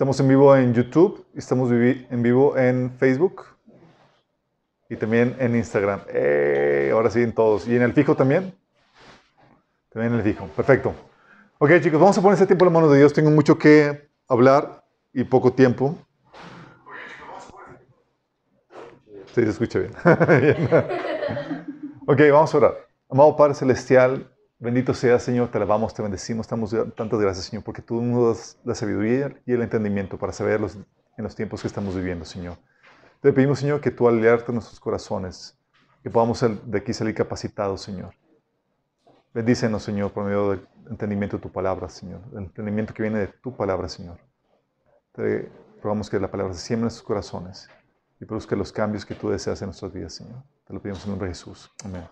Estamos en vivo en YouTube, estamos en vivo en Facebook y también en Instagram. Eh, ahora sí, en todos. ¿Y en el fijo también? También en el fijo. Perfecto. Ok, chicos, vamos a poner este tiempo en las manos de Dios. Tengo mucho que hablar y poco tiempo. Sí, se escucha bien. ok, vamos a orar. Amado Padre Celestial, bendito sea Señor, te alabamos, te bendecimos, damos tantas gracias Señor, porque tú nos das la sabiduría y el entendimiento para saber en los tiempos que estamos viviendo, Señor. Te pedimos, Señor, que tú alerte nuestros corazones, que podamos de aquí salir capacitados, Señor. Bendícenos, Señor, por medio del entendimiento de tu palabra, Señor, el entendimiento que viene de tu palabra, Señor. Te rogamos que la palabra se siembre en nuestros corazones y produzca los cambios que tú deseas en nuestras vidas, Señor. Te lo pedimos en el nombre de Jesús. Amén.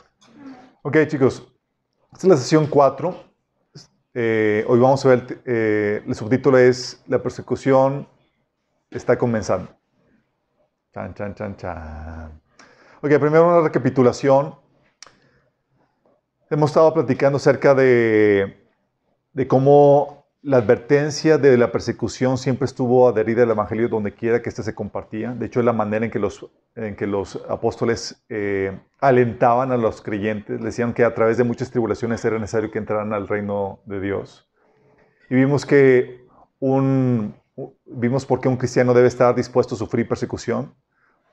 Ok, chicos, esta es la sesión 4. Eh, hoy vamos a ver, eh, el subtítulo es La persecución está comenzando. Chan, chan, chan, chan. Ok, primero una recapitulación. Hemos estado platicando acerca de, de cómo la advertencia de la persecución siempre estuvo adherida al Evangelio donde quiera que éste se compartía. De hecho, es la manera en que los, apóstoles eh, alentaban a los creyentes, decían que a través de muchas tribulaciones era necesario que entraran al reino de Dios. Y vimos que un, vimos por qué un cristiano debe estar dispuesto a sufrir persecución,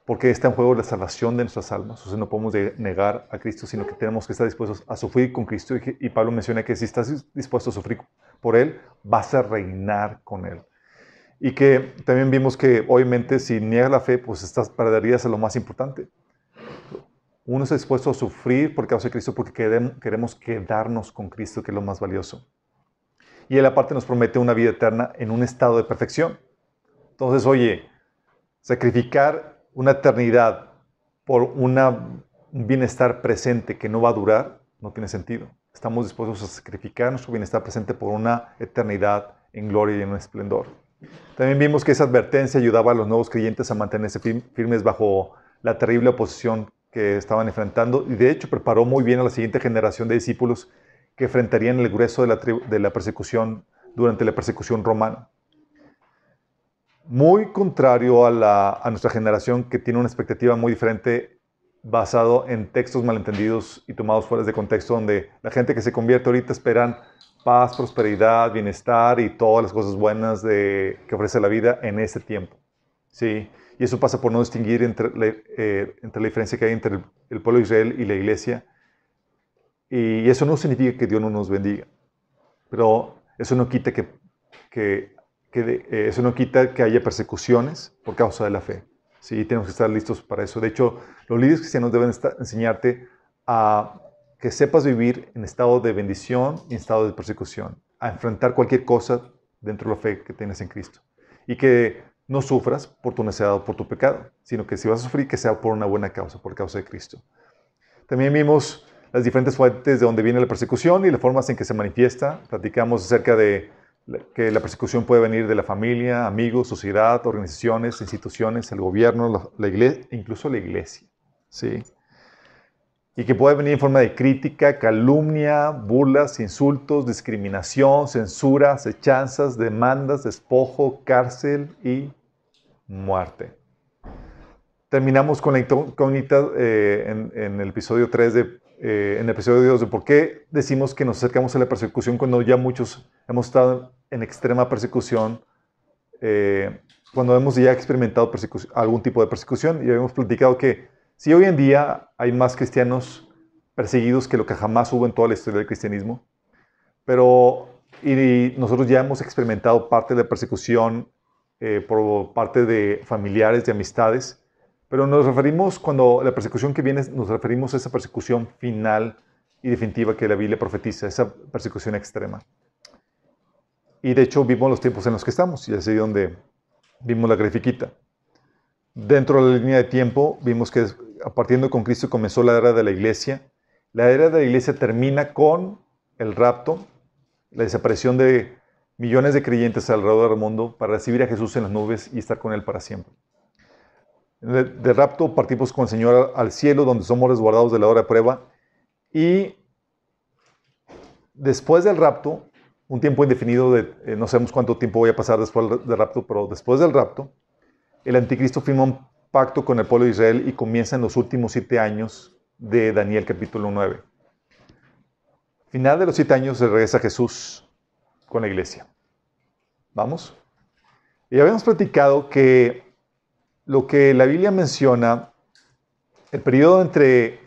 porque está en juego la salvación de nuestras almas. O sea, no podemos negar a Cristo, sino que tenemos que estar dispuestos a sufrir con Cristo. Y, Pablo menciona que si estás dispuesto a sufrir por Él, vas a reinar con Él. Y que también vimos que, obviamente, si niegas la fe, pues estás perderías a lo más importante. Uno está dispuesto a sufrir por causa de Cristo porque queremos quedarnos con Cristo, que es lo más valioso. Y Él aparte nos promete una vida eterna en un estado de perfección. Entonces, oye, sacrificar una eternidad por un bienestar presente que no va a durar, no tiene sentido. Estamos dispuestos a sacrificar nuestro bienestar presente por una eternidad en gloria y en esplendor. También vimos que esa advertencia ayudaba a los nuevos creyentes a mantenerse firmes bajo la terrible oposición que estaban enfrentando y de hecho preparó muy bien a la siguiente generación de discípulos que enfrentarían el grueso de la, persecución durante la persecución romana muy contrario a, nuestra generación que tiene una expectativa muy diferente basado en textos malentendidos y tomados fuera de contexto, donde la gente que se convierte ahorita esperan paz, prosperidad, bienestar y todas las cosas buenas de, que ofrece la vida en este tiempo. ¿sí? Y eso pasa por no distinguir entre, eh, entre la diferencia que hay entre el, pueblo de Israel y la iglesia. Y eso no significa que Dios no nos bendiga, pero eso no quita que, que que eh, eso no quita que haya persecuciones por causa de la fe. Sí, tenemos que estar listos para eso. De hecho, los líderes cristianos deben enseñarte a que sepas vivir en estado de bendición y en estado de persecución, a enfrentar cualquier cosa dentro de la fe que tienes en Cristo. Y que no sufras por tu necesidad o por tu pecado, sino que si vas a sufrir, que sea por una buena causa, por causa de Cristo. También vimos las diferentes fuentes de donde viene la persecución y las formas en que se manifiesta. Platicamos acerca de que la persecución puede venir de la familia, amigos, sociedad, organizaciones, instituciones, el gobierno, la, iglesia, incluso la iglesia. ¿Sí? Y que puede venir en forma de crítica, calumnia, burlas, insultos, discriminación, censura, acechanzas, demandas, despojo, cárcel y muerte. Terminamos con la incógnita eh, en, el episodio 3 de eh, en el episodio de Dios de por qué decimos que nos acercamos a la persecución cuando ya muchos hemos estado en extrema persecución, eh, cuando hemos ya experimentado algún tipo de persecución y hemos platicado que si hoy en día hay más cristianos perseguidos que lo que jamás hubo en toda la historia del cristianismo, pero y nosotros ya hemos experimentado parte de persecución eh, por parte de familiares, de amistades, pero nos referimos, cuando la persecución que viene, nos referimos a esa persecución final y definitiva que la Biblia profetiza, esa persecución extrema. Y de hecho vimos los tiempos en los que estamos, y así donde vimos la grafiquita. Dentro de la línea de tiempo, vimos que de con Cristo comenzó la era de la iglesia. La era de la iglesia termina con el rapto, la desaparición de millones de creyentes alrededor del mundo para recibir a Jesús en las nubes y estar con Él para siempre. De, rapto partimos con el Señor al cielo, donde somos resguardados de la hora de prueba. Y después del rapto, un tiempo indefinido de eh, no sabemos cuánto tiempo voy a pasar después del rapto, pero después del rapto, el anticristo firma un pacto con el pueblo de Israel y comienza en los últimos siete años de Daniel capítulo 9. Final de los siete años regresa Jesús con la iglesia. ¿Vamos? Y habíamos platicado que lo que la Biblia menciona, el periodo entre,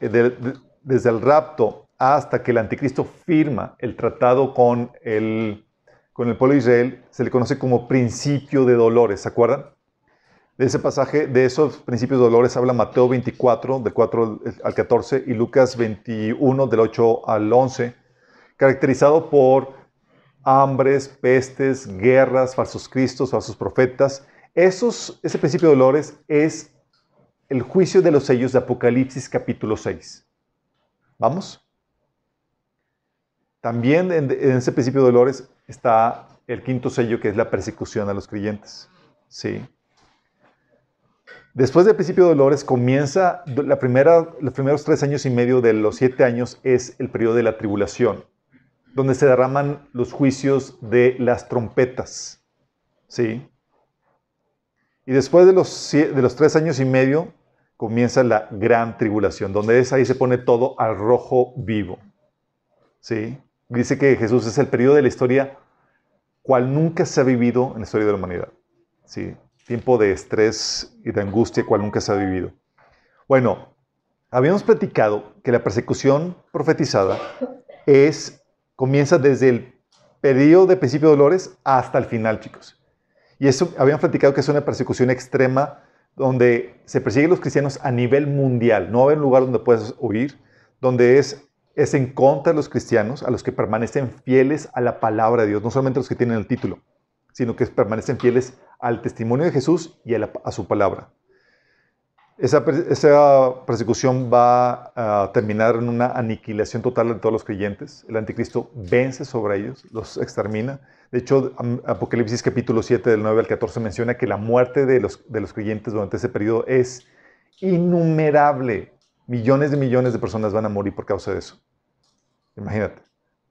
eh, desde el rapto hasta que el anticristo firma el tratado con el, con el pueblo de Israel, se le conoce como principio de dolores, ¿se acuerdan? De ese pasaje, de esos principios de dolores, habla Mateo 24, del 4 al 14, y Lucas 21, del 8 al 11, caracterizado por hambres, pestes, guerras, falsos cristos, falsos profetas. Esos, ese principio de dolores es el juicio de los sellos de Apocalipsis capítulo 6. ¿Vamos? También en, ese principio de dolores está el quinto sello, que es la persecución a los creyentes. Sí. Después del principio de dolores comienza, la primera, los primeros tres años y medio de los siete años es el periodo de la tribulación, donde se derraman los juicios de las trompetas. ¿Sí? Y después de los, de los tres años y medio comienza la gran tribulación, donde es ahí se pone todo al rojo vivo. ¿Sí? Dice que Jesús es el periodo de la historia cual nunca se ha vivido en la historia de la humanidad. ¿sí? Tiempo de estrés y de angustia cual nunca se ha vivido. Bueno, habíamos platicado que la persecución profetizada es, comienza desde el periodo de principio de dolores hasta el final, chicos. Y eso habíamos platicado que es una persecución extrema donde se persigue a los cristianos a nivel mundial. No hay un lugar donde puedas huir, donde es es en contra de los cristianos, a los que permanecen fieles a la palabra de Dios, no solamente los que tienen el título, sino que permanecen fieles al testimonio de Jesús y a, su palabra. Esa, persecución va a terminar en una aniquilación total de todos los creyentes. El anticristo vence sobre ellos, los extermina. De hecho, Apocalipsis capítulo 7 del 9 al 14 menciona que la muerte de los, creyentes durante ese periodo es innumerable. Millones de millones de personas van a morir por causa de eso. Imagínate.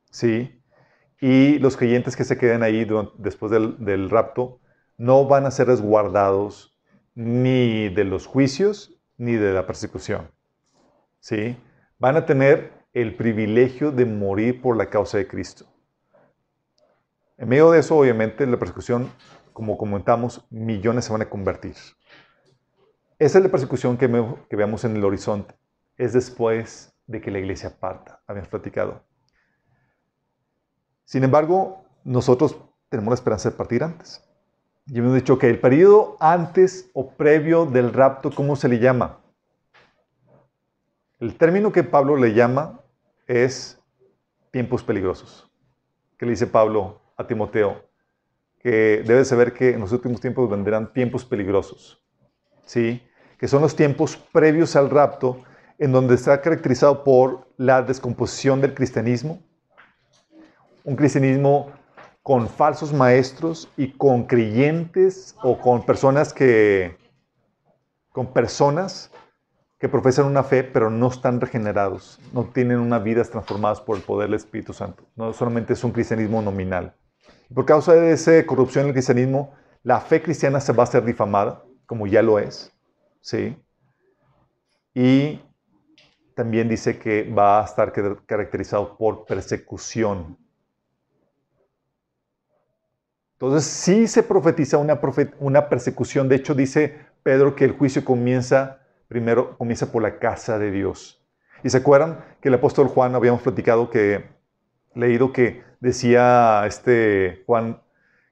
¿Sí? Y los creyentes que se queden ahí después del, rapto no van a ser resguardados ni de los juicios ni de la persecución. ¿Sí? Van a tener el privilegio de morir por la causa de Cristo. En medio de eso, obviamente, la persecución, como comentamos, millones se van a convertir. Esa es la persecución que, que veamos en el horizonte es después de que la iglesia parta, habíamos platicado. Sin embargo, nosotros tenemos la esperanza de partir antes. Y hemos dicho que el periodo antes o previo del rapto, ¿cómo se le llama? El término que Pablo le llama es tiempos peligrosos. ¿Qué le dice Pablo a Timoteo? Que debe saber que en los últimos tiempos vendrán tiempos peligrosos. ¿Sí? Que son los tiempos previos al rapto en donde está caracterizado por la descomposición del cristianismo, un cristianismo con falsos maestros y con creyentes o con personas que, con personas que profesan una fe pero no están regenerados, no tienen una vida transformadas por el poder del Espíritu Santo, no solamente es un cristianismo nominal. Por causa de esa corrupción en el cristianismo, la fe cristiana se va a ser difamada, como ya lo es, ¿sí? Y también dice que va a estar caracterizado por persecución. Entonces, sí se profetiza una, persecución. De hecho, dice Pedro que el juicio comienza, primero, comienza por la casa de Dios. ¿Y se acuerdan que el apóstol Juan, habíamos platicado que, leído que decía este Juan,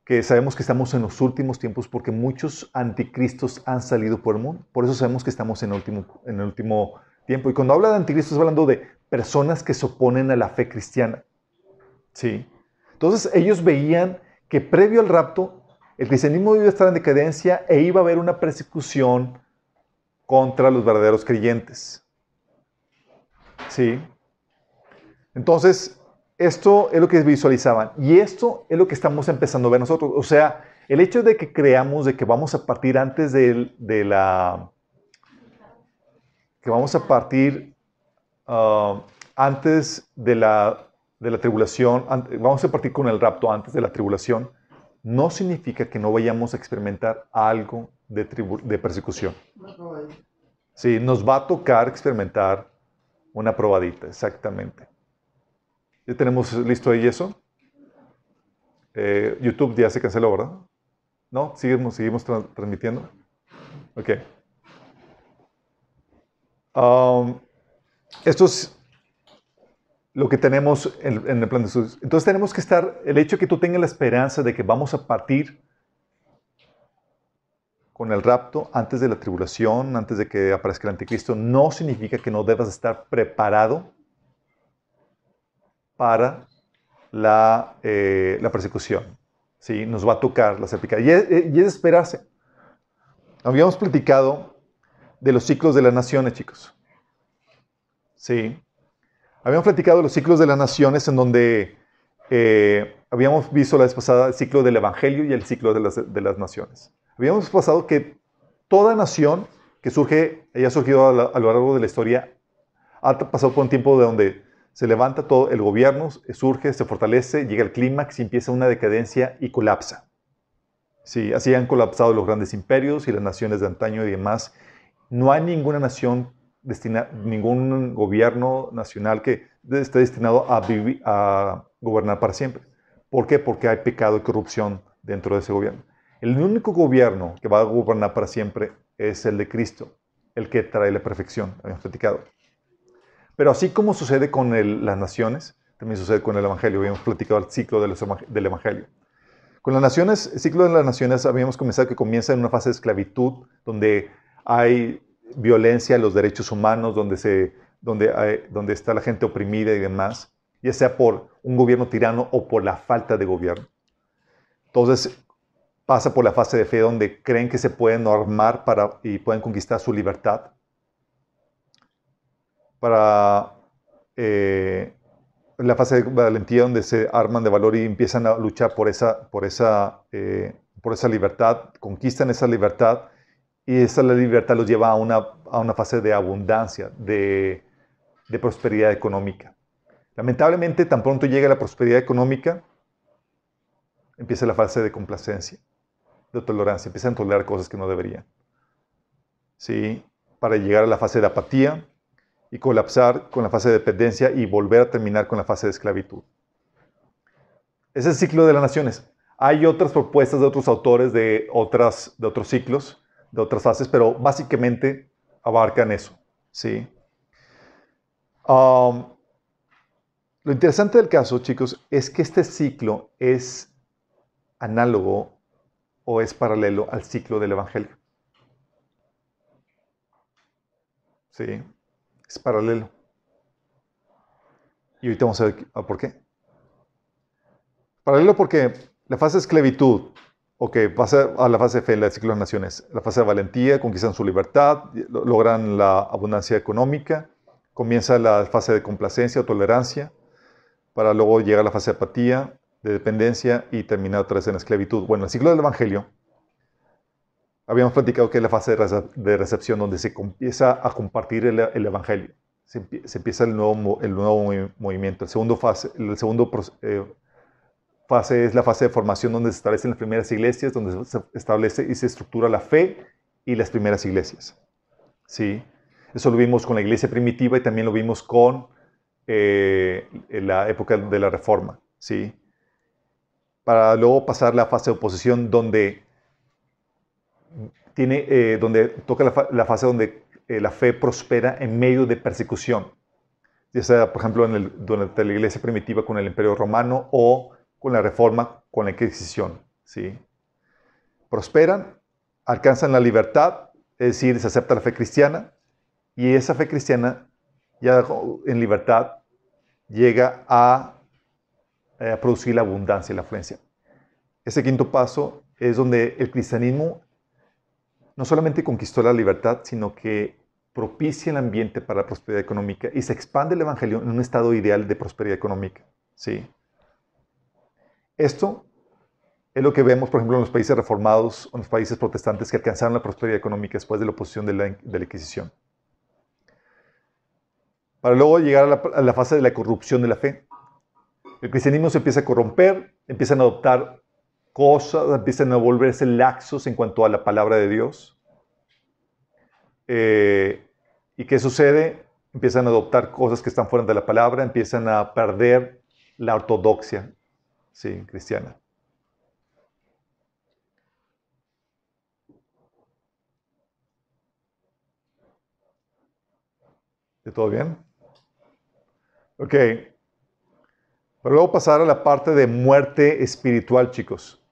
que sabemos que estamos en los últimos tiempos porque muchos anticristos han salido por el mundo. Por eso sabemos que estamos en el último, en el último y cuando habla de anticristo, está hablando de personas que se oponen a la fe cristiana. ¿Sí? Entonces ellos veían que previo al rapto, el cristianismo iba a estar en decadencia e iba a haber una persecución contra los verdaderos creyentes. ¿Sí? Entonces, esto es lo que visualizaban. Y esto es lo que estamos empezando a ver nosotros. O sea, el hecho de que creamos de que vamos a partir antes de la que vamos a partir ah, antes de la de la tribulación, vamos a partir con el rapto antes de la tribulación, no significa que no vayamos a experimentar algo de, de persecución. Sí, nos va a tocar experimentar una probadita, exactamente. ¿Ya tenemos listo ahí eso? Eh, YouTube ya se canceló, ¿verdad? ¿No? ¿Seguimos, seguimos transmitiendo? Ok. Um, esto es lo que tenemos en, el plan de Jesús. Entonces tenemos que estar, el hecho de que tú tengas la esperanza de que vamos a partir con el rapto antes de la tribulación, antes de que aparezca el anticristo, no significa que no debas estar preparado para la, eh, la persecución. ¿sí? Nos va a tocar la cervical. Y y es esperarse. Habíamos platicado de los ciclos de las naciones, chicos. Sí. Habíamos platicado de los ciclos de las naciones en donde eh, habíamos visto la vez pasada el ciclo del Evangelio y el ciclo de las, de las naciones. Habíamos pasado que toda nación que surge, haya surgido a, lo largo de la historia, ha pasado por un tiempo de donde se levanta todo el gobierno, surge, se fortalece, llega el clímax empieza una decadencia y colapsa. Sí, así han colapsado los grandes imperios y las naciones de antaño y demás. No hay ninguna nación ningún gobierno nacional que esté destinado a gobernar para siempre. ¿Por qué? Porque hay pecado y corrupción dentro de ese gobierno. El único gobierno que va a gobernar para siempre es el de Cristo, el que trae la perfección, habíamos platicado. Pero así como sucede con las naciones, también sucede con el Evangelio. Habíamos platicado el ciclo del Evangelio. Con las naciones, el ciclo de las naciones habíamos comenzado que comienza en una fase de esclavitud, donde hay violencia a los derechos humanos, donde, se, donde, donde está la gente oprimida y demás, ya sea por un gobierno tirano o por la falta de gobierno. Entonces pasa por la fase de fe donde creen que se pueden armar para, y pueden conquistar su libertad. Para eh, la fase de valentía donde se arman de valor y empiezan a luchar por esa, por esa, eh, por esa libertad, conquistan esa libertad y esa la libertad los lleva a una, a una fase de abundancia, de, de prosperidad económica. Lamentablemente, tan pronto llega la prosperidad económica, empieza la fase de complacencia, de tolerancia, empiezan a tolerar cosas que no deberían. ¿Sí? Para llegar a la fase de apatía y colapsar con la fase de dependencia y volver a terminar con la fase de esclavitud. Ese es el ciclo de las naciones. Hay otras propuestas de otros autores de, otras, de otros ciclos, de otras fases, pero básicamente abarcan eso. ¿sí? Lo interesante del caso, chicos, es que este ciclo es análogo o es paralelo al ciclo del Evangelio. Sí, es paralelo. Y ahorita vamos a ver por qué. Paralelo porque la fase de esclavitud Ok, pasa a la fase de fe, el ciclo de naciones. La fase de valentía, conquistan su libertad, logran la abundancia económica. Comienza la fase de complacencia o tolerancia, para luego llegar a la fase de apatía, de dependencia y terminar otra vez en esclavitud. Bueno, el ciclo del Evangelio, habíamos platicado que es la fase de recepción donde se empieza a compartir el, Evangelio. Se, empieza el nuevo, el nuevo movimiento. El segundo, fase, el segundo eh, fase es la fase de formación donde se establecen las primeras iglesias, donde se establece y se estructura la fe y las primeras iglesias. ¿Sí? Eso lo vimos con la iglesia primitiva y también lo vimos con eh, la época de la reforma. ¿sí? Para luego pasar la fase de oposición donde, tiene, eh, donde toca la, fase donde eh, la fe prospera en medio de persecución. Ya sea, por ejemplo, en el, durante la iglesia primitiva con el imperio romano o con la reforma, con la Inquisición. ¿sí? Prosperan, alcanzan la libertad, es decir, se acepta la fe cristiana, y esa fe cristiana, ya en libertad, llega a, eh, a producir la abundancia y la afluencia. Ese quinto paso es donde el cristianismo no solamente conquistó la libertad, sino que propicia el ambiente para la prosperidad económica y se expande el evangelio en un estado ideal de prosperidad económica. ¿sí? Esto es lo que vemos, por ejemplo, en los países reformados o en los países protestantes que alcanzaron la prosperidad económica después de la oposición de la, Inquisición. Para luego llegar a la, fase de la corrupción de la fe. El cristianismo se empieza a corromper, empiezan a adoptar cosas, empiezan a volverse laxos en cuanto a la palabra de Dios. Eh, ¿Y qué sucede? Empiezan a adoptar cosas que están fuera de la palabra, empiezan a perder la ortodoxia sí, cristiana. ¿De todo bien? Ok. Pero luego pasar a la parte de muerte espiritual, chicos.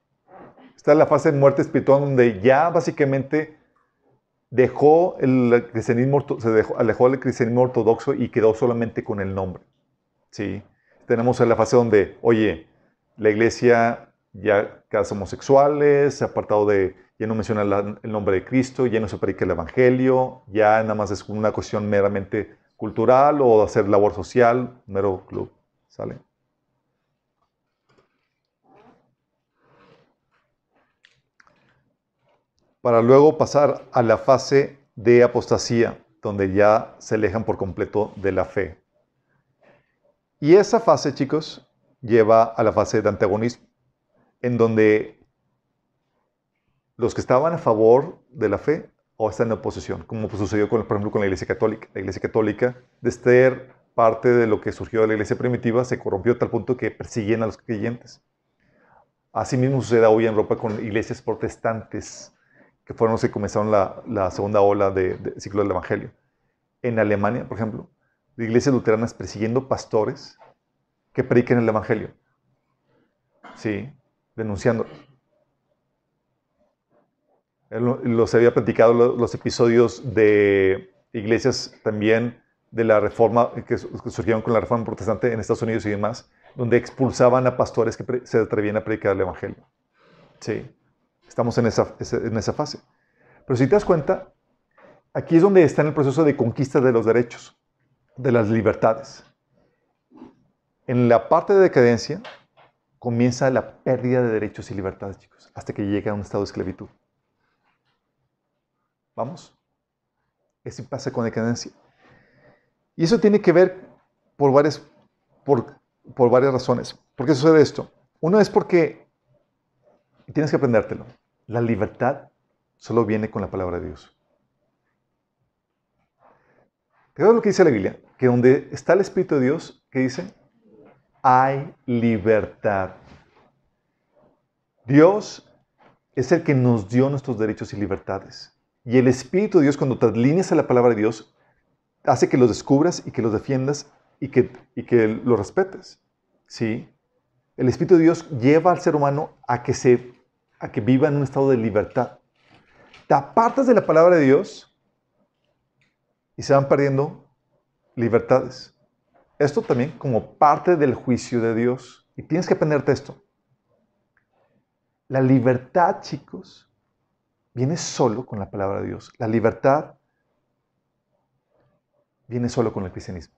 Esta es la fase de muerte espiritual donde ya básicamente dejó el cristianismo, se alejó el cristianismo ortodoxo y quedó solamente con el nombre. ¿Sí? Tenemos la fase donde, oye, la iglesia ya casa homosexuales, se ha apartado de, ya no menciona el nombre de Cristo, ya no se predica el Evangelio, ya nada más es una cuestión meramente cultural o hacer labor social, mero club. ¿Sale? Para luego pasar a la fase de apostasía, donde ya se alejan por completo de la fe. Y esa fase, chicos, lleva a la fase de antagonismo, en donde los que estaban a favor de la fe o están en oposición, como sucedió, con, por ejemplo, con la Iglesia Católica. La Iglesia Católica, de ser parte de lo que surgió de la Iglesia primitiva, se corrompió a tal punto que persiguen a los creyentes. Asimismo sucede hoy en Europa con iglesias protestantes, que fueron los que comenzaron la, segunda ola del de ciclo del Evangelio. En Alemania, por ejemplo, de iglesias luteranas persiguiendo pastores que prediquen el Evangelio. Sí, denunciando. Los había platicado los episodios de iglesias también de la reforma que surgieron con la reforma protestante en Estados Unidos y demás, donde expulsaban a pastores que se atrevían a predicar el Evangelio. Sí, estamos en esa, en esa fase. Pero si te das cuenta, aquí es donde está en el proceso de conquista de los derechos de las libertades. En la parte de decadencia comienza la pérdida de derechos y libertades, chicos, hasta que llega a un estado de esclavitud. ¿Vamos? Eso pasa con decadencia. Y eso tiene que ver por varias, por, por varias razones. ¿Por qué sucede esto? Uno es porque tienes que aprendértelo. La libertad solo viene con la palabra de Dios. ¿Qué es lo que dice la Biblia? que donde está el Espíritu de Dios, ¿qué dice? Hay libertad. Dios es el que nos dio nuestros derechos y libertades. Y el Espíritu de Dios, cuando te alineas a la palabra de Dios, hace que los descubras y que los defiendas y que, y que los respetes. ¿Sí? El Espíritu de Dios lleva al ser humano a que, se, a que viva en un estado de libertad. Te apartas de la palabra de Dios y se van perdiendo libertades. Esto también como parte del juicio de Dios. Y tienes que aprenderte esto. La libertad, chicos, viene solo con la palabra de Dios. La libertad viene solo con el cristianismo.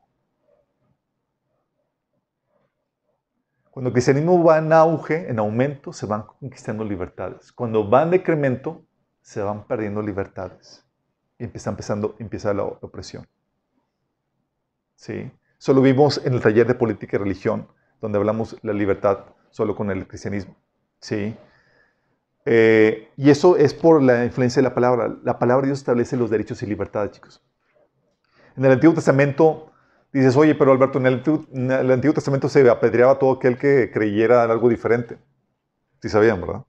Cuando el cristianismo va en auge, en aumento, se van conquistando libertades. Cuando va en decremento, se van perdiendo libertades. Y empieza, empezando, empieza la opresión. ¿sí? Solo vimos en el taller de política y religión, donde hablamos la libertad solo con el cristianismo, ¿sí? Eh, y eso es por la influencia de la palabra. La palabra de Dios establece los derechos y libertades, chicos. En el Antiguo Testamento dices, oye, pero Alberto, en el, Antiguo Testamento se apedreaba todo aquel que creyera en algo diferente. Sí sabían, ¿verdad?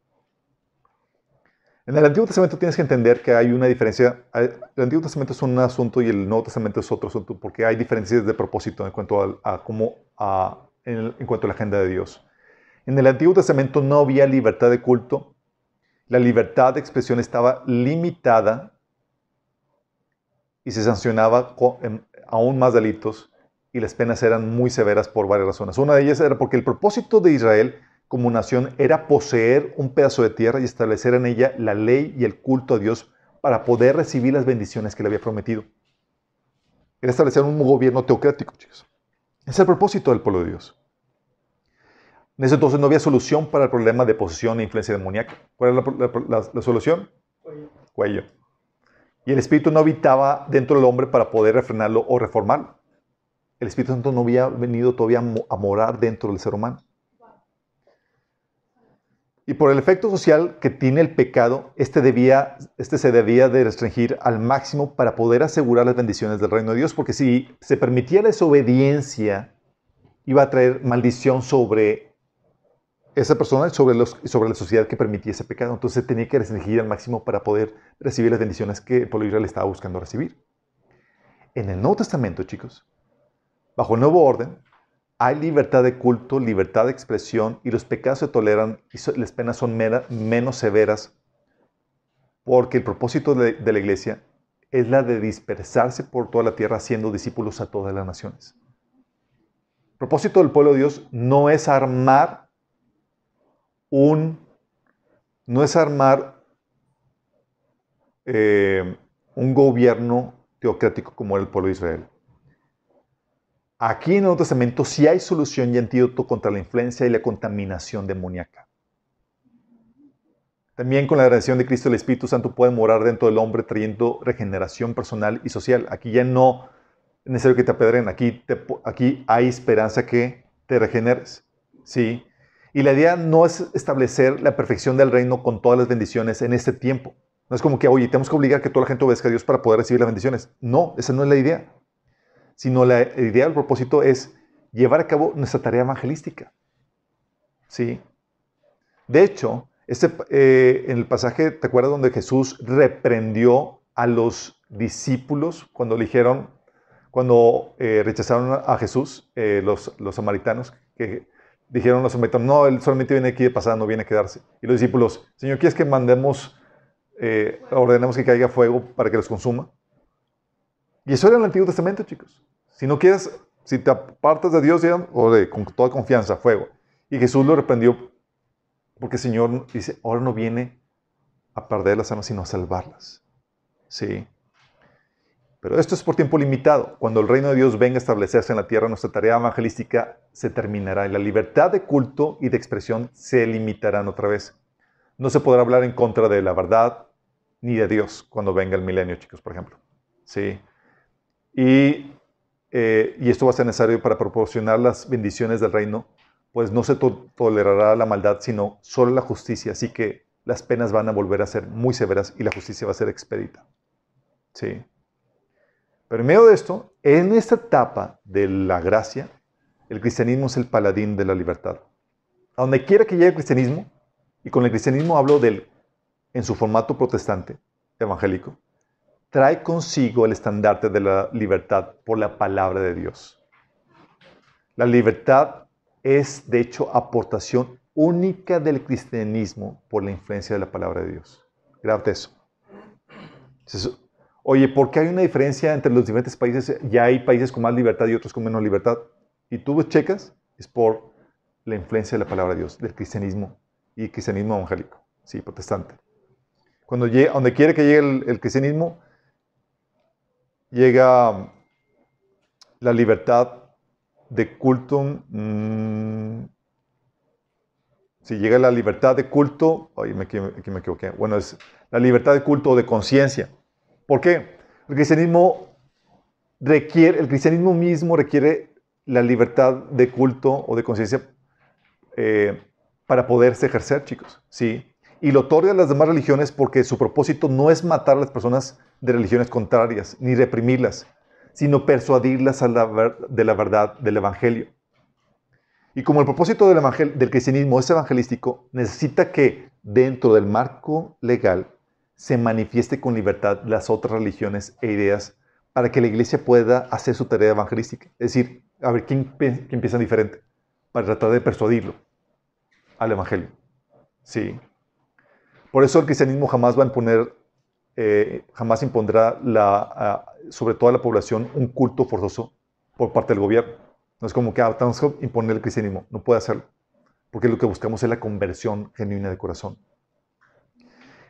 En el Antiguo Testamento tienes que entender que hay una diferencia. El Antiguo Testamento es un asunto y el Nuevo Testamento es otro asunto porque hay diferencias de propósito en cuanto a, cómo, en, cuanto a la agenda de Dios. En el Antiguo Testamento no había libertad de culto. La libertad de expresión estaba limitada y se sancionaba aún más delitos y las penas eran muy severas por varias razones. Una de ellas era porque el propósito de Israel como nación era poseer un pedazo de tierra y establecer en ella la ley y el culto a Dios para poder recibir las bendiciones que le había prometido. Era establecer un gobierno teocrático, chicos. Ese es el propósito del pueblo de Dios. En ese entonces no había solución para el problema de posesión e influencia demoníaca. ¿Cuál era la, solución? Cuello. Cuello. Y el espíritu no habitaba dentro del hombre para poder refrenarlo o reformarlo. el Espíritu Santo no había venido todavía a morar dentro del ser humano. Y por el efecto social que tiene el pecado, este, debía, este se debía de restringir al máximo para poder asegurar las bendiciones del reino de Dios, porque si se permitía la desobediencia, iba a traer maldición sobre esa persona y sobre, los, sobre la sociedad que permitía ese pecado. Entonces tenía que restringir al máximo para poder recibir las bendiciones que el pueblo Israel estaba buscando recibir. En el Nuevo Testamento, chicos, bajo el nuevo orden, hay libertad de culto, libertad de expresión y los pecados se toleran y las penas son menos severas porque el propósito de, la iglesia es la de dispersarse por toda la tierra haciendo discípulos a todas las naciones. El propósito del pueblo de Dios no es armar un, no es armar eh, un gobierno teocrático como el pueblo de Israel. Aquí en el Nuevo Testamento sí hay solución y antídoto contra la influencia y la contaminación demoníaca. También con la redención de Cristo el Espíritu Santo puede morar dentro del hombre trayendo regeneración personal y social. Aquí ya no es necesario que te apedren, aquí, aquí hay esperanza que te regeneres. ¿sí? Y la idea no es establecer la perfección del reino con todas las bendiciones en este tiempo. No es como que, oye, tenemos que obligar que toda la gente obedezca a Dios para poder recibir las bendiciones. No, esa no es la idea sino la idea, el propósito es llevar a cabo nuestra tarea evangelística. ¿Sí? De hecho, este, eh, en el pasaje, ¿te acuerdas donde Jesús reprendió a los discípulos cuando dijeron, cuando eh, rechazaron a Jesús, eh, los, los samaritanos, que dijeron los samaritanos, no, él solamente viene aquí de pasada, no viene a quedarse. Y los discípulos, Señor, ¿quieres que mandemos, ordenemos que caiga fuego para que los consuma? Y eso era el Antiguo Testamento, chicos. Si no quieres, si te apartas de Dios, o de, con toda confianza, fuego. Y Jesús lo reprendió porque el Señor dice, ahora no viene a perder las almas, sino a salvarlas. Sí. Pero esto es por tiempo limitado. Cuando el reino de Dios venga a establecerse en la tierra, nuestra tarea evangelística se terminará y la libertad de culto y de expresión se limitarán otra vez. No se podrá hablar en contra de la verdad ni de Dios cuando venga el milenio, chicos, por ejemplo. Sí. Y eh, y esto va a ser necesario para proporcionar las bendiciones del reino, pues no se tolerará la maldad, sino solo la justicia. Así que las penas van a volver a ser muy severas y la justicia va a ser expedita. Sí. Pero en medio de esto, en esta etapa de la gracia, el cristianismo es el paladín de la libertad. A donde quiera que llegue el cristianismo, y con el cristianismo hablo del, en su formato protestante, evangélico, trae consigo el estandarte de la libertad por la palabra de Dios. La libertad es, de hecho, aportación única del cristianismo por la influencia de la palabra de Dios. Grábate eso. Oye, ¿por qué hay una diferencia entre los diferentes países? Ya hay países con más libertad y otros con menos libertad. Y tú checas, es por la influencia de la palabra de Dios, del cristianismo y el cristianismo evangélico, sí, protestante. Cuando llegue, donde quiere que llegue el cristianismo, llega la libertad de culto. Mm, si llega la libertad de culto, ay, me, aquí me equivoqué. Bueno, es la libertad de culto o de conciencia. ¿Por qué? El cristianismo requiere, el cristianismo mismo requiere la libertad de culto o de conciencia eh, para poderse ejercer, chicos. Sí. Y lo otorga a las demás religiones porque su propósito no es matar a las personas de religiones contrarias, ni reprimirlas, sino persuadirlas de la verdad del Evangelio. Y como el propósito del, del cristianismo es evangelístico, necesita que dentro del marco legal se manifieste con libertad las otras religiones e ideas para que la iglesia pueda hacer su tarea evangelística. Es decir, a ver, ¿quién, quién empieza diferente? Para tratar de persuadirlo al evangelio. Sí. Por eso el cristianismo jamás va a imponer eh, jamás impondrá sobre toda la población un culto forzoso por parte del gobierno. No es como que ah, tenemos imponer el cristianismo, no puede hacerlo, porque lo que buscamos es la conversión genuina de corazón.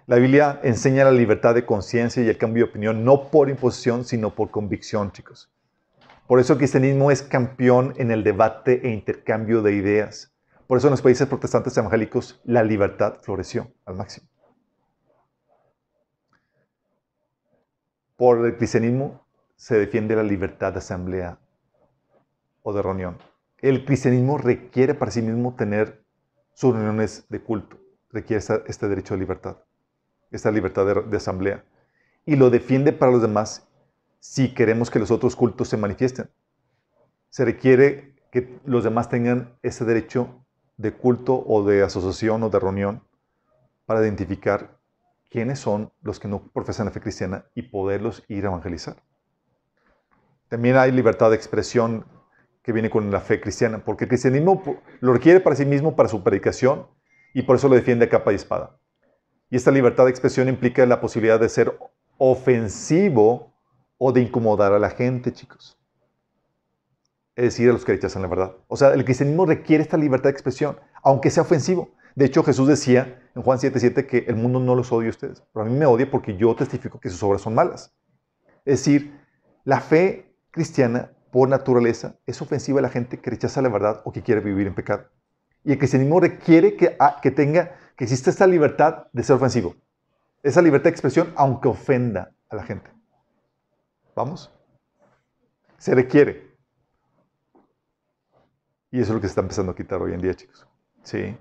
La Biblia enseña la libertad de conciencia y el cambio de opinión, no por imposición, sino por convicción, chicos. Por eso el cristianismo es campeón en el debate e intercambio de ideas. Por eso en los países protestantes evangélicos la libertad floreció al máximo. Por el cristianismo se defiende la libertad de asamblea o de reunión. El cristianismo requiere para sí mismo tener sus reuniones de culto, requiere este derecho de libertad, esta libertad de, asamblea, y lo defiende para los demás si queremos que los otros cultos se manifiesten. Se requiere que los demás tengan ese derecho de culto o de asociación o de reunión para identificar quiénes son los que no profesan la fe cristiana y poderlos ir a evangelizar. También hay libertad de expresión que viene con la fe cristiana, porque el cristianismo lo requiere para sí mismo, para su predicación, y por eso lo defiende a capa y espada. Y esta libertad de expresión implica la posibilidad de ser ofensivo o de incomodar a la gente, chicos. Es decir, a los que rechazan la verdad. O sea, el cristianismo requiere esta libertad de expresión, aunque sea ofensivo. De hecho, Jesús decía en Juan 7:7 que el mundo no los odia a ustedes, pero a mí me odia porque yo testifico que sus obras son malas. Es decir, la fe cristiana por naturaleza, es ofensiva a la gente que rechaza la verdad o que quiere vivir en pecado. Y el cristianismo requiere que, ah, que tenga, que exista esta libertad de ser ofensivo. Esa libertad de expresión, aunque ofenda a la gente. ¿Vamos? Se requiere. Y eso es lo que se está empezando a quitar hoy en día, chicos. Sí.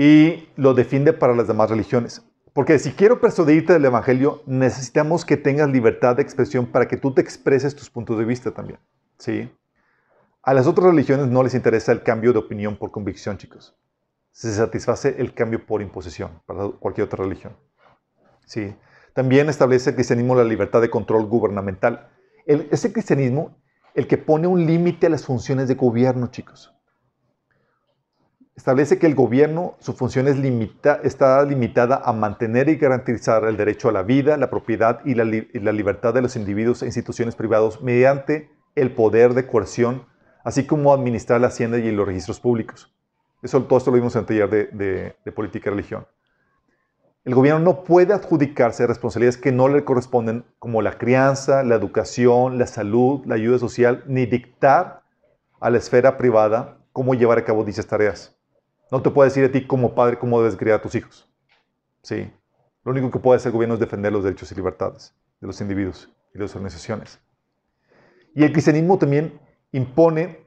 Y lo defiende para las demás religiones. Porque si quiero persuadirte del Evangelio, necesitamos que tengas libertad de expresión para que tú te expreses tus puntos de vista también. ¿sí? A las otras religiones no les interesa el cambio de opinión por convicción, chicos. Se satisface el cambio por imposición para cualquier otra religión. ¿sí? También establece el cristianismo la libertad de control gubernamental. ese cristianismo el que pone un límite a las funciones de gobierno, chicos establece que el gobierno, su función es limita, está limitada a mantener y garantizar el derecho a la vida, la propiedad y la, libertad de los individuos e instituciones privados mediante el poder de coerción, así como administrar la hacienda y los registros públicos. Eso, todo esto lo vimos en el taller de, de política y religión. El gobierno no puede adjudicarse responsabilidades que no le corresponden, como la crianza, la educación, la salud, la ayuda social, ni dictar a la esfera privada cómo llevar a cabo dichas tareas. No te puede decir a ti como padre cómo debes criar a tus hijos. Sí. Lo único que puede hacer el gobierno es defender los derechos y libertades de los individuos y de las organizaciones. Y el cristianismo también impone,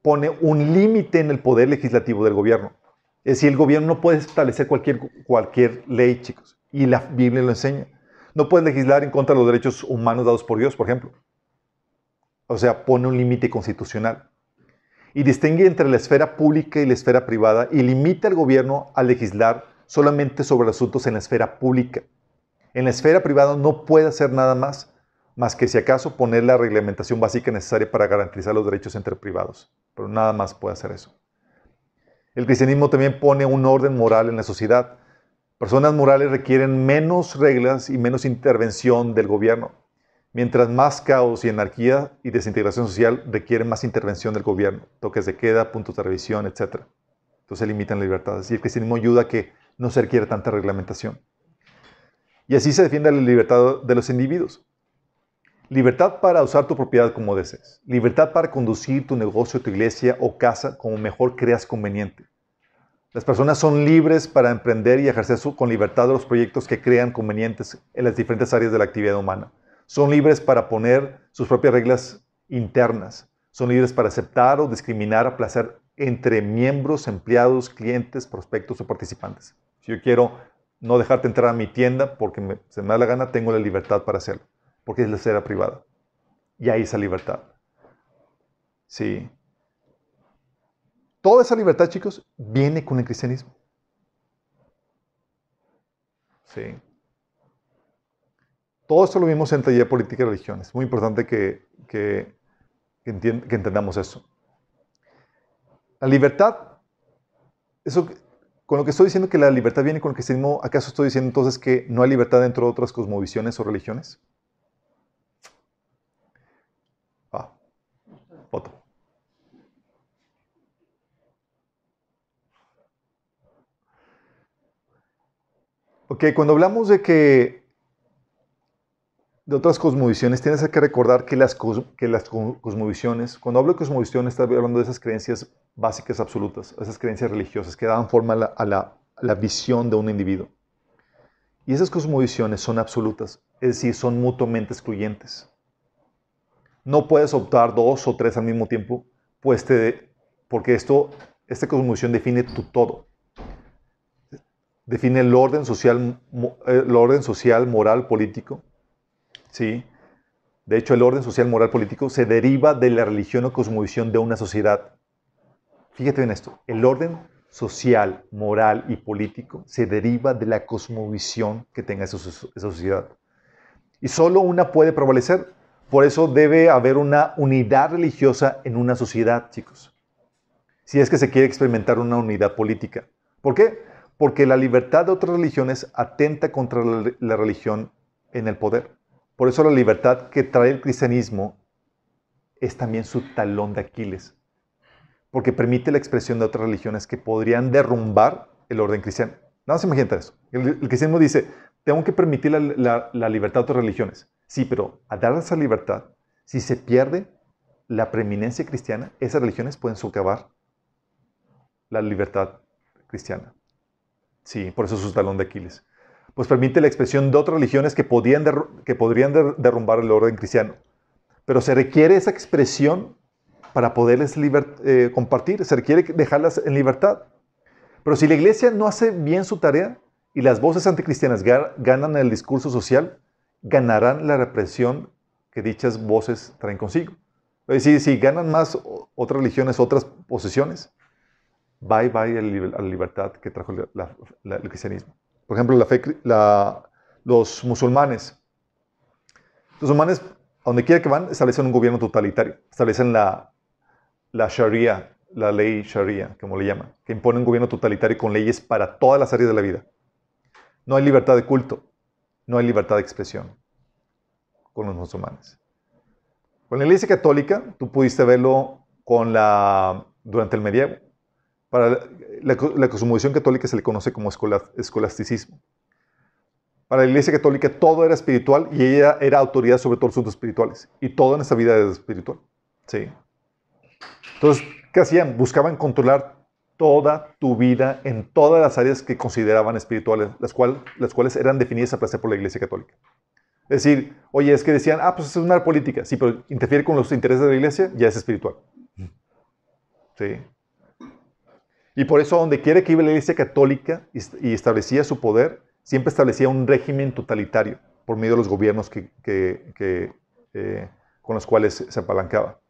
pone un límite en el poder legislativo del gobierno. Es decir, el gobierno no puede establecer cualquier, cualquier ley, chicos. Y la Biblia lo enseña. No puede legislar en contra de los derechos humanos dados por Dios, por ejemplo. O sea, pone un límite constitucional y distingue entre la esfera pública y la esfera privada y limita al gobierno a legislar solamente sobre asuntos en la esfera pública. En la esfera privada no puede hacer nada más, más que si acaso poner la reglamentación básica necesaria para garantizar los derechos entre privados, pero nada más puede hacer eso. El cristianismo también pone un orden moral en la sociedad. Personas morales requieren menos reglas y menos intervención del gobierno. Mientras más caos y anarquía y desintegración social requieren más intervención del gobierno, toques de queda, puntos de revisión, etc. Entonces limitan las libertades. Y el cristianismo ayuda a que no se requiera tanta reglamentación. Y así se defiende la libertad de los individuos. Libertad para usar tu propiedad como desees. Libertad para conducir tu negocio, tu iglesia o casa como mejor creas conveniente. Las personas son libres para emprender y ejercer con libertad los proyectos que crean convenientes en las diferentes áreas de la actividad humana. Son libres para poner sus propias reglas internas. Son libres para aceptar o discriminar a placer entre miembros, empleados, clientes, prospectos o participantes. Si yo quiero no dejarte entrar a mi tienda porque se me da la gana, tengo la libertad para hacerlo, porque es la esfera privada. Y hay esa libertad. Sí. Toda esa libertad, chicos, viene con el cristianismo. Sí. Todo esto lo vimos en taller política y religión. Es muy importante que, que, entendamos eso. La libertad, eso, con lo que estoy diciendo que la libertad viene con el cristianismo, ¿acaso estoy diciendo entonces que no hay libertad dentro de otras cosmovisiones o religiones? Ah, foto. Ok, cuando hablamos de que de otras cosmovisiones, tienes que recordar que las, que las cosmovisiones, cuando hablo de cosmovisiones, estoy hablando de esas creencias básicas absolutas, esas creencias religiosas que dan forma a la, visión de un individuo. Y esas cosmovisiones son absolutas, es decir, son mutuamente excluyentes. no puedes optar dos o tres al mismo tiempo, pues te, porque esto, esta cosmovisión define tu todo. Define el orden social, el orden social, moral, político. ¿Sí? De hecho, el orden social, moral, político se deriva de la religión o cosmovisión de una sociedad. Fíjate en esto. El orden social, moral y político se deriva de la cosmovisión que tenga esa, sociedad. Y solo una puede prevalecer. Por eso debe haber una unidad religiosa en una sociedad, chicos. Si es que se quiere experimentar una unidad política. ¿Por qué? Porque la libertad de otras religiones atenta contra la religión en el poder. Por eso la libertad que trae el cristianismo es también su talón de Aquiles porque permite la expresión de otras religiones que podrían derrumbar el orden cristiano. Nada más imagínate eso. El, cristianismo dice, tengo que permitir la, libertad de otras religiones. Sí, pero a dar esa libertad, si se pierde la preeminencia cristiana, esas religiones pueden socavar la libertad cristiana. Sí, por eso es su talón de Aquiles. Pues permite la expresión de otras religiones que, podían que podrían derrumbar el orden cristiano. Pero se requiere esa expresión para poderles eh, compartir. Se requiere dejarlas en libertad. Pero si la iglesia no hace bien su tarea y las voces anticristianas ganan el discurso social, ganarán la represión que dichas voces traen consigo. Es decir, si ganan más otras religiones, otras posesiones, bye bye a la libertad que trajo el cristianismo. Por ejemplo, los musulmanes. Los musulmanes, a donde quiera que van, establecen un gobierno totalitario. Establecen la, la Sharia, la ley Sharia, como le llaman, que impone un gobierno totalitario con leyes para todas las áreas de la vida. No hay libertad de culto, no hay libertad de expresión con los musulmanes. Con la Iglesia Católica, tú pudiste verlo con la, durante el medievo. Para la, la católica se le conoce como escolasticismo. Para la Iglesia Católica todo era espiritual y ella era autoridad sobre todos los asuntos espirituales. Y todo en esta vida es espiritual. Sí. Entonces, ¿qué hacían? Buscaban controlar toda tu vida en todas las áreas que consideraban espirituales, las, las cuales eran definidas a placer por la Iglesia Católica. Es decir, oye, es que decían, ah, pues es una política. Sí, pero interfiere con los intereses de la Iglesia, ya es espiritual. Sí. Y por eso, donde quiera que iba la Iglesia Católica y establecía su poder, siempre establecía un régimen totalitario por medio de los gobiernos que, eh, con los cuales se apalancaba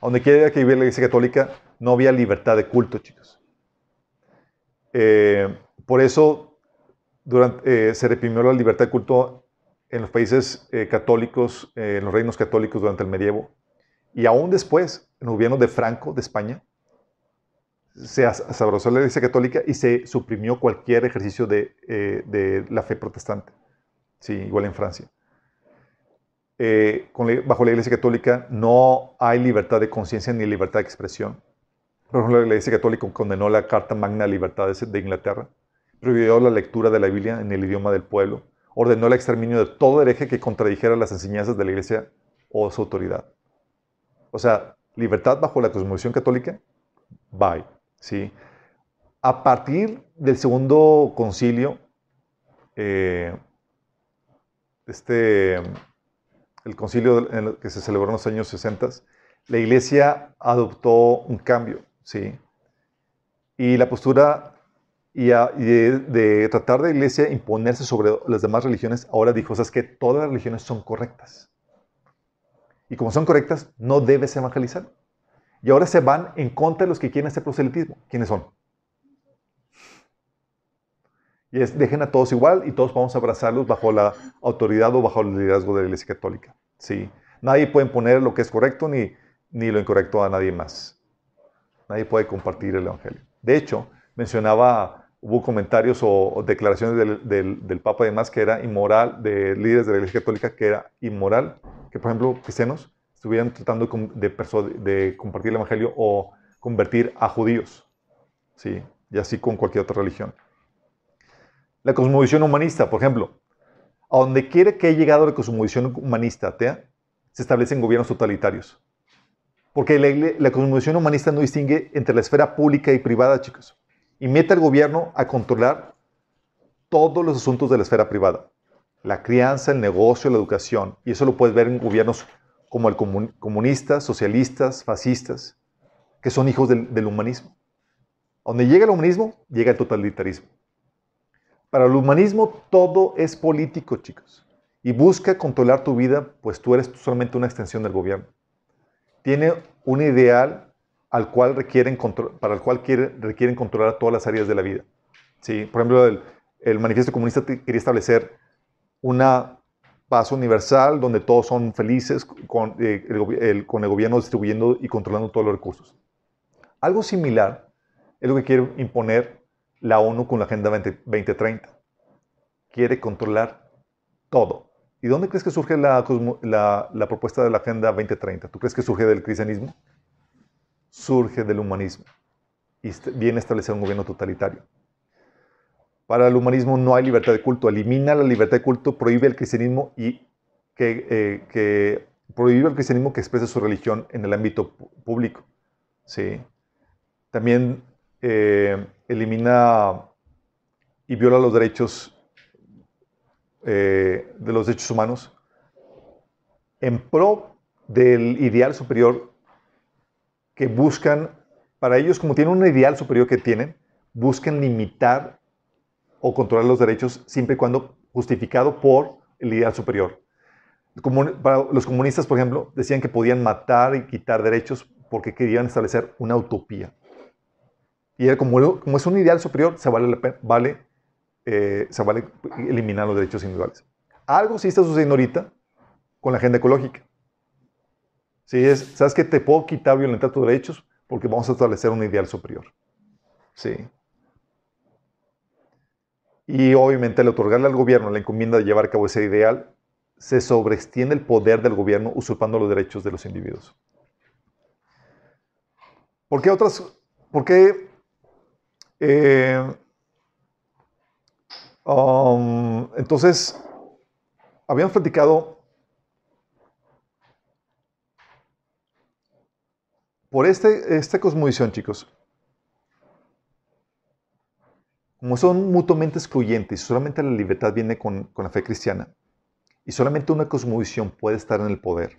donde quiera que viviera la Iglesia Católica, no había libertad de culto, chicos. Eh, por eso eh, se reprimió la libertad de culto en los países católicos, en los reinos católicos durante el medievo. Y aún después, en el gobierno de Franco, de España, se abrazó la Iglesia Católica y se suprimió cualquier ejercicio de, de la fe protestante. Sí, igual en Francia. Eh, bajo la Iglesia Católica no hay libertad de conciencia ni libertad de expresión. Por ejemplo, la Iglesia Católica condenó la Carta Magna de Libertades de Inglaterra, prohibió la lectura de la Biblia en el idioma del pueblo, ordenó el exterminio de todo hereje que contradijera las enseñanzas de la Iglesia o su autoridad. O sea, libertad bajo la cosmovisión católica, bye. ¿Sí? A partir del segundo concilio, eh, este, el concilio que se celebró en los años 60, la iglesia adoptó un cambio, ¿sí? Y la postura y, de, tratar de la iglesia imponerse sobre las demás religiones, ahora dijo, o sea, es que todas las religiones son correctas. Y como son correctas, no debes evangelizar. Y ahora se van en contra de los que quieren este proselitismo. ¿Quiénes son? Y es, dejen a todos igual y todos vamos a abrazarlos bajo la autoridad o bajo el liderazgo de la Iglesia Católica. ¿sí? Nadie puede poner lo que es correcto ni, ni lo incorrecto a nadie más. Nadie puede compartir el Evangelio. De hecho, mencionaba, hubo comentarios o, declaraciones del, del, Papa y demás que era inmoral, de líderes de la Iglesia Católica, que era inmoral que, por ejemplo, cristianos estuvieran tratando de, de compartir el Evangelio o convertir a judíos. ¿sí? Y así con cualquier otra religión. La cosmovisión humanista, por ejemplo, a donde quiere que haya llegado la cosmovisión humanista atea, se establecen gobiernos totalitarios. Porque la, cosmovisión humanista no distingue entre la esfera pública y privada, chicos. Y mete al gobierno a controlar todos los asuntos de la esfera privada. La crianza, el negocio, la educación. Y eso lo puedes ver en gobiernos como el comunistas, socialistas, fascistas, que son hijos del, humanismo. Donde llega el humanismo, llega el totalitarismo. Para el humanismo todo es político, chicos. Y busca controlar tu vida, pues tú eres solamente una extensión del gobierno. Tiene un ideal al cual requieren para el cual requieren controlar todas las áreas de la vida. ¿Sí? Por ejemplo, el manifiesto comunista quería establecer una paz universal donde todos son felices con, eh, el, con el gobierno distribuyendo y controlando todos los recursos. Algo similar es lo que quiere imponer la ONU con la Agenda 2030. Quiere controlar todo. ¿Y dónde crees que surge la, la, propuesta de la Agenda 2030? ¿Tú crees que surge del cristianismo? Surge del humanismo y viene a establecer un gobierno totalitario. Para el humanismo no hay libertad de culto. Elimina la libertad de culto, prohíbe el cristianismo y que, eh, prohíbe el cristianismo que exprese su religión en el ámbito público. Sí. También eh, elimina y viola los derechos eh, de los derechos humanos en pro del ideal superior que buscan, para ellos como tienen un ideal superior que tienen, buscan limitar o controlar los derechos siempre y cuando justificado por el ideal superior. Para los comunistas, por ejemplo, decían que podían matar y quitar derechos porque querían establecer una utopía. Y como, como es un ideal superior, se vale, vale, eh, se vale eliminar los derechos individuales. Algo sí está sucediendo ahorita con la agenda ecológica. Si es, ¿sabes que Te puedo quitar, violentar tus derechos porque vamos a establecer un ideal superior. Sí. Y obviamente al otorgarle al gobierno la encomienda de llevar a cabo ese ideal, se sobreextiende el poder del gobierno usurpando los derechos de los individuos. ¿Por qué otras? ¿Por qué? Eh, um, entonces, habíamos platicado por este, esta cosmovisión, chicos. Como son mutuamente excluyentes solamente la libertad viene con, la fe cristiana, y solamente una cosmovisión puede estar en el poder,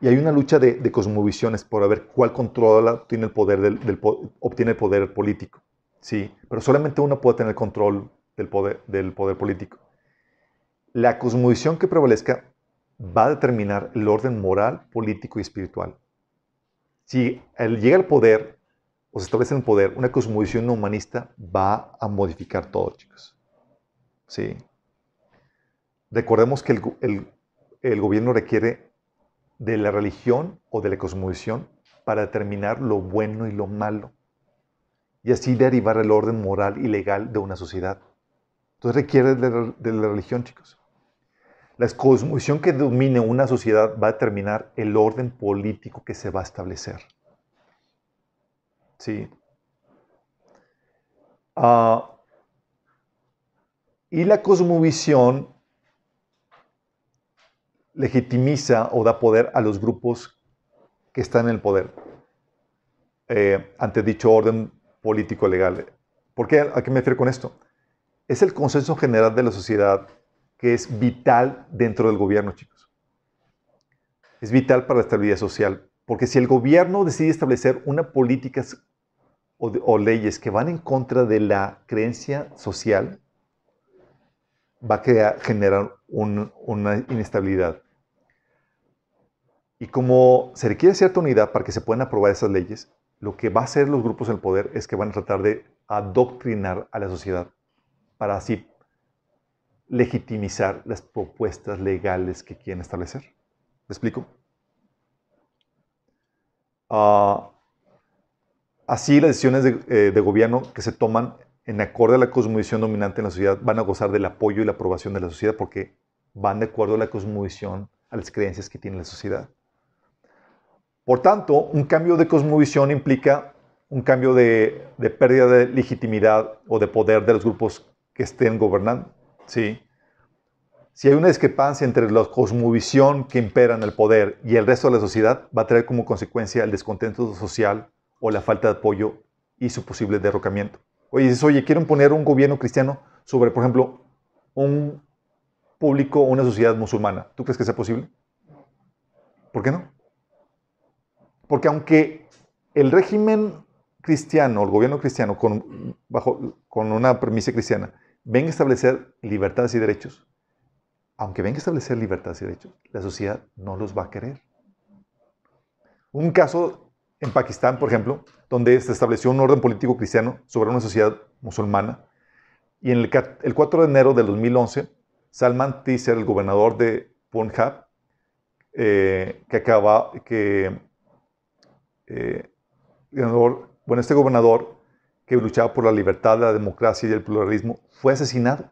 y hay una lucha de, cosmovisiones por ver cuál controla, tiene el poder obtiene el poder político. Sí, pero solamente una puede tener control del poder, del poder político. La cosmovisión que prevalezca va a determinar el orden moral, político y espiritual. Si él llega al poder, o se establece en el poder, una cosmovisión humanista va a modificar todo, chicos. ¿Sí? Recordemos que el, gobierno requiere de la religión o de la cosmovisión para determinar lo bueno y lo malo. Y así derivar el orden moral y legal de una sociedad. Entonces requiere de la, de la religión, chicos. La cosmovisión que domine una sociedad va a determinar el orden político que se va a establecer. Sí. Ah, y la cosmovisión legitimiza o da poder a los grupos que están en el poder eh, ante dicho orden político legal. ¿Por qué? ¿A qué me refiero con esto? Es el consenso general de la sociedad que es vital dentro del gobierno, chicos. Es vital para la estabilidad social. Porque si el gobierno decide establecer una política o, leyes que van en contra de la creencia social, va a generar una inestabilidad. Y como se requiere cierta unidad para que se puedan aprobar esas leyes, lo que va a hacer los grupos del poder es que van a tratar de adoctrinar a la sociedad para así legitimizar las propuestas legales que quieren establecer. ¿Me explico? Uh, Así, las decisiones eh, de, gobierno que se toman en acorde a la cosmovisión dominante en la sociedad van a gozar del apoyo y la aprobación de la sociedad porque van de acuerdo a la cosmovisión, a las creencias que tiene la sociedad. Por tanto, un cambio de cosmovisión implica un cambio de, pérdida de legitimidad o de poder de los grupos que estén gobernando. ¿sí? Si hay una discrepancia entre la cosmovisión que impera en el poder y el resto de la sociedad, va a traer como consecuencia el descontento social o la falta de apoyo y su posible derrocamiento. Oye, dices, oye, quieren poner un gobierno cristiano sobre, por ejemplo, un público o una sociedad musulmana. ¿Tú crees que sea posible? ¿Por qué no? Porque aunque el régimen cristiano, el gobierno cristiano, con, bajo, con una premisa cristiana, venga a establecer libertades y derechos, aunque venga a establecer libertades y derechos, la sociedad no los va a querer. Un caso en Pakistán, por ejemplo, donde se estableció un orden político cristiano sobre una sociedad musulmana, y en el, el 4 de enero del 2011, Salman Taseer, el gobernador de Punjab, eh, que acaba, que, eh, bueno, este gobernador que luchaba por la libertad, la democracia y el pluralismo, fue asesinado.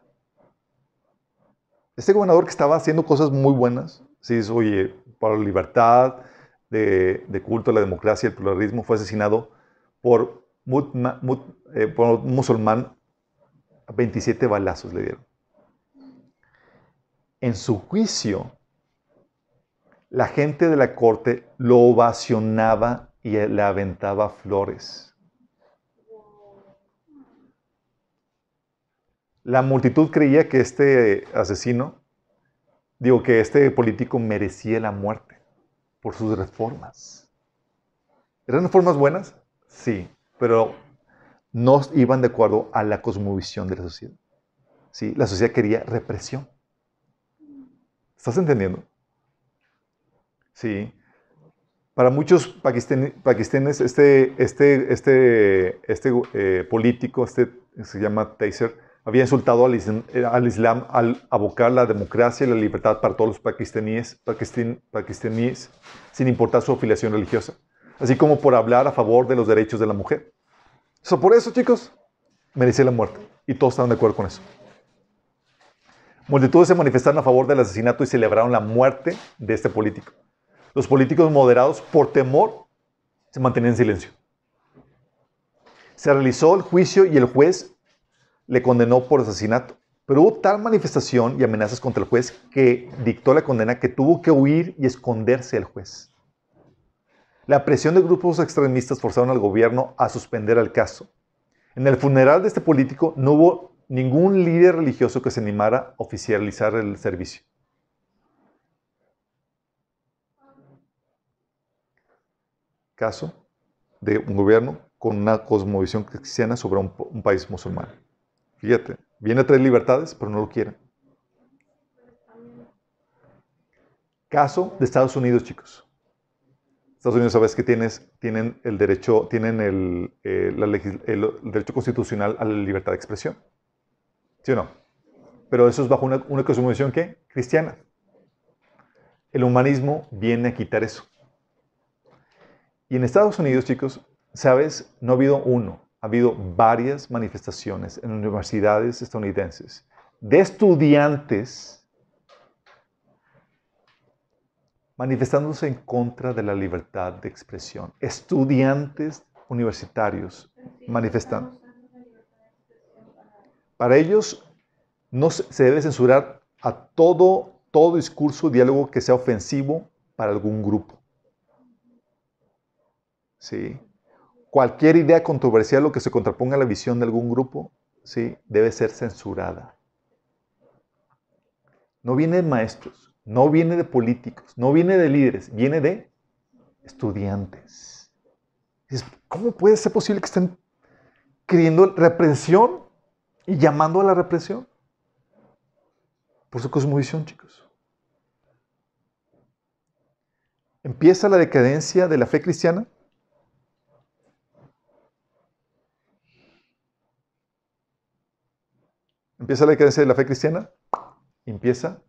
Este gobernador que estaba haciendo cosas muy buenas, sí, oye, para la libertad, de, culto a la democracia y el pluralismo, fue asesinado por, eh, un musulmán, 27 balazos le dieron. En su juicio, la gente de la corte lo ovacionaba y le aventaba flores. La multitud creía que este asesino, digo que este político merecía la muerte por sus reformas. ¿Eran reformas buenas? Sí, pero no iban de acuerdo a la cosmovisión de la sociedad. Sí, la sociedad quería represión. ¿Estás entendiendo? Sí. Para muchos pakistaníes, este, este, este, este eh, político, este se llama Taser, había insultado al, Islam al abocar la democracia y la libertad para todos los pakistaníes sin importar su afiliación religiosa, así como por hablar a favor de los derechos de la mujer. So, por eso, chicos, merecía la muerte. Y todos estaban de acuerdo con eso. Multitudes se manifestaron a favor del asesinato y celebraron la muerte de este político. Los políticos moderados, por temor, se mantenían en silencio. Se realizó el juicio y el juez le condenó por asesinato. Pero hubo tal manifestación y amenazas contra el juez que dictó la condena que tuvo que huir y esconderse el juez. La presión de grupos extremistas forzaron al gobierno a suspender el caso. En el funeral de este político no hubo ningún líder religioso que se animara a oficializar el servicio. caso de un gobierno con una cosmovisión cristiana sobre un, país musulmán. Fíjate, viene a traer libertades, pero no lo quieren. Caso de Estados Unidos, chicos. Estados Unidos, sabes que tienen el derecho, tienen el, eh, el, derecho constitucional a la libertad de expresión. ¿Sí o no? Pero eso es bajo una, una que cristiana. El humanismo viene a quitar eso. Y en Estados Unidos, chicos, sabes, no ha habido uno, ha habido varias manifestaciones en universidades estadounidenses de estudiantes manifestándose en contra de la libertad de expresión. Estudiantes universitarios manifestando. Para ellos no se debe censurar a todo, todo discurso, diálogo que sea ofensivo para algún grupo. ¿sí? Cualquier idea controversial o que se contraponga a la visión de algún grupo, ¿sí? Debe ser censurada. No viene de maestros, no viene de políticos, no viene de líderes, viene de estudiantes. ¿Cómo puede ser posible que estén queriendo represión y llamando a la represión? Por su cosmovisión, chicos. Empieza la decadencia de la fe cristiana Empieza la decadencia de la fe cristiana, empieza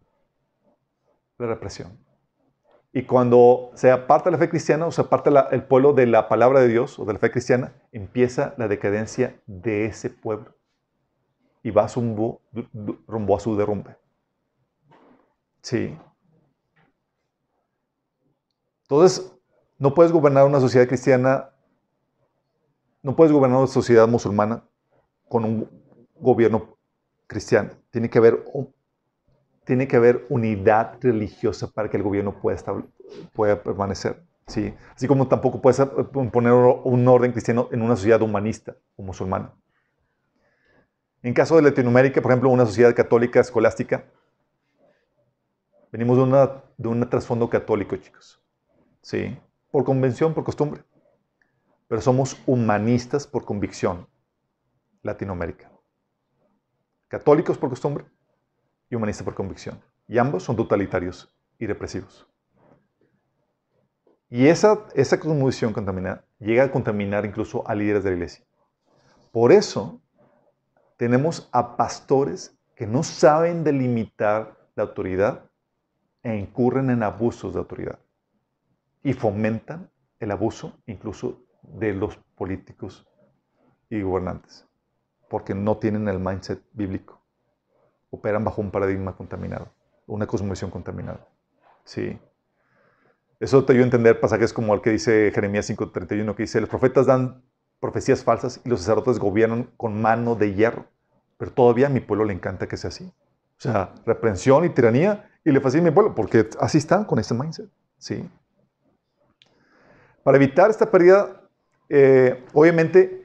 la represión. Y cuando se aparta la fe cristiana o se aparta el pueblo de la palabra de Dios o de la fe cristiana, empieza la decadencia de ese pueblo y va rumbo, rumbo a su derrumbe. Sí. Entonces, no puedes gobernar una sociedad cristiana, no puedes gobernar una sociedad musulmana con un gobierno cristiano. Tiene que haber, tiene que haber unidad religiosa para que el gobierno pueda, pueda permanecer. ¿sí? Así como tampoco puedes poner un orden cristiano en una sociedad humanista o musulmana. En caso de Latinoamérica, por ejemplo, una sociedad católica escolástica, venimos de, una, de un trasfondo católico, chicos. ¿sí? Por convención, por costumbre. Pero somos humanistas por convicción. Latinoamérica. Católicos por costumbre y humanistas por convicción. Y ambos son totalitarios y represivos. Y esa, esa convicción contamina, llega a contaminar incluso a líderes de la iglesia. Por eso tenemos a pastores que no saben delimitar la autoridad e incurren en abusos de autoridad y fomentan el abuso incluso de los políticos y gobernantes, porque no tienen el mindset bíblico. Operan bajo un paradigma contaminado, una cosmovisión contaminada. Sí. Eso te ayuda a entender pasajes como el que dice Jeremías 5:31, que dice, los profetas dan profecías falsas y los sacerdotes gobiernan con mano de hierro. Pero todavía a mi pueblo le encanta que sea así. O sea, reprensión y tiranía y le fascina a mi pueblo, porque así están con ese mindset. ¿sí? Para evitar esta pérdida, eh, obviamente,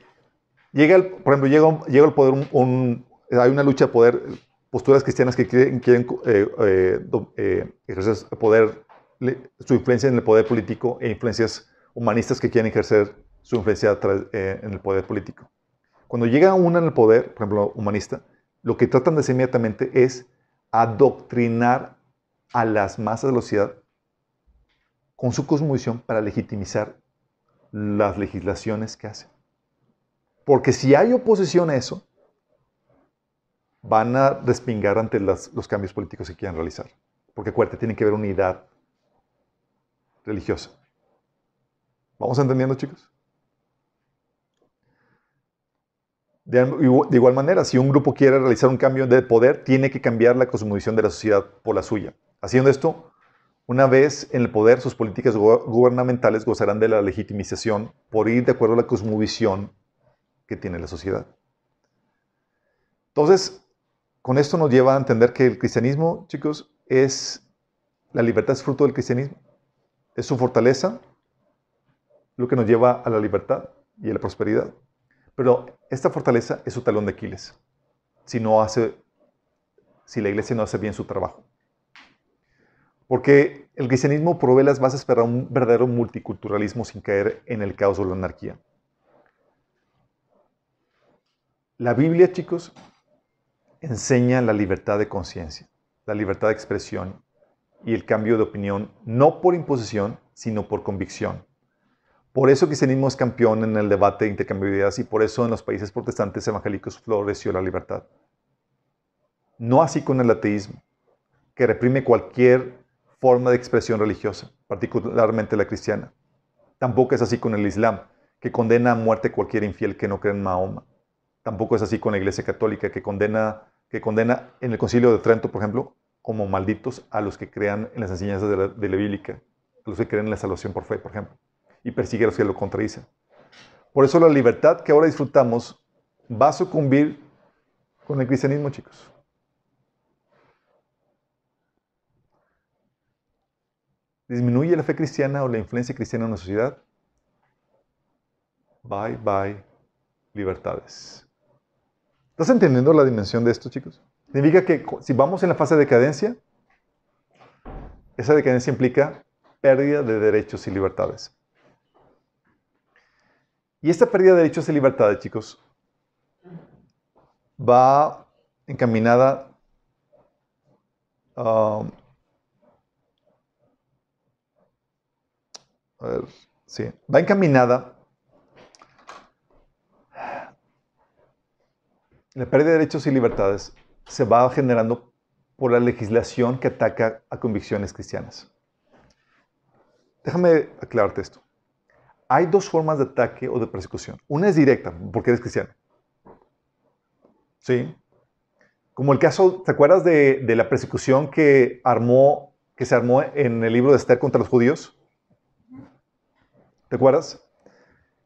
llega por ejemplo, llega, llega el poder, hay una lucha de poder, posturas cristianas que quieren, quieren eh, eh, ejercer poder, su influencia en el poder político e influencias humanistas que quieren ejercer su influencia en el poder político. Cuando llega una en el poder, por ejemplo, humanista, lo que tratan de hacer inmediatamente es adoctrinar a las masas de la sociedad con su cosmovisión para legitimizar las legislaciones que hacen. Porque si hay oposición a eso, van a respingar ante los cambios políticos que quieran realizar. Porque acuérdate, tiene que haber unidad religiosa. ¿Vamos entendiendo, chicos? De, igual manera, si un grupo quiere realizar un cambio de poder, tiene que cambiar la cosmovisión de la sociedad por la suya. Haciendo esto, una vez en el poder, sus políticas gubernamentales gozarán de la legitimización por ir de acuerdo a la cosmovisión que tiene la sociedad. Entonces, con esto nos lleva a entender que el cristianismo, chicos, es la libertad es fruto del cristianismo. Es su fortaleza lo que nos lleva a la libertad y a la prosperidad. Pero esta fortaleza es su talón de Aquiles. Si no hace, si la iglesia no hace bien su trabajo. Porque el cristianismo provee las bases para un verdadero multiculturalismo sin caer en el caos o la anarquía. La Biblia, chicos, enseña la libertad de conciencia, la libertad de expresión y el cambio de opinión, no por imposición, sino por convicción. Por eso el cristianismo es campeón en el debate de intercambio de ideas y por eso en los países protestantes evangélicos floreció la libertad. No así con el ateísmo, que reprime cualquier forma de expresión religiosa, particularmente la cristiana. Tampoco es así con el Islam, que condena a muerte cualquier infiel que no cree en Mahoma. Tampoco es así con la Iglesia Católica, que condena, que condena en el Concilio de Trento, por ejemplo, como malditos a los que crean en las enseñanzas de la, de la bíblica, a los que creen en la salvación por fe, por ejemplo y persigue a los que lo contradicen. Por eso la libertad que ahora disfrutamos va a sucumbir con el cristianismo, chicos. ¿Disminuye la fe cristiana o la influencia cristiana en la sociedad? Bye, bye, libertades. ¿Estás entendiendo la dimensión de esto, chicos? Significa que si vamos en la fase de decadencia, esa decadencia implica pérdida de derechos y libertades. Y esta pérdida de derechos y libertades, chicos, va encaminada um, a ver, sí, va encaminada la pérdida de derechos y libertades se va generando por la legislación que ataca a convicciones cristianas. Déjame aclararte esto hay dos formas de ataque o de persecución. Una es directa, porque eres cristiano. ¿Sí? Como el caso, ¿te acuerdas de, la persecución que, armó, que se armó en el libro de Esther contra los judíos? ¿Te acuerdas?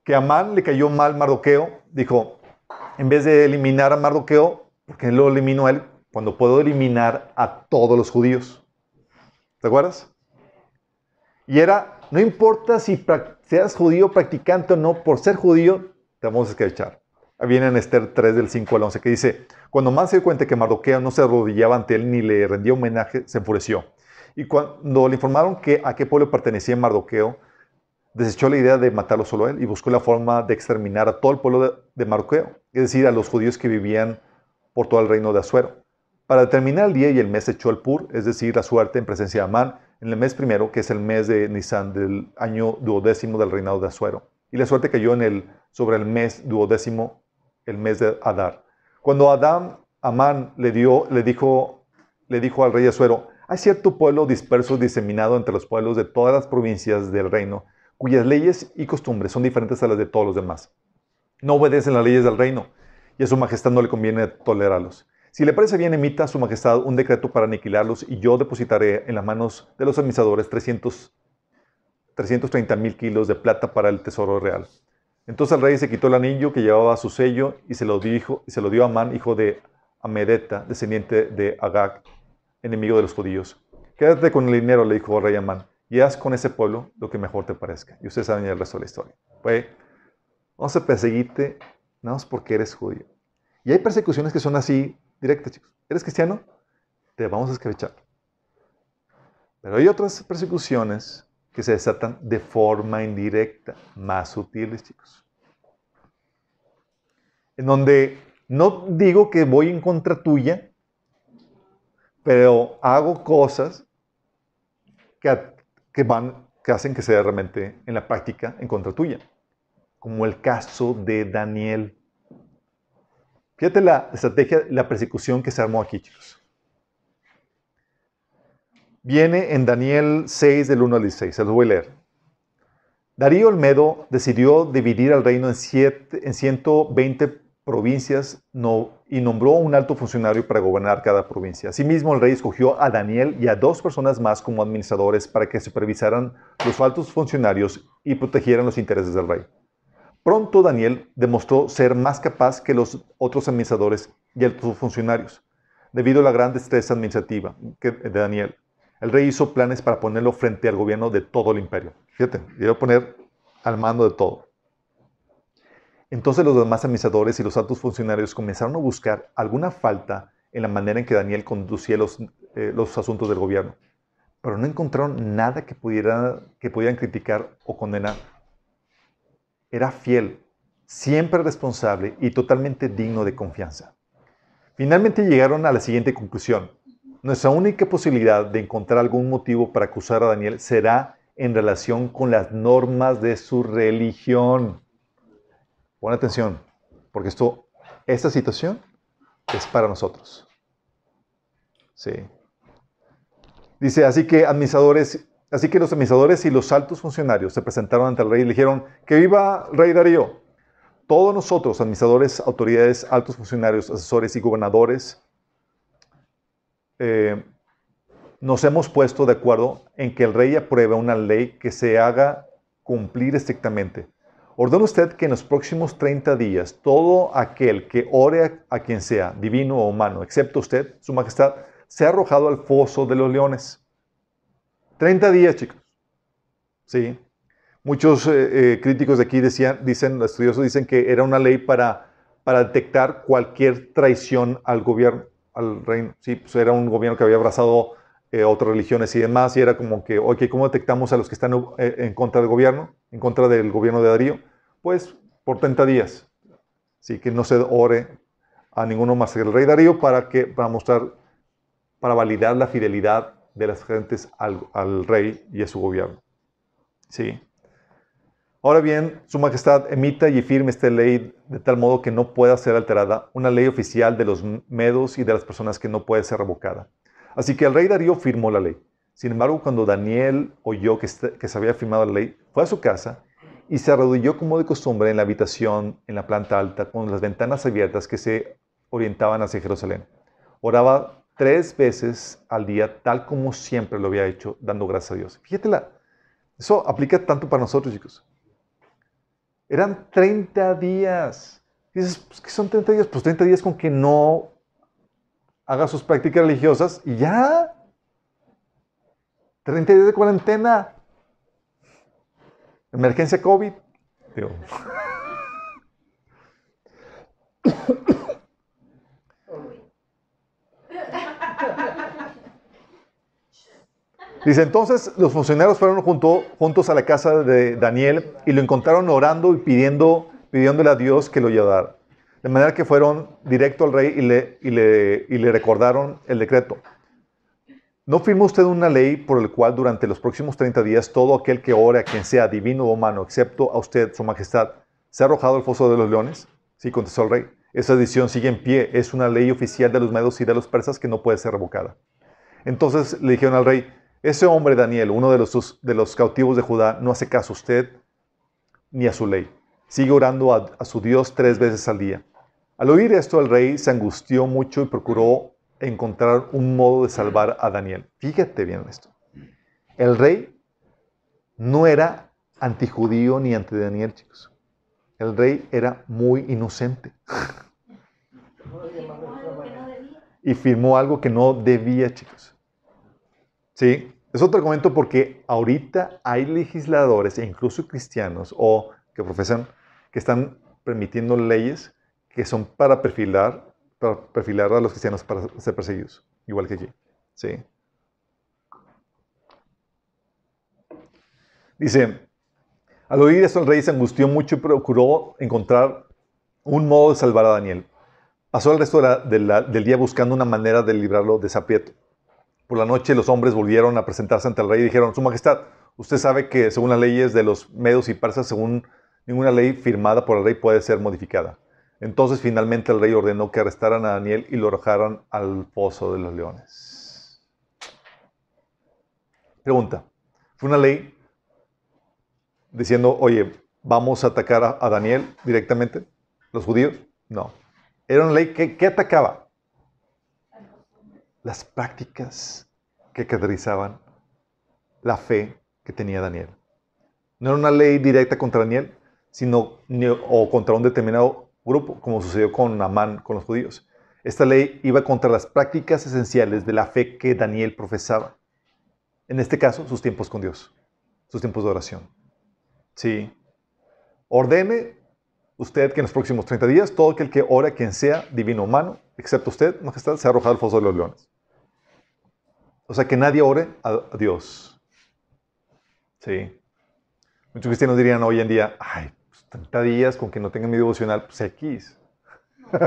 Que a Amán le cayó mal Mardoqueo. Dijo, en vez de eliminar a Mardoqueo, porque lo eliminó a él, cuando puedo eliminar a todos los judíos. ¿Te acuerdas? Y era, no importa si seas judío practicante o no, por ser judío, te vamos a escrachar. Viene en Esther 3 del 5 al 11 que dice, cuando más se dio cuenta que Mardoqueo no se arrodillaba ante él ni le rendía homenaje, se enfureció. Y cuando le informaron que a qué pueblo pertenecía Mardoqueo, desechó la idea de matarlo solo a él y buscó la forma de exterminar a todo el pueblo de, Mardoqueo, es decir, a los judíos que vivían por todo el reino de Azuero. Para determinar el día y el mes echó el pur, es decir, la suerte en presencia de Amán, en el mes primero, que es el mes de Nisan del año duodécimo del reinado de Azuero. Y la suerte cayó en el, sobre el mes duodécimo, el mes de Adar. Cuando Adán, Amán le, dio, le, dijo, le dijo al rey Azuero, hay cierto pueblo disperso, diseminado entre los pueblos de todas las provincias del reino, cuyas leyes y costumbres son diferentes a las de todos los demás. No obedecen las leyes del reino, y a su majestad no le conviene tolerarlos. Si le parece bien, emita a su majestad un decreto para aniquilarlos, y yo depositaré en las manos de los administradores 300, 330 mil kilos de plata para el tesoro real. Entonces el rey se quitó el anillo que llevaba su sello y se lo, dijo, y se lo dio a Amán, hijo de Amedeta, descendiente de Agag, enemigo de los judíos. Quédate con el dinero, le dijo el rey Amán, y haz con ese pueblo lo que mejor te parezca. Y ustedes saben el resto de la historia. Pues, vamos a perseguirte nada más porque eres judío. Y hay persecuciones que son así directas, chicos. ¿Eres cristiano? Te vamos a escabechar. Pero hay otras persecuciones que se desatan de forma indirecta, más sutiles, chicos. En donde no digo que voy en contra tuya, pero hago cosas que, que hacen que sea realmente en la práctica en contra tuya. Como el caso de Daniel. Fíjate la estrategia, la persecución que se armó aquí, chicos. Viene en Daniel 6, del 1 al 16. Se los voy a leer. Darío Olmedo decidió dividir al reino en, siete, en 120 provincias y nombró un alto funcionario para gobernar cada provincia. Asimismo, el rey escogió a Daniel y a dos personas más como administradores para que supervisaran los altos funcionarios y protegieran los intereses del rey. Pronto Daniel demostró ser más capaz que los otros administradores y altos funcionarios, debido a la gran destreza administrativa de Daniel. El rey hizo planes para ponerlo frente al gobierno de todo el imperio. Fíjate, iba a poner al mando de todo. Entonces los demás administradores y los altos funcionarios comenzaron a buscar alguna falta en la manera en que Daniel conducía los, eh, los asuntos del gobierno, pero no encontraron nada que, pudiera, que pudieran criticar o condenar. Era fiel, siempre responsable y totalmente digno de confianza. Finalmente llegaron a la siguiente conclusión. Nuestra única posibilidad de encontrar algún motivo para acusar a Daniel será en relación con las normas de su religión. Pon atención, porque esto, esta situación es para nosotros. Sí. Dice, así que administradores, así que los administradores y los altos funcionarios se presentaron ante el rey y le dijeron, que viva el rey Darío. Todos nosotros, administradores, autoridades, altos funcionarios, asesores y gobernadores, eh, nos hemos puesto de acuerdo en que el rey apruebe una ley que se haga cumplir estrictamente Ordena usted que en los próximos 30 días todo aquel que ore a, quien sea, divino o humano, excepto usted, su majestad, sea arrojado al foso de los leones. 30 días, chicos. Sí. Muchos eh, eh, críticos de aquí decían, dicen, estudiosos dicen que era una ley para, para detectar cualquier traición al gobierno, al reino. Sí, pues era un gobierno que había abrazado eh, otras religiones y demás, y era como que, ok, ¿cómo detectamos a los que están eh, en contra del gobierno, en contra del gobierno de Darío? Pues por 30 días. Sí, que no se ore a ninguno más que el rey Darío para, que, para mostrar, para validar la fidelidad de las gentes al, al rey y a su gobierno. Sí. Ahora bien, Su Majestad emita y firme esta ley de tal modo que no pueda ser alterada, una ley oficial de los medos y de las personas que no puede ser revocada. Así que el rey Darío firmó la ley. Sin embargo, cuando Daniel oyó que, que se había firmado la ley, fue a su casa y se arrodilló como de costumbre en la habitación, en la planta alta, con las ventanas abiertas que se orientaban hacia Jerusalén. Oraba tres veces al día, tal como siempre lo había hecho, dando gracias a Dios. Fíjate, eso aplica tanto para nosotros, chicos. Eran 30 días. dices, pues, ¿qué son 30 días? Pues 30 días con que no haga sus prácticas religiosas y ya. 30 días de cuarentena. Emergencia COVID. Dice, entonces los funcionarios fueron junto, juntos a la casa de Daniel y lo encontraron orando y pidiendo, pidiéndole a Dios que lo ayudara. De manera que fueron directo al rey y le, recordaron el decreto. ¿No firmó usted una ley por el cual durante los próximos 30 días todo aquel que ore a quien sea divino o humano, excepto a usted, su majestad, se ha arrojado al foso de los leones? Sí, contestó el rey. Esa decisión sigue en pie. Es una ley oficial de los medos y de los persas que no puede ser revocada. Entonces le dijeron al rey, ese hombre Daniel, uno de los, cautivos de Judá, no hace caso a usted ni a su ley. Sigue orando a su Dios tres veces al día. Al oír esto, el rey se angustió mucho y procuró encontrar un modo de salvar a Daniel. Fíjate bien esto. El rey no era antijudío ni anti Daniel, chicos. El rey era muy inocente. y firmó algo que no debía, chicos. Sí, es otro argumento porque ahorita hay legisladores e incluso cristianos o que profesan que están permitiendo leyes que son para perfilar, para perfilar a los cristianos para ser perseguidos, igual que aquí. Sí. Dice, al oír esto el rey se angustió mucho y procuró encontrar un modo de salvar a Daniel. Pasó el resto del día buscando una manera de librarlo de ese. Por la noche los hombres volvieron a presentarse ante el rey y dijeron, Su Majestad, usted sabe que según las leyes de los medos y persas, según ninguna ley firmada por el rey puede ser modificada. Entonces finalmente el rey ordenó que arrestaran a Daniel y lo arrojaran al pozo de los leones. Pregunta, ¿fue una ley diciendo, oye, vamos a atacar a, Daniel directamente, los judíos? No. Era una ley que, atacaba las prácticas que caracterizaban la fe que tenía Daniel. No era una ley directa contra Daniel, sino o contra un determinado grupo, como sucedió con Amán, con los judíos. Esta ley iba contra las prácticas esenciales de la fe que Daniel profesaba. En este caso, sus tiempos con Dios, sus tiempos de oración. Sí. Ordene usted que en los próximos 30 días todo aquel que ora, quien sea, divino humano, excepto usted, majestad, se arrojado al foso de los leones. O sea, que nadie ore a Dios. Sí. Muchos cristianos dirían hoy en día, ay, 30 días con que no tengan mi devocional, pues X.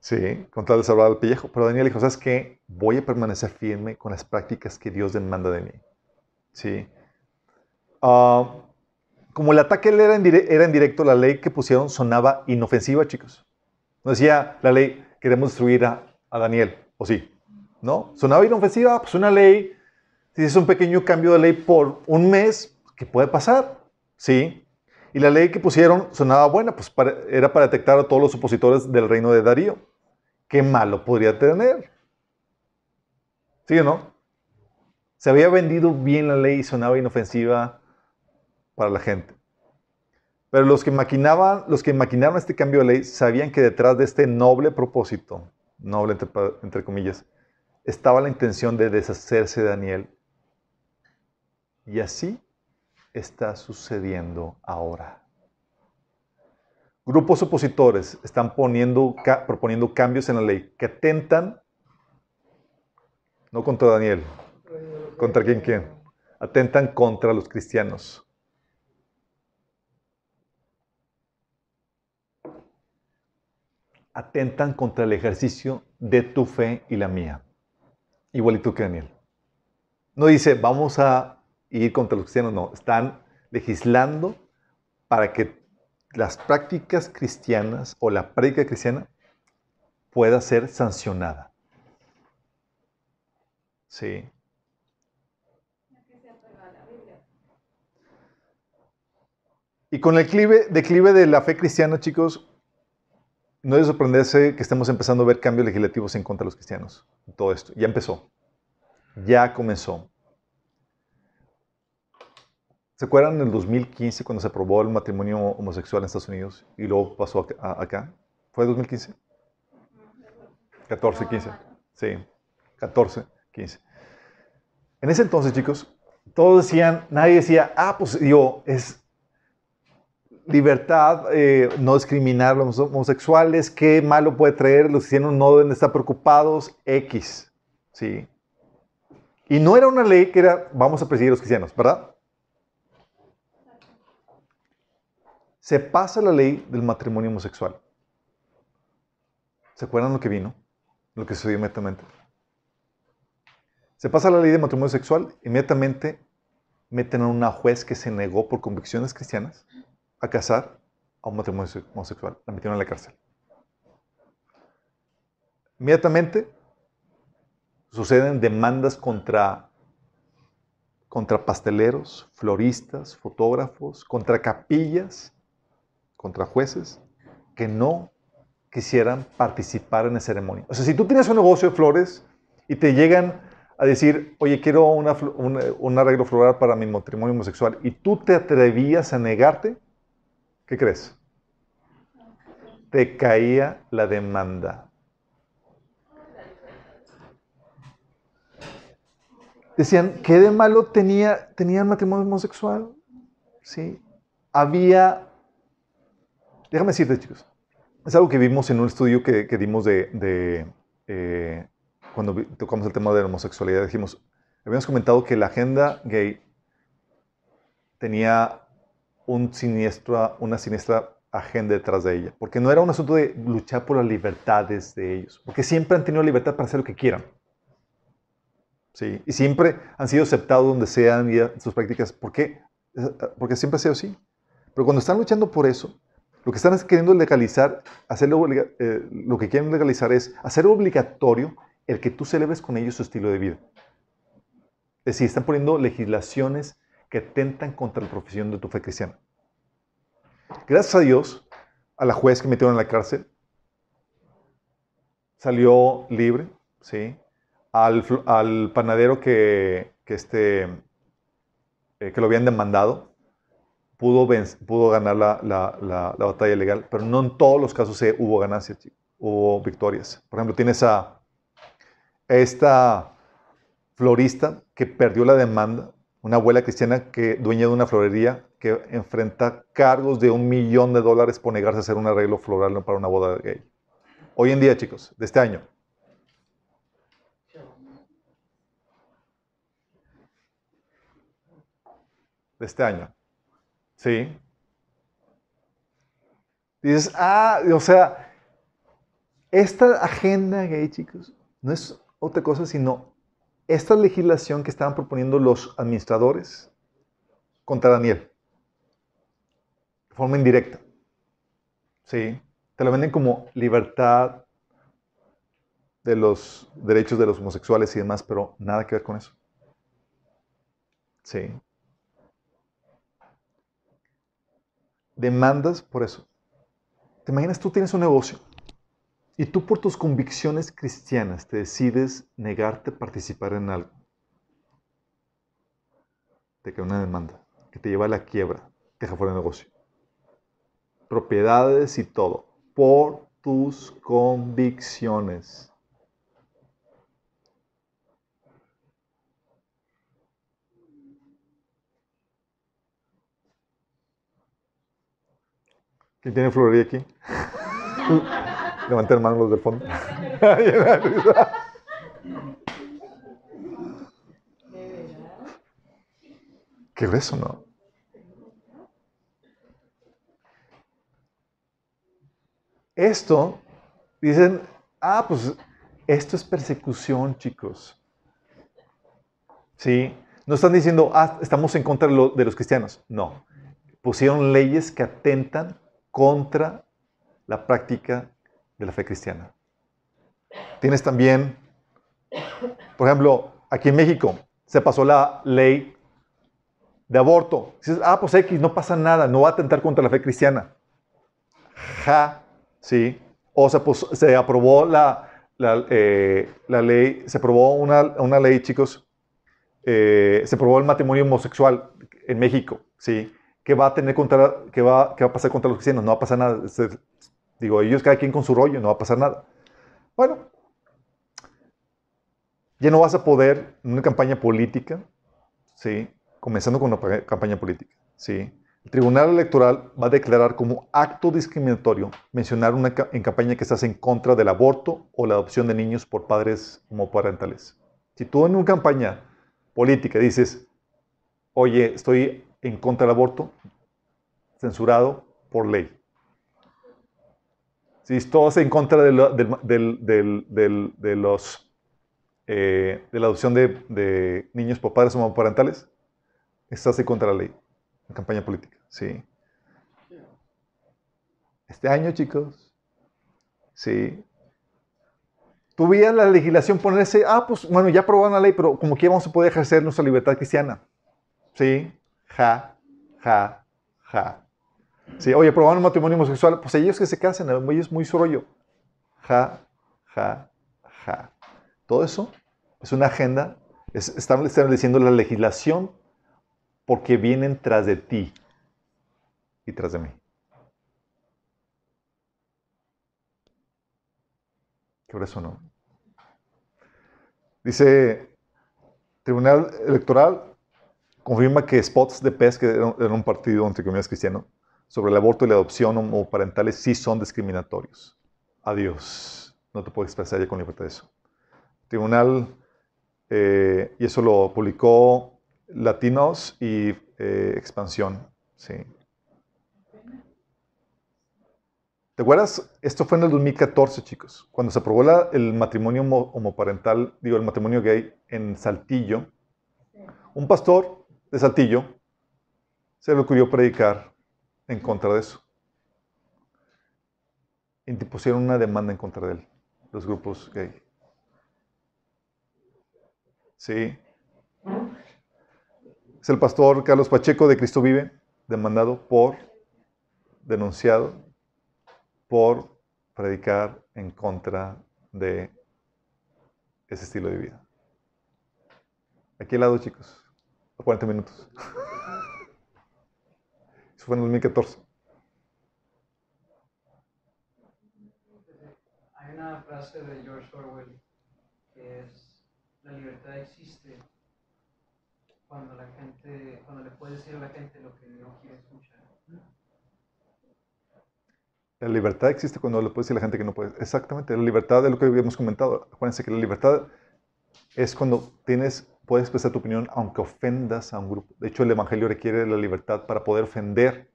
sí, con tal de salvar al pellejo. Pero Daniel dijo, ¿sabes qué? Voy a permanecer firme con las prácticas que Dios demanda de mí. Sí. Ah, como el ataque era en, era en directo, la ley que pusieron sonaba inofensiva, chicos. No decía la ley, queremos destruir a, a Daniel, o sí. ¿No? Sonaba inofensiva, pues una ley, si es un pequeño cambio de ley por un mes, ¿Qué puede pasar? ¿Sí? Y la ley que pusieron sonaba buena, pues era para detectar a todos los opositores del reino de Darío. ¿Qué malo podría tener? ¿Sí o no? Se había vendido bien la ley y sonaba inofensiva para la gente. Pero los que maquinaban, los que maquinaron este cambio de ley sabían que detrás de este noble propósito, noble entre comillas, estaba la intención de deshacerse de Daniel. Y así está sucediendo ahora. Grupos opositores están poniendo, proponiendo cambios en la ley que atentan, no contra Daniel, contra quién, quién, atentan contra los cristianos. Atentan contra el ejercicio de tu fe y la mía. Igualito que Daniel. No dice, vamos a ir contra los cristianos, no, están legislando para que las prácticas cristianas o la práctica cristiana pueda ser sancionada. Sí. Y con el declive de la fe cristiana, chicos, no es sorprenderse que estemos empezando a ver cambios legislativos en contra de los cristianos. Todo esto. Ya empezó. Ya comenzó. ¿Se acuerdan en el 2015 cuando se aprobó el matrimonio homosexual en Estados Unidos y luego pasó acá? ¿Fue 2015? 14, 15. Sí, 14, 15. En ese entonces, chicos, todos decían, nadie decía, ah, pues yo, es libertad, eh, no discriminar a los homosexuales, qué malo puede traer, los cristianos no deben estar preocupados, X. Sí. Y no era una ley que era, vamos a perseguir a los cristianos, ¿verdad? Se pasa la ley del matrimonio homosexual. ¿Se acuerdan lo que vino? Lo que sucedió inmediatamente. Se pasa la ley de matrimonio sexual, inmediatamente meten a una juez que se negó por convicciones cristianas a casar a un matrimonio homosexual. La metieron en la cárcel. Inmediatamente suceden demandas contra, contra pasteleros, floristas, fotógrafos, contra capillas, contra jueces que no quisieran participar en la ceremonia. O sea, si tú tienes un negocio de flores y te llegan a decir, oye, quiero un arreglo floral para mi matrimonio homosexual, y tú te atrevías a negarte, ¿qué crees? Te caía la demanda. Decían, ¿qué de malo tenía, tenía el matrimonio homosexual? Sí. Había, déjame decirte, chicos, es algo que vimos en un estudio que, dimos de, eh, cuando tocamos el tema de la homosexualidad. Dijimos, habíamos comentado que la agenda gay tenía un siniestro, una siniestra agenda detrás de ella, porque no era un asunto de luchar por las libertades de ellos, porque siempre han tenido libertad para hacer lo que quieran. Sí, y siempre han sido aceptados donde sean y sus prácticas. ¿Por qué? Porque siempre ha sido así. Pero cuando están luchando por eso, lo que están queriendo legalizar, hacerlo, eh, lo que quieren legalizar es hacer obligatorio el que tú celebres con ellos su estilo de vida. Es decir, están poniendo legislaciones que atentan contra la profesión de tu fe cristiana. Gracias a Dios, a la juez que metieron en la cárcel, salió libre, ¿sí? Al, panadero que, este, eh, que lo habían demandado, pudo, pudo ganar la, batalla legal, pero no en todos los casos hubo ganancias, hubo victorias. Por ejemplo, tienes a esta florista que perdió la demanda, una abuela cristiana que dueña de una florería que enfrenta cargos de un millón de dólares por negarse a hacer un arreglo floral para una boda gay. Hoy en día, chicos, de este año. De este año. ¿Sí? Dices, ah, o sea, esta agenda gay, chicos, no es otra cosa sino esta legislación que estaban proponiendo los administradores contra Daniel. De forma indirecta. ¿Sí? Te lo venden como libertad de los derechos de los homosexuales y demás, pero nada que ver con eso. Sí. Demandas por eso. ¿Te imaginas tú tienes un negocio y tú por tus convicciones cristianas te decides negarte a participar en algo? Te queda una demanda que te lleva a la quiebra, te deja fuera del negocio. Propiedades y todo, por tus convicciones. ¿Quién tiene florería aquí? Levanten manos los del fondo. Qué beso, ¿no? Esto, dicen, ah, pues esto es persecución, chicos. ¿Sí? No están diciendo, ah, estamos en contra de los cristianos. No. Pusieron leyes que atentan contra la práctica de la fe cristiana. Tienes también, por ejemplo, aquí en México se pasó la ley de aborto. Dices, ah, pues X, no pasa nada, no va a atentar contra la fe cristiana. Ja, sí. O se aprobó la, la, eh, ley, se aprobó una, ley, chicos, eh, se aprobó el matrimonio homosexual en México, sí. ¿Qué va a tener contra, qué va, qué va a pasar contra los cristianos? No va a pasar nada. Digo, ellos cada quien con su rollo, no va a pasar nada. Bueno, ya no vas a poder en una campaña política, ¿sí? comenzando con una campaña política. ¿sí? El Tribunal Electoral va a declarar como acto discriminatorio mencionar una, en campaña que estás en contra del aborto o la adopción de niños por padres homoparentales. Si tú en una campaña política. Dices, oye, estoy en contra del aborto, censurado por ley. Si estás en contra de, los eh, de la adopción de, niños por padres homoparentales, estás en contra de la ley, en campaña política. Sí. Este año, chicos, sí. Tú la legislación ponerse, ah, pues bueno, ya aprobaron la ley, pero como que vamos a poder ejercer nuestra libertad cristiana. Sí, ja, ja, ja. Sí, oye, aprobaron un matrimonio homosexual, pues ellos que se casen, ellos muy su rollo. Ja, ja, ja. Todo eso es una agenda, están estableciendo la legislación porque vienen tras de ti y tras de mí. ¿Qué eso no? Dice, Tribunal Electoral confirma que Spots de PES, que era un partido, entre comillas, cristiano, sobre el aborto y la adopción homoparentales sí son discriminatorios. Adiós. No te puedo expresar ya con libertad de eso. Tribunal, eh, y eso lo publicó Latinos y eh, Expansión. Sí. ¿Te acuerdas? Esto fue en el 2014, chicos, cuando se aprobó el matrimonio homoparental, digo, el matrimonio gay en Saltillo. Un pastor de Saltillo se le ocurrió predicar en contra de eso. Y pusieron una demanda en contra de él, los grupos gay. Sí. Es el pastor Carlos Pacheco de Cristo Vive, demandado por, denunciado por predicar en contra de ese estilo de vida. Aquí al lado, chicos, a 40 minutos. Eso fue en 2014. Hay una frase de George Orwell que es, la libertad existe cuando la gente, cuando le puedes decir a la gente lo que no quiere escuchar. La libertad existe cuando le puedes decir a la gente que no puede. Exactamente, la libertad es lo que habíamos comentado. Acuérdense que la libertad es cuando tienes, puedes expresar tu opinión aunque ofendas a un grupo. De hecho, el Evangelio requiere la libertad para poder ofender,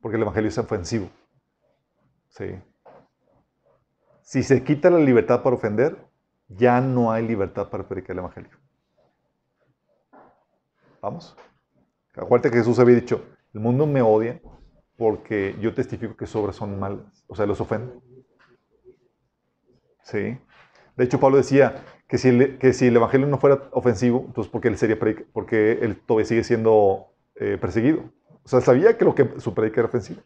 porque el Evangelio es ofensivo. Sí. Si se quita la libertad para ofender, ya no hay libertad para predicar el Evangelio. Vamos. Acuérdate que Jesús había dicho, el mundo me odia porque yo testifico que sus obras son malas. O sea, los ofende. Sí. De hecho, Pablo decía que si el, evangelio no fuera ofensivo, entonces ¿por qué él, sería porque él todavía sigue siendo eh, perseguido? O sea, sabía que, lo que su predica era ofensiva.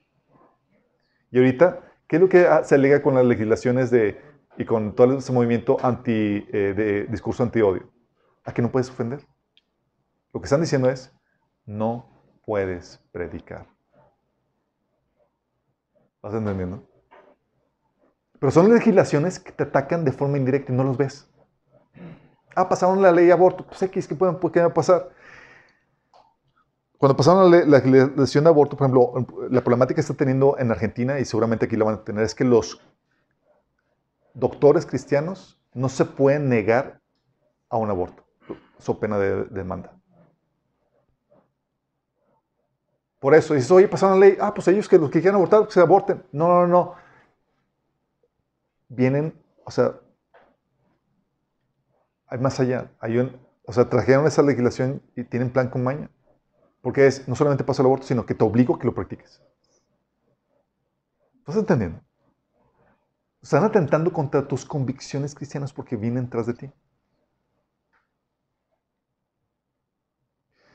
Y ahorita, ¿qué es lo que se alega con las legislaciones de, y con todo ese movimiento anti, eh, de discurso anti-odio? A que no puedes ofender. Lo que están diciendo es, no puedes predicar. ¿Vas entendiendo? Pero son legislaciones que te atacan de forma indirecta y no los ves. Ah, pasaron la ley de aborto. Pues X, ¿qué, pueden, ¿qué va a pasar? Cuando pasaron la, la, legislación de aborto, por ejemplo, la problemática que está teniendo en Argentina, y seguramente aquí la van a tener, es que los doctores cristianos no se pueden negar a un aborto, so pena de demanda. Por eso dices, oye, pasaron la ley, ah, pues ellos que los que quieran abortar, que se aborten. No, no, no. Vienen, o sea, hay más allá. O sea, trajeron esa legislación y tienen plan con maña. Porque es, no solamente pasa el aborto, sino que te obligo a que lo practiques. ¿Estás entendiendo? Están atentando contra tus convicciones cristianas porque vienen tras de ti.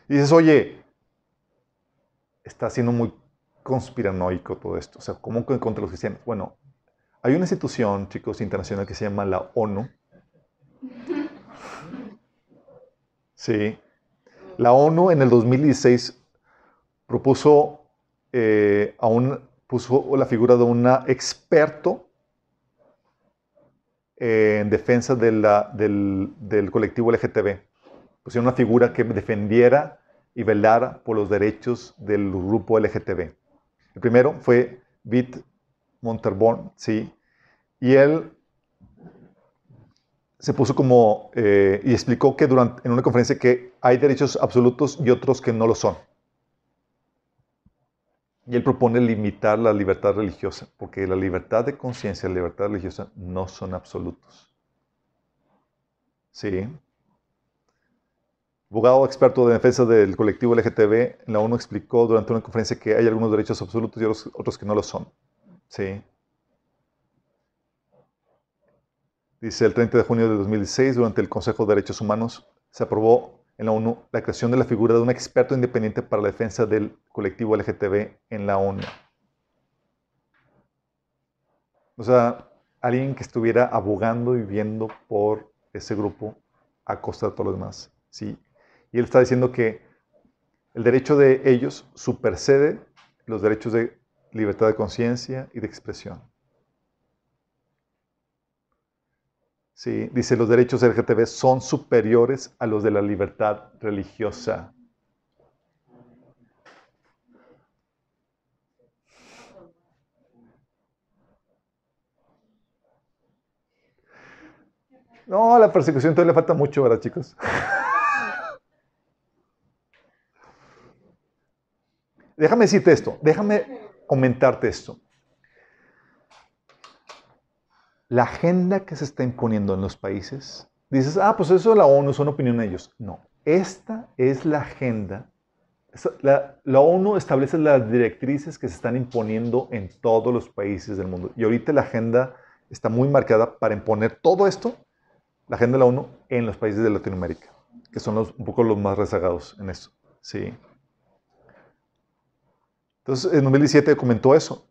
Y dices, oye, está siendo muy conspiranoico todo esto. O sea, ¿cómo contra los cristianos? Bueno, hay una institución, chicos, internacional que se llama la ONU. Sí. La ONU en el 2016 propuso, eh, a un, puso la figura de un experto en defensa del, del colectivo LGTB. Pusieron una figura que defendiera y velar por los derechos del grupo LGTB. El primero fue Vitt Monterborn, sí, y él se puso como, eh, y explicó que durante, en una conferencia que hay derechos absolutos y otros que no lo son. Y él propone limitar la libertad religiosa, porque la libertad de conciencia y la libertad religiosa no son absolutos. Sí. Abogado experto de defensa del colectivo LGTB en la ONU explicó durante una conferencia que hay algunos derechos absolutos y otros que no lo son. Sí. Dice el 30 de junio de 2016, durante el Consejo de Derechos Humanos, se aprobó en la ONU la creación de la figura de un experto independiente para la defensa del colectivo LGTB en la ONU. O sea, alguien que estuviera abogando y viendo por ese grupo a costa de todos los demás. ¿sí? Y él está diciendo que el derecho de ellos supersede los derechos de libertad de conciencia y de expresión. Sí, dice, los derechos LGTB son superiores a los de la libertad religiosa. No, la persecución todavía le falta mucho, ¿verdad, chicos? déjame decirte esto, déjame comentarte esto. La agenda que se está imponiendo en los países, dices, ah, pues eso es la ONU, son opinión de ellos. No, esta es la agenda. La, ONU establece las directrices que se están imponiendo en todos los países del mundo. Y ahorita la agenda está muy marcada para imponer todo esto, la agenda de la ONU, en los países de Latinoamérica, que son los, un poco los más rezagados en eso. Sí. Entonces, en 2017 comentó eso.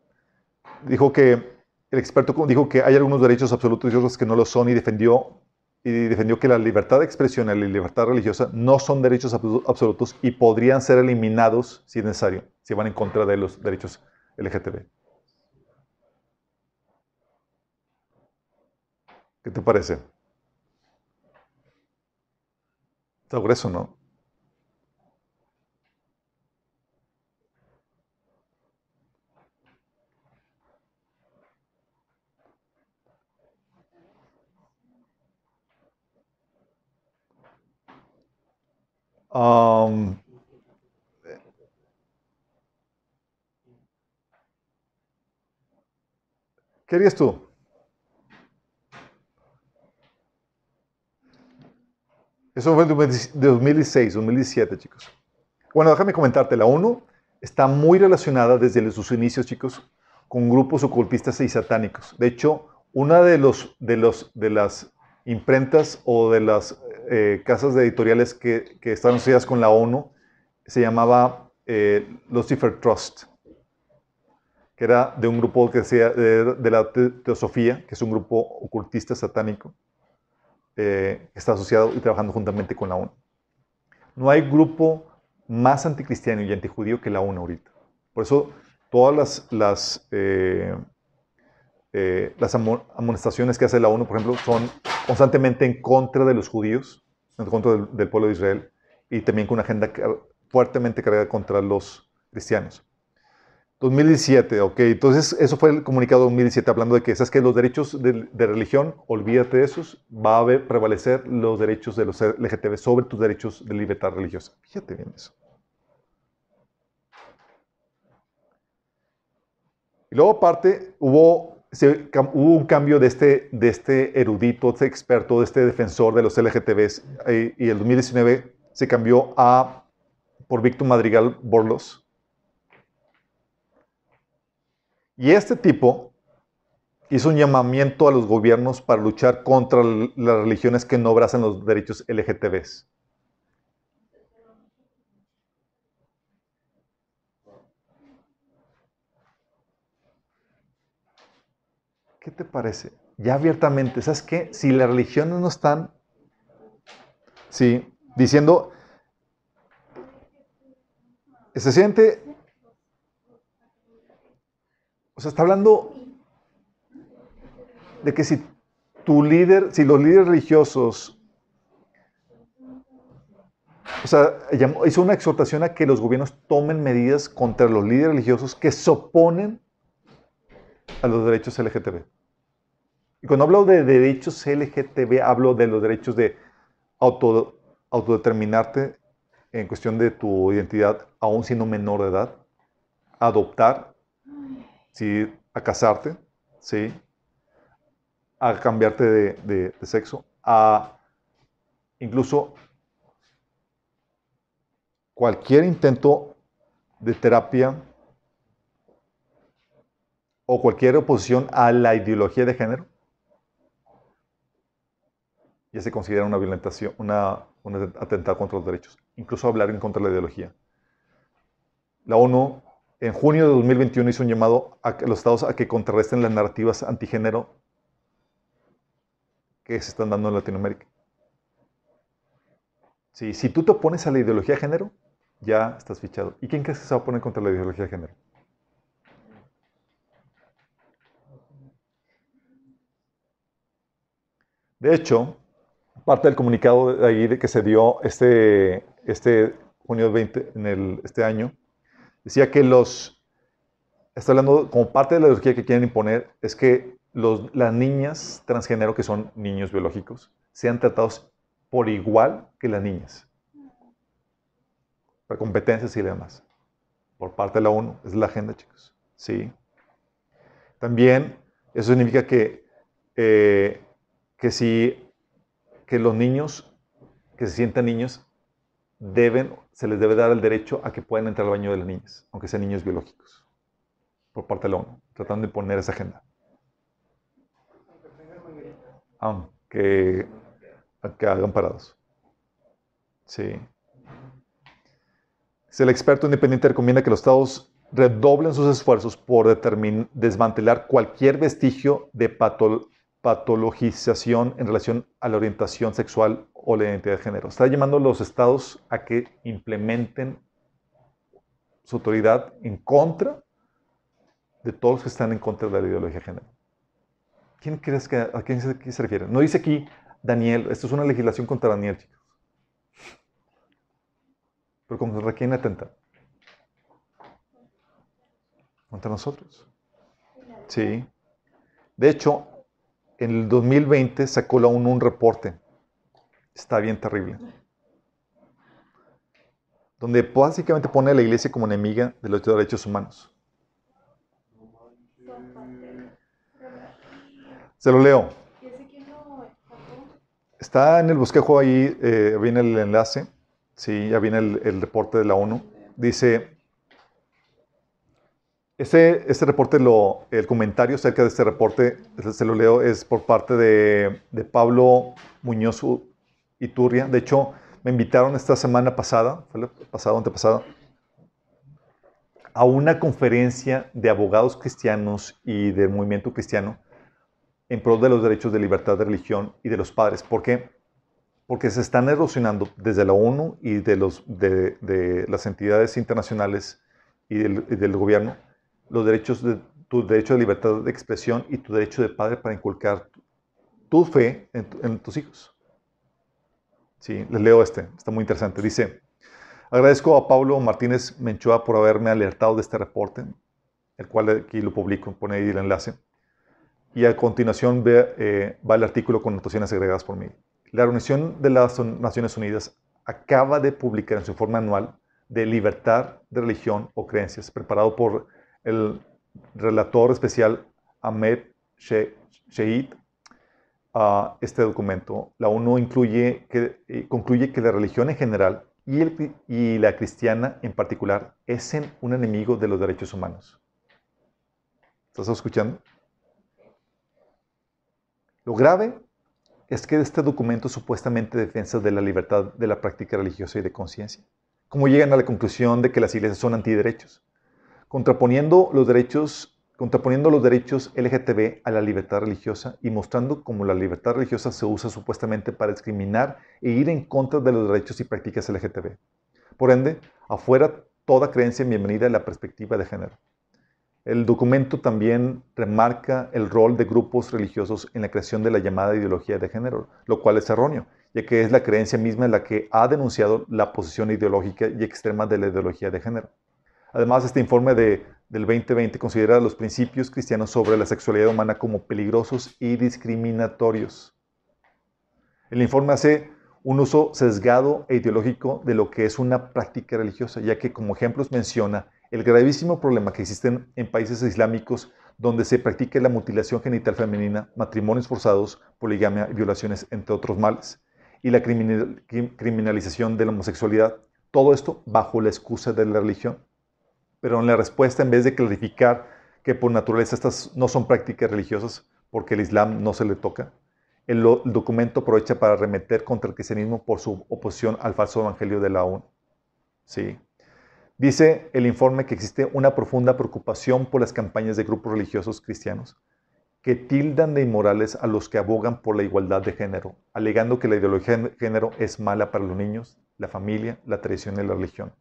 Dijo que el experto dijo que hay algunos derechos absolutos y otros que no lo son y defendió, y defendió que la libertad de expresión y la libertad religiosa no son derechos absolutos y podrían ser eliminados si es necesario, si van en contra de los derechos LGTB. ¿Qué te parece? Está grueso, ¿no? ¿Qué harías tú? Eso fue de 2016, 2017, chicos. Bueno, déjame comentarte, la ONU está muy relacionada desde sus inicios, chicos, con grupos ocultistas y satánicos. De hecho, una de, los, de, los, de las imprentas o de las eh, casas de editoriales que, que están asociadas con la ONU se llamaba eh, Lucifer Trust, que era de un grupo que sea de, la Teosofía, que es un grupo ocultista satánico, eh, está asociado y trabajando juntamente con la ONU. No hay grupo más anticristiano y antijudío que la ONU ahorita. Por eso todas las, las, las amonestaciones que hace la ONU, por ejemplo, son constantemente en contra de los judíos, en contra del, pueblo de Israel, y también con una agenda fuertemente cargada contra los cristianos. 2017, ok, entonces eso fue el comunicado 2017 hablando de que, ¿sabes que Los derechos de, religión, olvídate de esos, va a prevalecer los derechos de los LGTB sobre tus derechos de libertad religiosa. Fíjate bien eso. Y luego aparte hubo hubo un cambio de este, este erudito, de este experto, de este defensor de los LGTBs, eh, y el 2019 se cambió a, por Víctor Madrigal Borlos. Y este tipo hizo un llamamiento a los gobiernos para luchar contra las religiones que no abrazan los derechos LGTBs. ¿Qué te parece? Ya abiertamente, ¿sabes qué? Si las religiones no están, sí, diciendo, se siente, o sea, está hablando de que si tu líder, si los líderes religiosos, o sea, hizo una exhortación a que los gobiernos tomen medidas contra los líderes religiosos que se oponen a los derechos LGTB. Y cuando hablo de derechos LGTB, hablo de los derechos de auto, autodeterminarte en cuestión de tu identidad, aún siendo menor de edad, adoptar, ¿sí? a casarte, ¿sí? a cambiarte de sexo, a incluso cualquier intento de terapia o cualquier oposición a la ideología de género ya se considera una violentación, una, un atentado contra los derechos, incluso hablar en contra de la ideología. La ONU en junio de 2021 hizo un llamado a los estados a que contrarresten las narrativas antigénero que se están dando en Latinoamérica. Sí, si tú te opones a la ideología de género, ya estás fichado. ¿Y quién crees que se va a poner contra la ideología de género? De hecho, parte del comunicado de ahí de que se dio este, este junio 20, en el, este año, decía que los, está hablando como parte de la ideología que quieren imponer, es que los, las niñas transgénero, que son niños biológicos, sean tratados por igual que las niñas. Para competencias y demás. Por parte de la ONU. Es la agenda, chicos. Sí. También eso significa que, eh, que si que los niños que se sientan niños deben, se les debe dar el derecho a que puedan entrar al baño de las niñas, aunque sean niños biológicos, por parte de la ONU, tratando de poner esa agenda. Aunque, que hagan parados. Sí. El experto independiente recomienda que los estados redoblen sus esfuerzos por desmantelar cualquier vestigio de patología patologización en relación a la orientación sexual o la identidad de género. Está llamando a los estados a que implementen su autoridad en contra de todos los que están en contra de la ideología de género. ¿Quién crees que, ¿A quién se, se refiere? No dice aquí Daniel, esto es una legislación contra Daniel, chicos. Pero ¿contra quién atenta? Contra nosotros. Sí. De hecho, en el 2020 sacó la ONU un reporte. Está bien terrible. Donde básicamente pone a la iglesia como enemiga de los derechos humanos. Se lo leo. Está en el bosquejo ahí, eh, viene el enlace. Sí, ya viene el, el reporte de la ONU. Dice, este, este reporte, lo, el comentario acerca de este reporte, se lo leo, es por parte de, de Pablo Muñoz Iturria. De hecho, me invitaron esta semana pasada, fue la pasada, antepasada, a una conferencia de abogados cristianos y del movimiento cristiano en pro de los derechos de libertad de religión y de los padres. ¿Por qué? Porque se están erosionando desde la ONU y de, los, de, de las entidades internacionales y del, y del gobierno los derechos de tu derecho de libertad de expresión y tu derecho de padre para inculcar tu fe en, tus hijos. Sí, les leo este, está muy interesante. Dice, agradezco a Pablo Martínez Menchoa por haberme alertado de este reporte, el cual aquí lo publico, pone ahí el enlace. Y a continuación ve, eh, va el artículo con notaciones agregadas por mí. La Organización de las Naciones Unidas acaba de publicar en su informe anual de libertad de religión o creencias, preparado por el relator especial Ahmed Sheikh a este documento. La ONU incluye que, concluye que la religión en general y la cristiana en particular es un enemigo de los derechos humanos. ¿Estás escuchando? Lo grave es que este documento supuestamente defensa de la libertad de la práctica religiosa y de conciencia. ¿Cómo llegan a la conclusión de que las iglesias son antiderechos? Contraponiendo los derechos contraponiendo LGTB a la libertad religiosa y mostrando cómo la libertad religiosa se usa supuestamente para discriminar e ir en contra de los derechos y prácticas LGTB. Por ende, afuera toda creencia bienvenida a la perspectiva de género. El documento también remarca el rol de grupos religiosos en la creación de la llamada ideología de género, lo cual es erróneo, ya que es la creencia misma la que ha denunciado la posición ideológica y extrema de la ideología de género. Además, este informe de del 2020 considera los principios cristianos sobre la sexualidad humana como peligrosos y discriminatorios. El informe hace un uso sesgado e ideológico de lo que es una práctica religiosa, ya que como ejemplos menciona el gravísimo problema que existen en países islámicos donde se practica la mutilación genital femenina, matrimonios forzados, poligamia y violaciones, entre otros males, y la criminalización de la homosexualidad. Todo esto bajo la excusa de la religión. Pero en la respuesta, en vez de clarificar que por naturaleza estas no son prácticas religiosas, porque el Islam no se le toca, el, documento aprovecha para remeter contra el cristianismo por su oposición al falso evangelio de la ONU. Sí. Dice el informe que existe una profunda preocupación por las campañas de grupos religiosos cristianos que tildan de inmorales a los que abogan por la igualdad de género, alegando que la ideología de género es mala para los niños, la familia, la tradición y la religión.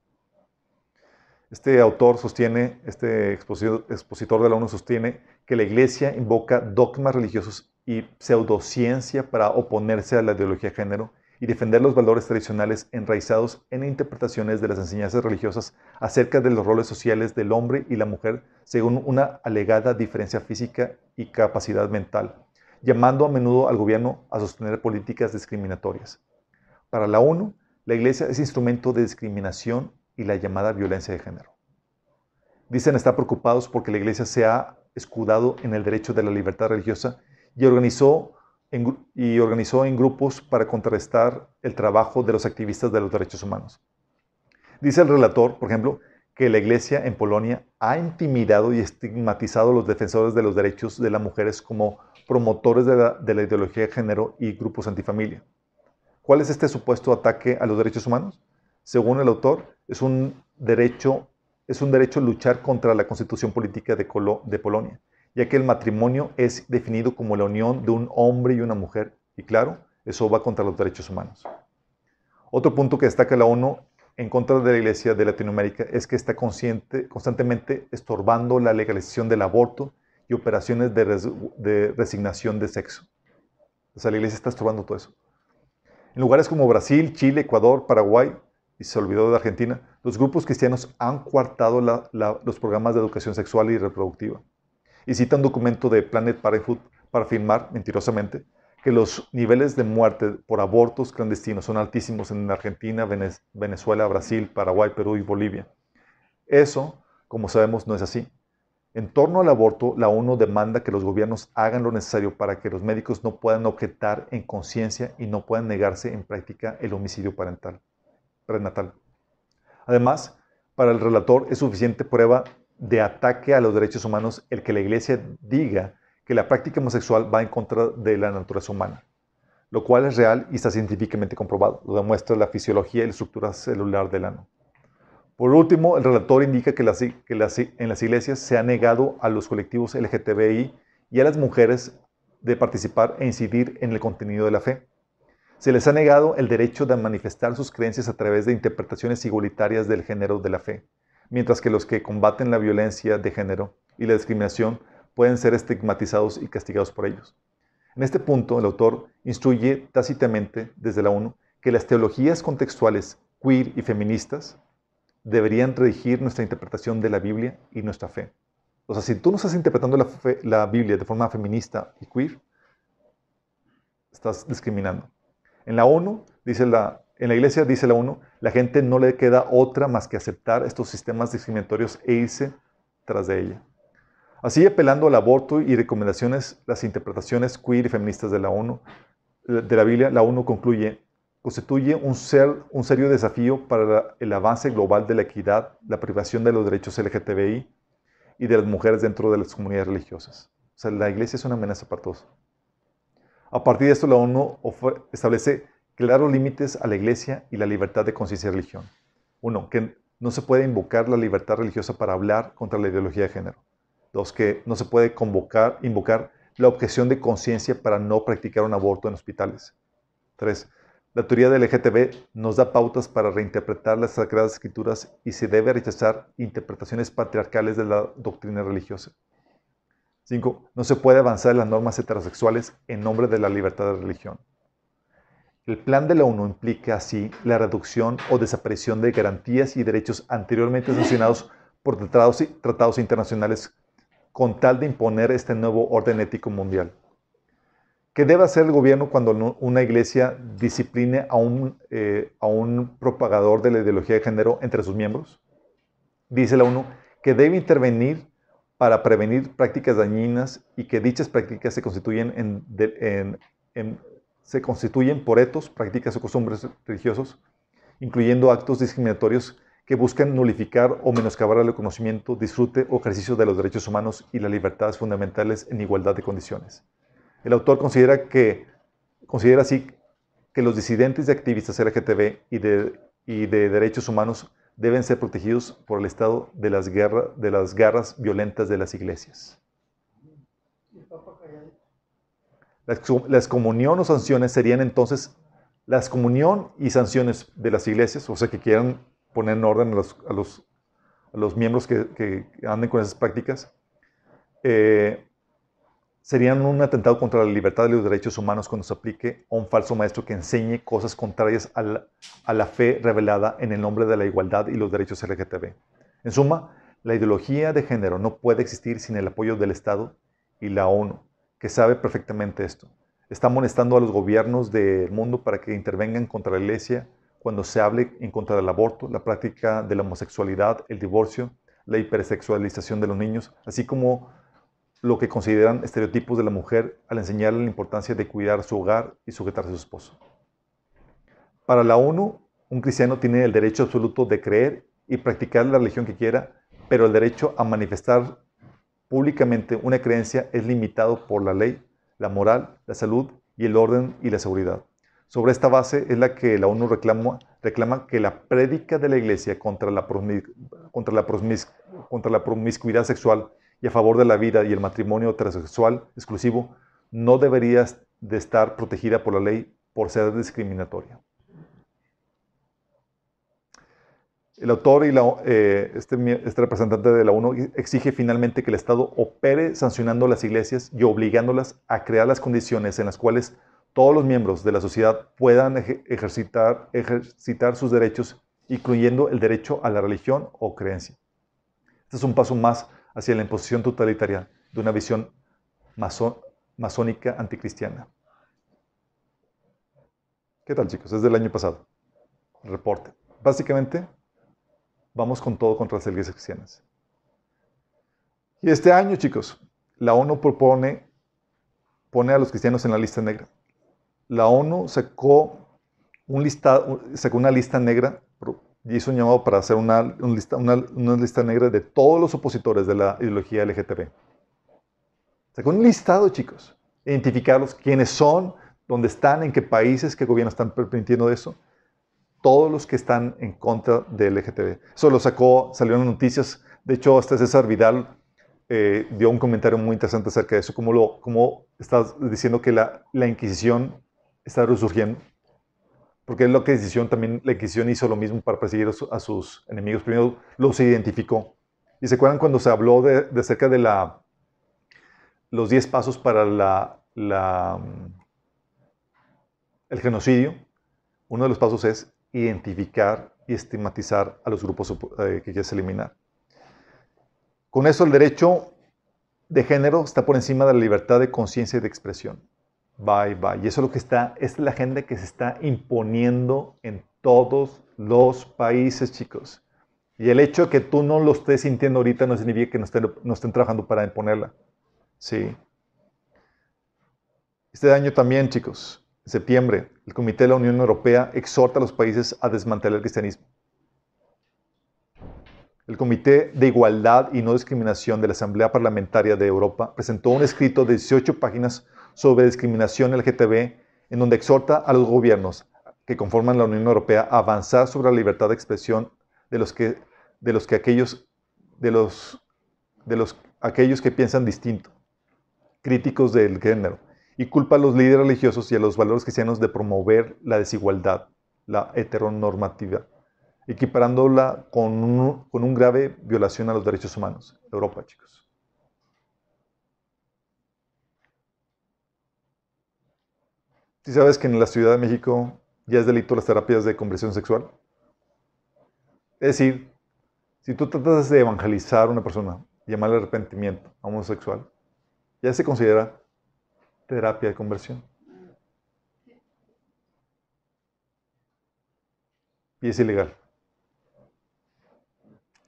Este autor sostiene, este expositor, de la ONU sostiene que la iglesia invoca dogmas religiosos y pseudociencia para oponerse a la ideología de género y defender los valores tradicionales enraizados en interpretaciones de las enseñanzas religiosas acerca de los roles sociales del hombre y la mujer según una alegada diferencia física y capacidad mental, llamando a menudo al gobierno a sostener políticas discriminatorias. Para la ONU, la Iglesia es instrumento de discriminación y la llamada violencia de género. Dicen estar preocupados porque la Iglesia se ha escudado en el derecho de la libertad religiosa y organizó y organizó en grupos para contrarrestar el trabajo de los activistas de los derechos humanos. Dice el relator, por ejemplo, que la Iglesia en Polonia ha intimidado y estigmatizado a los defensores de los derechos de las mujeres como promotores de la ideología de género y grupos antifamilia. ¿Cuál es este supuesto ataque a los derechos humanos? Según el autor, es un derecho, es un derecho luchar contra la constitución política de, de Polonia ya que el matrimonio es definido como la unión de un hombre y una mujer, y claro, eso va contra los derechos humanos. Otro punto que destaca la ONU en contra de la Iglesia de Latinoamérica es que está consciente, constantemente estorbando la legalización del aborto y operaciones de, resignación de sexo. O sea, la Iglesia está estorbando todo eso. En lugares como Brasil, Chile, Ecuador, Paraguay, y se olvidó de Argentina, los grupos cristianos han coartado los programas de educación sexual y reproductiva y cita un documento de Planet Parenthood para afirmar, mentirosamente, que los niveles de muerte por abortos clandestinos son altísimos en Argentina, Venezuela, Brasil, Paraguay, Perú y Bolivia. Eso, como sabemos, no es así. En torno al aborto, la ONU demanda que los gobiernos hagan lo necesario para que los médicos no puedan objetar en conciencia y no puedan negarse en práctica el homicidio parental, prenatal. Además, para el relator es suficiente prueba de ataque a los derechos humanos el que la Iglesia diga que la práctica homosexual va en contra de la naturaleza humana, lo cual es real y está científicamente comprobado. Lo demuestra la fisiología y la estructura celular del ano. Por último, el relator indica que, en las iglesias se ha negado a los colectivos LGTBI y a las mujeres de participar e incidir en el contenido de la fe. Se les ha negado el derecho de manifestar sus creencias a través de interpretaciones igualitarias del género de la fe mientras que los que combaten la violencia de género y la discriminación pueden ser estigmatizados y castigados por ellos. En este punto, el autor instruye tácitamente desde la ONU que las teologías contextuales queer y feministas deberían regir nuestra interpretación de la Biblia y nuestra fe. O sea, si tú no estás interpretando la, la Biblia de forma feminista y queer, estás discriminando. En la ONU, dice la en la iglesia, dice la ONU, la gente no le queda otra más que aceptar estos sistemas discriminatorios e irse tras de ella. Así, apelando al aborto y recomendaciones, las interpretaciones queer y feministas de la ONU, de la Biblia, la ONU concluye, constituye un, ser, un serio desafío para el avance global de la equidad, la privación de los derechos LGTBI y de las mujeres dentro de las comunidades religiosas. O sea, la iglesia es una amenaza para todos. A partir de esto, la ONU establece claros límites a la iglesia y la libertad de conciencia y religión. Uno, que no se puede invocar la libertad religiosa para hablar contra la ideología de género. Dos, que no se puede convocar, invocar la objeción de conciencia para no practicar un aborto en hospitales. Tres, la teoría del LGTB nos da pautas para reinterpretar las sagradas escrituras y se debe rechazar interpretaciones patriarcales de la doctrina religiosa. Cinco, no se puede avanzar en las normas heterosexuales en nombre de la libertad de religión. El plan de la ONU implica así la reducción o desaparición de garantías y derechos anteriormente sancionados por tratados, tratados internacionales con tal de imponer este nuevo orden ético mundial. ¿Qué debe hacer el gobierno cuando una iglesia discipline a un, eh, a un propagador de la ideología de género entre sus miembros? Dice la ONU que debe intervenir para prevenir prácticas dañinas y que dichas prácticas se constituyen, en, se constituyen por etos, prácticas o costumbres religiosos, incluyendo actos discriminatorios que buscan nulificar o menoscabar el conocimiento, disfrute o ejercicio de los derechos humanos y las libertades fundamentales en igualdad de condiciones. El autor considera, que, considera así que los disidentes y activistas LGTB y de, y de derechos humanos deben ser protegidos por el Estado de las, de las garras violentas de las iglesias. La excomunión o sanciones serían entonces la excomunión y sanciones de las iglesias, o sea, que quieran poner en orden a los, a los, a los miembros que, que, anden con esas prácticas. Eh, serían un atentado contra la libertad de los derechos humanos cuando se aplique a un falso maestro que enseñe cosas contrarias a la, a la, fe revelada en el nombre de la igualdad y los derechos LGTB. En suma, la ideología de género no puede existir sin el apoyo del Estado y la ONU, que sabe perfectamente esto. Está molestando a los gobiernos del mundo para que intervengan contra la iglesia cuando se hable en contra del aborto, la práctica de la homosexualidad, el divorcio, la hipersexualización de los niños, así como lo que consideran estereotipos de la mujer al enseñarle la importancia de cuidar su hogar y sujetarse a su esposo. Para la ONU, un cristiano tiene el derecho absoluto de creer y practicar la religión que quiera, pero el derecho a manifestar públicamente una creencia es limitado por la ley, la moral, la salud y el orden y la seguridad. Sobre esta base es la que la ONU reclama, que la prédica de la Iglesia contra la, contra la, contra la promiscuidad sexual y a favor de la vida y el matrimonio heterosexual exclusivo no debería de estar protegida por la ley por ser discriminatoria. El autor y eh, este, este, representante de la ONU exige finalmente que el Estado opere sancionando las iglesias y obligándolas a crear las condiciones en las cuales todos los miembros de la sociedad puedan ejercitar, ejercitar sus derechos, incluyendo el derecho a la religión o creencia. Este es un paso más hacia la imposición totalitaria de una visión masónica anticristiana. ¿Qué tal chicos? Es del año pasado. reporte. Básicamente, vamos con todo contra las iglesias cristianas. Y este año, chicos, la ONU propone, pone a los cristianos en la lista negra. La ONU sacó, un listado, sacó una lista negra y hizo un llamado para hacer una, lista, una, lista negra de todos los opositores de la ideología LGTB. Sacó un listado, chicos. Identificarlos, quiénes son, dónde están, en qué países, qué gobiernos están permitiendo eso. Todos los que están en contra del LGTB. Eso lo sacó, salió en noticias. De hecho, hasta César Vidal eh, dio un comentario muy interesante acerca de eso, cómo, lo, cómo estás diciendo que la, la Inquisición está resurgiendo porque es lo que Inquisición también, la Inquisición hizo lo mismo para perseguir a, sus enemigos. Primero los identificó. ¿Y se acuerdan cuando se habló de, de acerca de la, los 10 pasos para la, la, el genocidio? Uno de los pasos es identificar y estigmatizar a los grupos eh, que quieres eliminar. Con eso el derecho de género está por encima de la libertad de conciencia y de expresión. Bye, bye. Y eso es lo que está, es la agenda que se está imponiendo en todos los países, chicos. Y el hecho de que tú no lo estés sintiendo ahorita no significa que no estén, no estén trabajando para imponerla. Sí. Este año también, chicos, en septiembre, el Comité de la Unión Europea exhorta a los países a desmantelar el cristianismo. El Comité de Igualdad y No Discriminación de la Asamblea Parlamentaria de Europa presentó un escrito de 18 páginas sobre discriminación LGTB, en donde exhorta a los gobiernos que conforman la Unión Europea a avanzar sobre la libertad de expresión de los que, de los que aquellos, de los, de los, aquellos que piensan distinto, críticos del género, y culpa a los líderes religiosos y a los valores cristianos de promover la desigualdad, la heteronormativa, equiparándola con un, con un grave violación a los derechos humanos. Europa, chicos. ¿Sí sabes que en la Ciudad de México ya es delito las terapias de conversión sexual? Es decir, Si tú tratas de evangelizar a una persona, llamarle arrepentimiento a un homosexual, ya se considera terapia de conversión. Y es ilegal.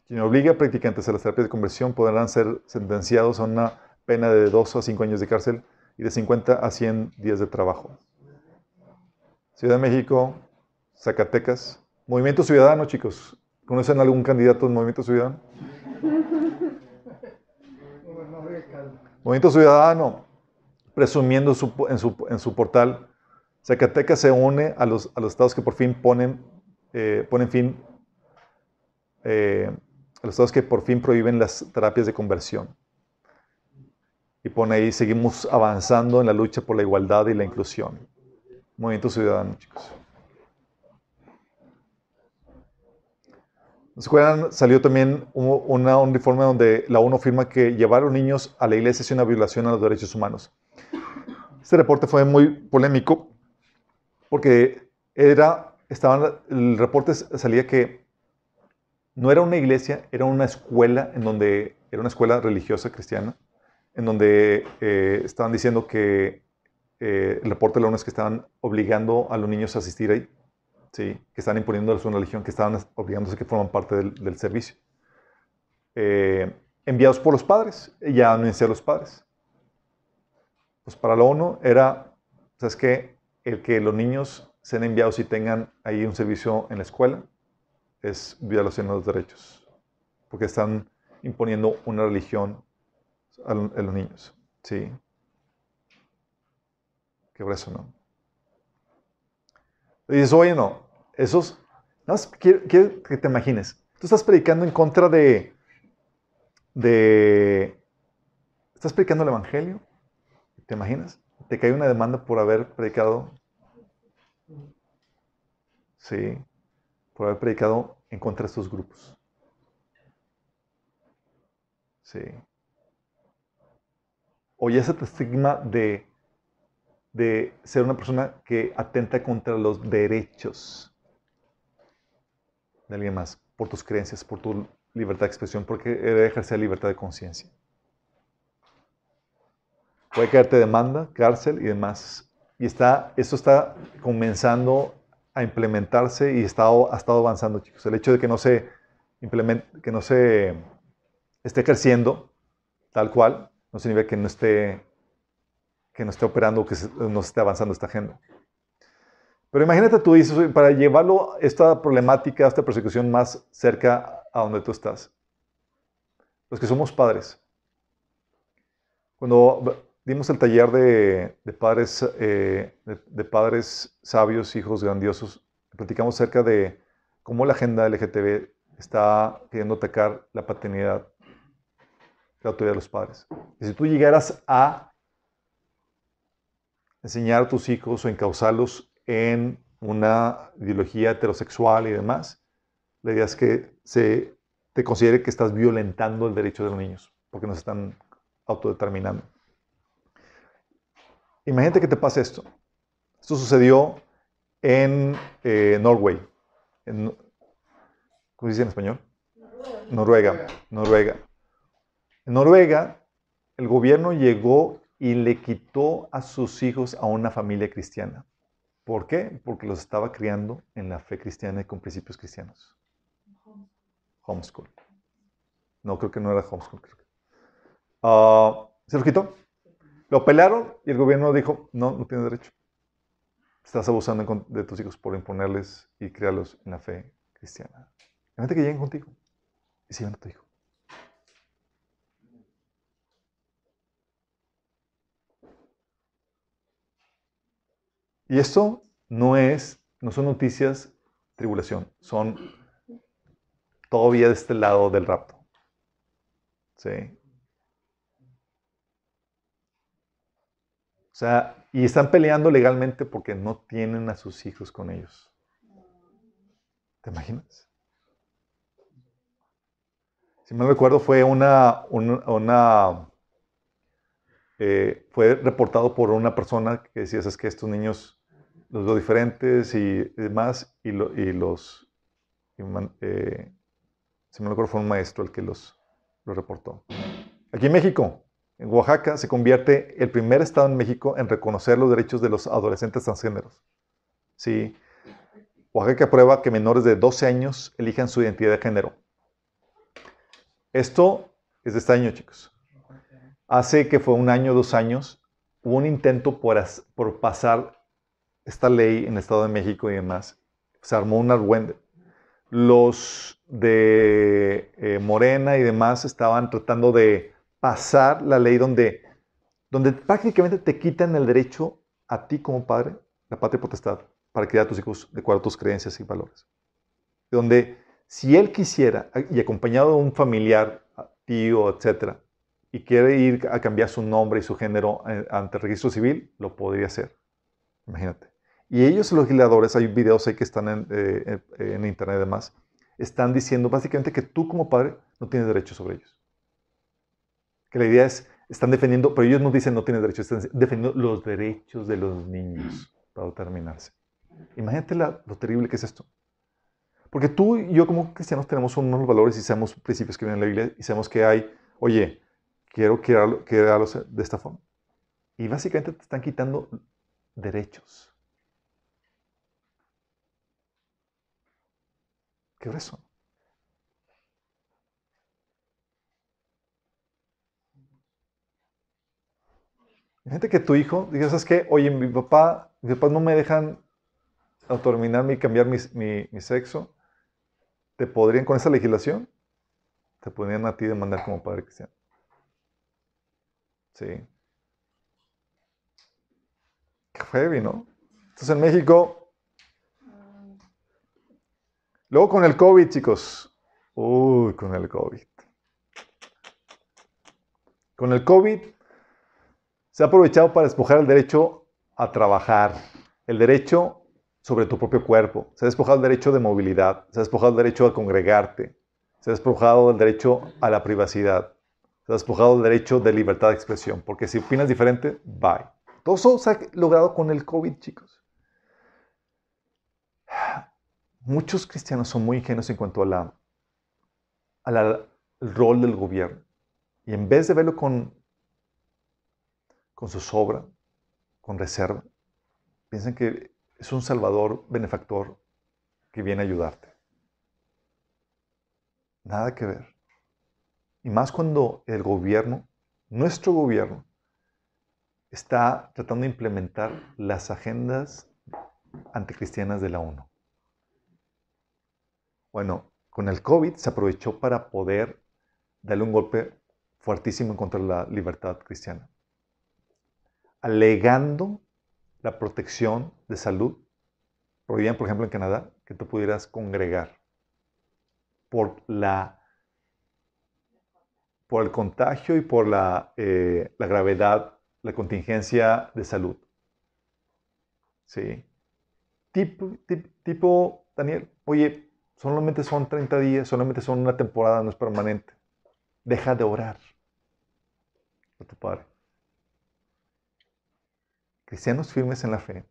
Quien obliga a practicantes a las terapias de conversión podrán ser sentenciados a una pena de 2 a 5 años de cárcel y de 50 a 100 días de trabajo. Ciudad de México, Zacatecas. Movimiento Ciudadano, chicos. ¿Conocen algún candidato del Movimiento Ciudadano? Movimiento Ciudadano, presumiendo en, su, portal, Zacatecas se une a los, a los estados que por fin ponen, eh, ponen fin, eh, a los estados que por fin prohíben las terapias de conversión. Y pone ahí, seguimos avanzando en la lucha por la igualdad y la inclusión. Movimiento Ciudadano, chicos. ¿Se acuerdan? Salió también una, un informe donde la ONU afirma que llevar a los niños a la iglesia es una violación a los derechos humanos. Este reporte fue muy polémico porque era, estaban, el reporte salía que no era una iglesia, era una escuela en donde era una escuela religiosa cristiana, en donde eh, estaban diciendo que eh, el reporte de la ONU es que estaban obligando a los niños a asistir ahí. ¿sí? que están imponiendo una religión, que estaban obligándose que forman parte del, servicio. Eh, enviados por los padres, ya anuncié a los padres. Pues para la ONU era, ¿sabes qué? El que los niños sean enviados y tengan ahí un servicio en la escuela es violación de los derechos, porque están imponiendo una religión a, los niños. ¿sí? Qué eso, ¿no? Y dices, oye, no, esos, no, quiero, que te imagines, tú estás predicando en contra de, de, estás predicando el Evangelio, ¿te imaginas? Te cae una demanda por haber predicado, sí, por haber predicado en contra de estos grupos. Sí. O ya ese estigma de de ser una persona que atenta contra los derechos de alguien más, por tus creencias, por tu libertad de expresión, porque debe ejercer libertad de conciencia. Puede caerte demanda, cárcel y demás. Y está, está comenzando a implementarse y ha estado avanzando, chicos. El hecho de que no se que no se esté creciendo tal cual, no significa que no esté que no esté operando, que no esté avanzando esta agenda. Pero imagínate tú dices, para llevarlo, esta problemática, esta persecución más cerca a donde tú estás. Los que somos padres. Cuando dimos el taller de, padres, eh, de, padres sabios, hijos grandiosos, platicamos acerca de cómo la agenda LGTB está queriendo atacar la paternidad, la autoridad de los padres. Y si tú llegaras a enseñar a tus hijos o encauzarlos en una ideología heterosexual y demás, la idea es que se te considere que estás violentando el derecho de los niños, porque no se están autodeterminando. Imagínate que te pase esto. Esto sucedió en eh, Norway. En, ¿Cómo se dice en español? Noruega. Noruega. En Noruega, el gobierno llegó y le quitó a sus hijos a una familia cristiana. ¿Por qué? Porque los estaba criando en la fe cristiana y con principios cristianos. Homeschool. No, creo que no era homeschool. Uh, ¿Se lo quitó? Lo pelearon y el gobierno dijo, no, no tienes derecho. Estás abusando de tus hijos por imponerles y criarlos en la fe cristiana. Imagínate que lleguen contigo y sigan a tu hijo. Y esto no es, no son noticias tribulación, son todavía de este lado del rapto. ¿Sí? O sea, y están peleando legalmente porque no tienen a sus hijos con ellos. ¿Te imaginas? Si me recuerdo, fue una, una, eh, fue reportado por una persona que decía, es que estos niños los veo diferentes y demás, y, y los... Eh, Si me acuerdo, fue un maestro el que los, lo reportó. Aquí en México, en Oaxaca, se convierte el primer estado en México en reconocer los derechos de los adolescentes transgéneros. Sí. Oaxaca aprueba que menores de 12 años elijan su identidad de género. Esto es de este año, chicos. Hace que fue un año, dos años, hubo un intento por, por pasar esta ley en el Estado de México y demás. Se armó un argüende. Los de eh, Morena y demás estaban tratando de pasar la ley donde, donde prácticamente te quitan el derecho a ti como padre, la patria potestad, para criar a tus hijos de acuerdo a tus creencias y valores. Donde si él quisiera, y acompañado de un familiar, tío, etcétera, y quiere ir a cambiar su nombre y su género eh, ante el registro civil, lo podría hacer. Imagínate. Y ellos, los legisladores, hay videos ahí que están en, eh, en internet están diciendo básicamente que tú como padre no tienes derecho sobre ellos. Que la idea es, están defendiendo, pero ellos no dicen no tienes derecho, están defendiendo los derechos de los niños para determinarse. Imagínate lo terrible que es esto. Porque tú y yo como cristianos tenemos unos valores y sabemos principios que vienen en la Biblia y sabemos que hay, oye, quiero crearlos de esta forma. Y básicamente te están quitando derechos. ¿Qué eso? Gente que tu hijo diga, ¿sabes qué? Oye, mi papá, mis papás no me dejan autodeterminarme y cambiar mi, mi, sexo. ¿Te podrían, con esa legislación, te podrían a ti demandar como padre cristiano? Sí. Qué heavy, ¿no? Entonces en México Luego con el COVID, chicos. Uy, con el COVID. Con el COVID se ha aprovechado para despojar el derecho a trabajar, el derecho sobre tu propio cuerpo, se ha despojado el derecho de movilidad, se ha despojado el derecho a congregarte, se ha despojado el derecho a la privacidad, se ha despojado el derecho de libertad de expresión, porque si opinas diferente, bye. Todo eso se ha logrado con el COVID, chicos muchos cristianos son muy ingenuos en cuanto al rol del gobierno. Y en vez de verlo con, con su sobra, con reserva, piensan que es un salvador benefactor que viene a ayudarte. Nada que ver. Y más cuando el gobierno, nuestro gobierno, está tratando de implementar las agendas anticristianas de la ONU. Bueno, con el COVID se aprovechó para poder darle un golpe fuertísimo contra la libertad cristiana, alegando la protección de salud. Prohibían, por ejemplo, en Canadá que tú pudieras congregar por la por el contagio y por la, eh, la gravedad, la contingencia de salud. ¿Sí? Tipo, tipo, Daniel, oye, Solamente son 30 días, solamente son una temporada, no es permanente. Deja de orar a tu Padre. Cristianos firmes en la fe.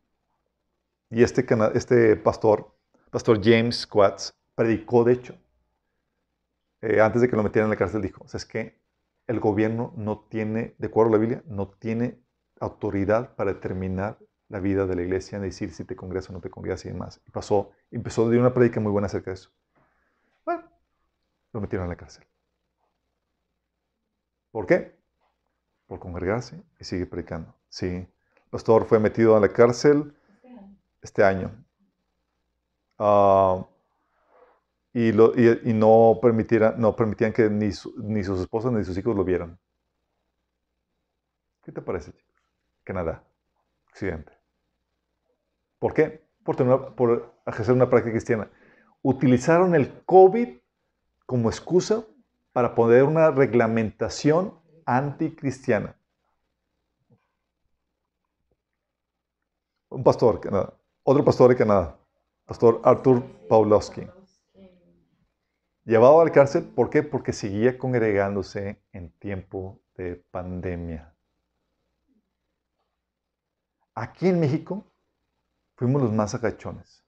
Y este, este pastor, pastor James Quatts, predicó, de hecho, eh, antes de que lo metieran en la cárcel, dijo, es que el gobierno no tiene, de acuerdo a la Biblia, no tiene autoridad para determinar la vida de la iglesia, en decir si te congregas o no te congregas y demás. Y pasó, empezó a una prédica muy buena acerca de eso. Bueno, lo metieron en la cárcel. ¿Por qué? Por congregarse y sigue predicando. Sí. El pastor fue metido a la cárcel este año. Ah, y, no, permitiera, no permitían que ni, ni sus esposas ni sus hijos lo vieran. ¿Qué te parece, chicos? Canadá, Occidente. ¿Por qué? Por, por ejercer una práctica cristiana. Utilizaron el COVID como excusa para poner una reglamentación anticristiana. Un pastor otro pastor de Canadá, pastor Arthur Pawlowski. Llevado a la cárcel, ¿por qué? Porque seguía congregándose en tiempo de pandemia. Aquí en México fuimos los más agachones.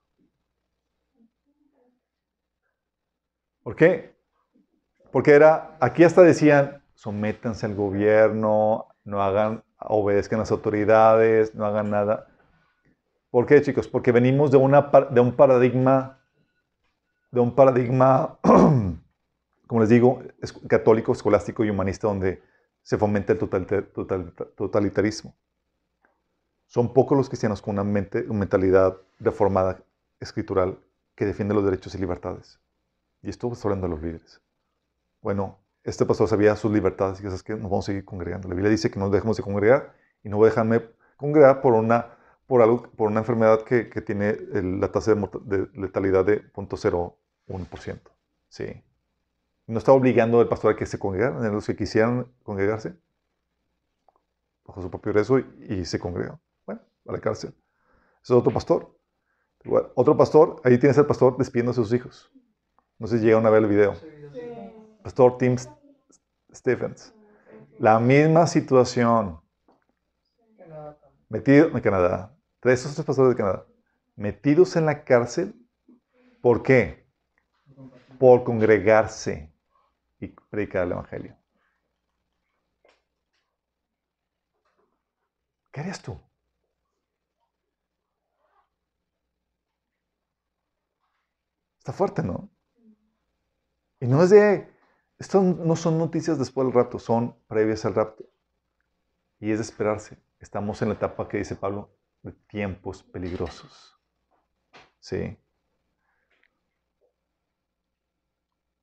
¿Por qué? Porque era, aquí hasta decían, sométanse al gobierno, no hagan, obedezcan las autoridades, no hagan nada. ¿Por qué, chicos? Porque venimos de, una, de un paradigma, de un paradigma, como les digo, católico, escolástico y humanista, donde se fomenta el totalitarismo. Son pocos los cristianos con una, mentalidad reformada, escritural, que defiende los derechos y libertades. Y esto está hablando de los líderes. Bueno, este pastor sabía sus libertades y es que nos vamos a seguir congregando. La Biblia dice que no dejemos de congregar y no voy a dejarme congregar por una por, algo, por una enfermedad que, tiene la tasa de, letalidad de 0.01%. Sí. No está obligando al pastor a que se congregaran, los que quisieran congregarse, bajo su propio riesgo, y, se congregan. A la cárcel. Ese es otro pastor. otro pastor, ahí tienes al pastor despidiendo a sus hijos. No sé si llegaron a ver el video. Pastor Tim Stephens. La misma situación. Metido en Canadá de esos tres pastores de Canadá, metidos en la cárcel. ¿Por qué? Por congregarse y predicar el Evangelio. ¿Qué harías tú? Está fuerte, ¿no? Y no es de... Esto no son noticias después del rapto, son previas al rapto. Y es de esperarse. Estamos en la etapa que dice Pablo, de tiempos peligrosos. ¿Sí?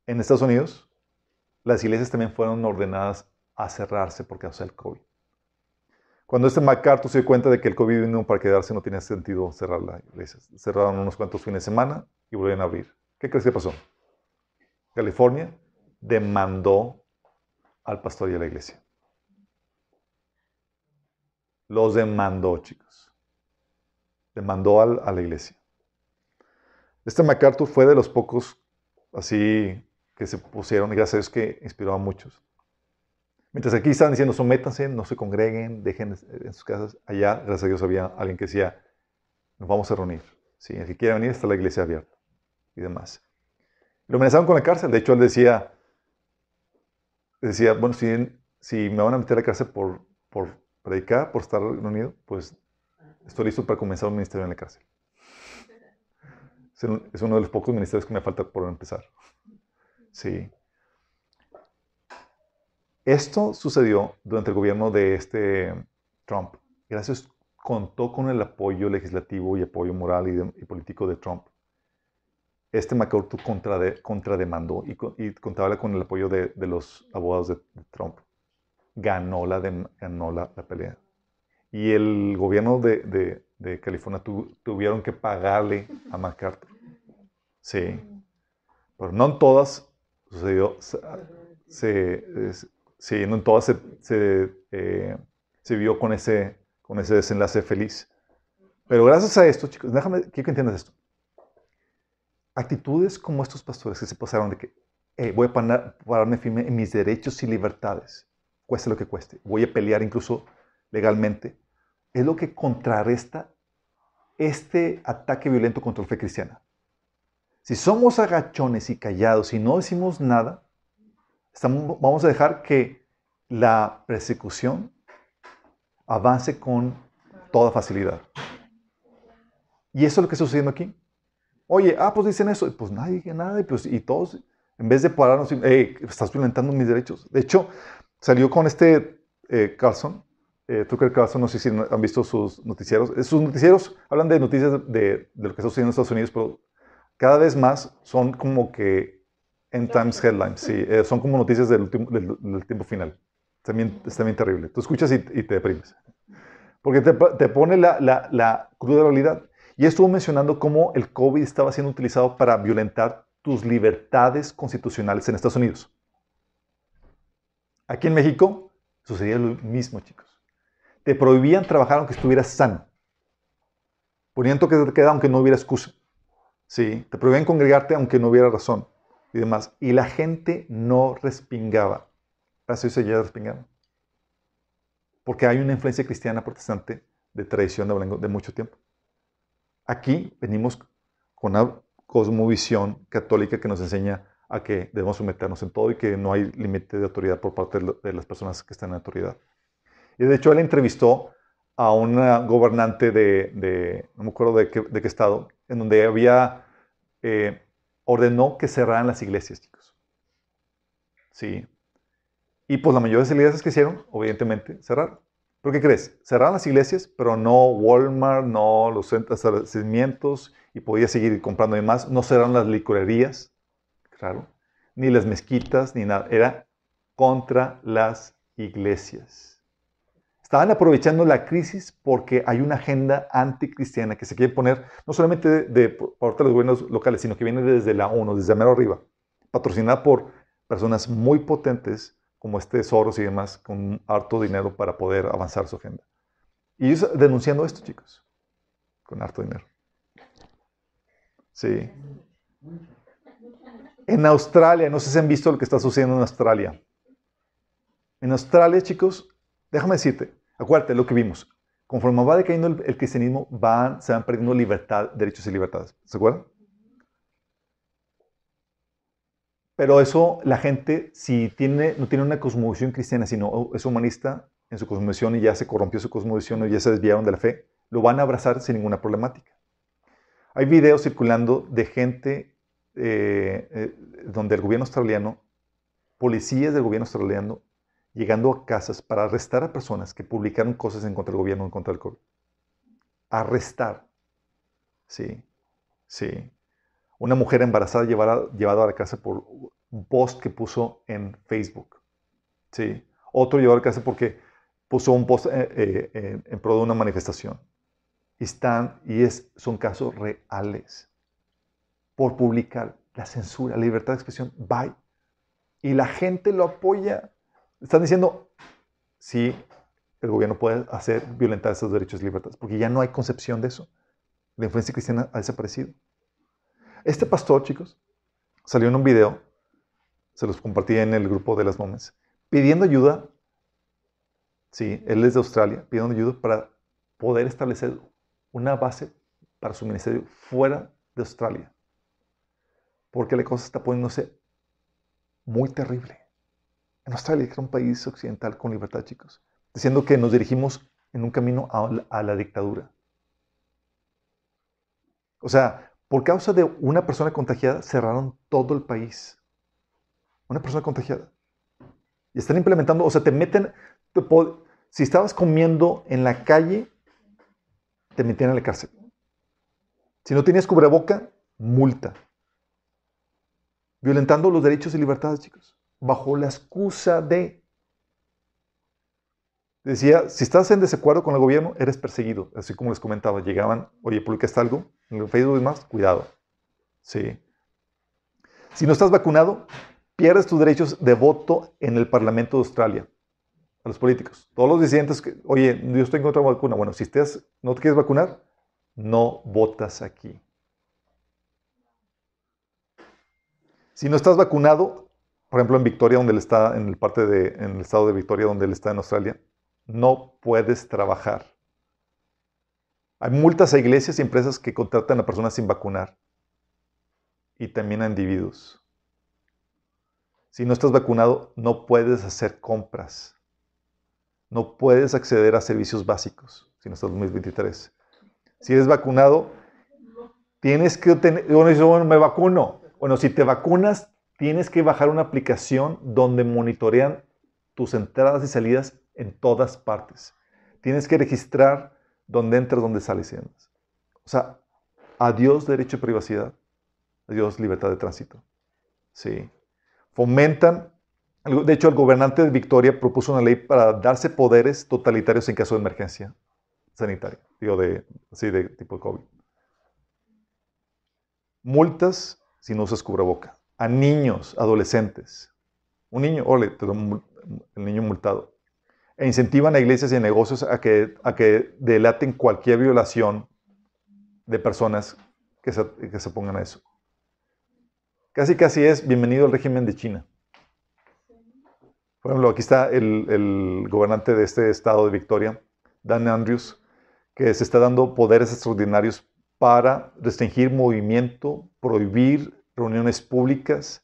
En Estados Unidos, las iglesias también fueron ordenadas a cerrarse por causa del COVID. Cuando este MacArthur se dio cuenta de que el COVID vino para quedarse, no tenía sentido cerrar la iglesia. Cerraron unos cuantos fines de semana y volvieron a abrir. ¿Qué crees que pasó? California demandó al pastor y a la iglesia. Los demandó, chicos mandó a la iglesia. Este MacArthur fue de los pocos así que se pusieron, y gracias a Dios que inspiró a muchos. Mientras aquí estaban diciendo, sométanse, no se congreguen, dejen en sus casas, allá, gracias a Dios, había alguien que decía, nos vamos a reunir. ¿sí? El que quiera venir está la iglesia abierta y demás. Lo amenazaron con la cárcel. De hecho, él decía, decía bueno, si, si me van a meter a la cárcel por, por predicar, por estar reunido, pues estoy listo para comenzar un ministerio en la cárcel. Es uno de los pocos ministerios que me falta por empezar. Sí. Esto sucedió durante el gobierno de este Trump. Gracias contó con el apoyo legislativo y apoyo moral y, político de Trump. Este MacArthur contrademandó y, y, contaba con el apoyo de, los abogados de, Trump. Ganó la, ganó la pelea y el gobierno de, California tuvieron que pagarle a MacArthur. Sí. Pero no en todas sucedió. Se, sí, no en todas se, eh, se, vio con ese, con ese desenlace feliz. Pero gracias a esto, chicos, déjame quiero que entiendas esto. Actitudes como estos pastores que se pasaron de que voy a pararme firme en mis derechos y libertades, cueste lo que cueste. Voy a pelear incluso legalmente, es lo que contrarresta este ataque violento contra la fe cristiana. Si somos agachones y callados y no decimos nada, vamos a dejar que la persecución avance con toda facilidad. Y eso es lo que está sucediendo aquí. Oye, ah, pues dicen eso. Pues nadie dice nada. Pues, y todos, en vez de pararnos, hey, estás violentando mis derechos. De hecho, salió con este eh, Carlson, eh, Tucker Carlson, no sé si han visto sus noticieros. Eh, sus noticieros hablan de noticias de, de, lo que está sucediendo en Estados Unidos, pero cada vez más son como que en Times Headlines, sí, eh, son como noticias del, del, tiempo final. También, es también terrible. Tú escuchas y, te deprimes. Porque te, te pone la, la, la, cruda realidad. Y estuvo mencionando cómo el COVID estaba siendo utilizado para violentar tus libertades constitucionales en Estados Unidos. Aquí en México sucedía lo mismo, chicos. Te prohibían trabajar aunque estuvieras sano. Ponían toque de queda aunque no hubiera excusa. Sí, te prohibían congregarte aunque no hubiera razón y demás. Y la gente no respingaba. Gracias a ya respingaron. Porque hay una influencia cristiana protestante de tradición de, de mucho tiempo. Aquí venimos con una cosmovisión católica que nos enseña a que debemos someternos en todo y que no hay límite de autoridad por parte de las personas que están en autoridad. Y de hecho él entrevistó a una gobernante de, no me acuerdo de qué, de qué estado, en donde había, eh, ordenó que cerraran las iglesias, chicos. Sí. Y pues la mayoría de las iglesias que hicieron, obviamente, cerraron. ¿Pero qué crees? Cerraron las iglesias, pero no Walmart, no los establecimientos y podía seguir comprando y más. No cerraron las licorerías, claro, ni las mezquitas, ni nada. Era contra las iglesias. Estaban aprovechando la crisis porque hay una agenda anticristiana que se quiere poner no solamente de, por parte de los gobiernos locales, sino que viene desde la ONU, desde mero arriba, patrocinada por personas muy potentes como este Soros y demás, con harto dinero para poder avanzar su agenda. Y ellos denunciando esto, chicos, con harto dinero. Sí. En Australia, no sé si han visto lo que está sucediendo en Australia. En Australia, chicos, déjame decirte, acuérdate lo que vimos. Conforme va decayendo el, cristianismo, van, se van perdiendo libertad, derechos y libertades. ¿Se acuerdan? Pero eso, la gente, si tiene, no tiene una cosmovisión cristiana, sino es humanista en su cosmovisión y ya se corrompió su cosmovisión o ya se desviaron de la fe, lo van a abrazar sin ninguna problemática. Hay videos circulando de gente eh, eh, donde el gobierno australiano, policías del gobierno australiano, llegando a casas para arrestar a personas que publicaron cosas en contra del gobierno, en contra del COVID. Arrestar. Sí, sí una mujer embarazada llevada, llevada a la casa por un post que puso en Facebook. ¿sí? Otro llevado a la casa porque puso un post eh, eh, en, pro de una manifestación. Están, y es, son casos reales. Por publicar la censura, la libertad de expresión, bye. Y la gente lo apoya. Están diciendo, sí, el gobierno puede hacer violentar esos derechos y libertades, porque ya no hay concepción de eso. La influencia cristiana ha desaparecido. Este pastor, chicos, salió en un video, se los compartí en el grupo de las momes, pidiendo ayuda. Sí, él es de Australia, pidiendo ayuda para poder establecer una base para su ministerio fuera de Australia. Porque la cosa está poniéndose muy terrible. Australia, que era un país occidental con libertad, chicos, diciendo que nos dirigimos en un camino a la dictadura. O sea, por causa de una persona contagiada, cerraron todo el país. Una persona contagiada. Y están implementando, o sea, te meten, si estabas comiendo en la calle, te metían a la cárcel. Si no tenías cubreboca, multa. Violentando los derechos y libertades, chicos. Bajo la excusa de Decía, si estás en desacuerdo con el gobierno, eres perseguido. Así como les comentaba, llegaban, oye, publicaste algo en el Facebook y demás, cuidado. Sí. Si no estás vacunado, pierdes tus derechos de voto en el Parlamento de Australia. A los políticos. Todos los disidentes que, oye, yo estoy en contra de la vacuna. Bueno, si estás, no te quieres vacunar, no votas aquí. Si no estás vacunado, por ejemplo, en Victoria, donde él está, en el parte de, en el estado de Victoria, donde él está en Australia, no puedes trabajar. Hay multas a iglesias y empresas que contratan a personas sin vacunar y también a individuos. Si no estás vacunado, no puedes hacer compras. No puedes acceder a servicios básicos si no estás en 2023. Si eres vacunado, tienes que tener, bueno, me vacuno. Bueno, si te vacunas, tienes que bajar una aplicación donde monitorean tus entradas y salidas en todas partes. Tienes que registrar dónde entras, dónde sales y demás. O sea, adiós derecho de privacidad, adiós libertad de tránsito. Sí. Fomentan, de hecho el gobernante de Victoria propuso una ley para darse poderes totalitarios en caso de emergencia sanitaria, digo, de, así de tipo COVID. Multas si no usas cubreboca. A niños, adolescentes. Un niño, ole, el niño multado e incentivan a iglesias y negocios a que, a que delaten cualquier violación de personas que se, que se pongan a eso. Casi casi es bienvenido al régimen de China. Por ejemplo, aquí está el, el gobernante de este estado de Victoria, Dan Andrews, que se está dando poderes extraordinarios para restringir movimiento, prohibir reuniones públicas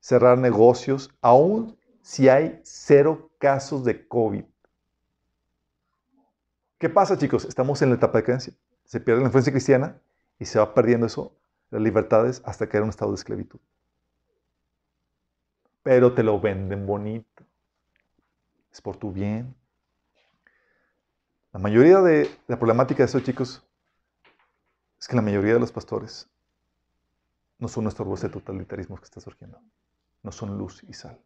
cerrar negocios, aún si hay cero casos de COVID. ¿Qué pasa, chicos? Estamos en la etapa de creencia. Se pierde la influencia cristiana y se va perdiendo eso, las libertades, hasta caer en un estado de esclavitud. Pero te lo venden bonito. Es por tu bien. La mayoría de la problemática de estos chicos es que la mayoría de los pastores no son nuestro de totalitarismo que está surgiendo. No son luz y sal.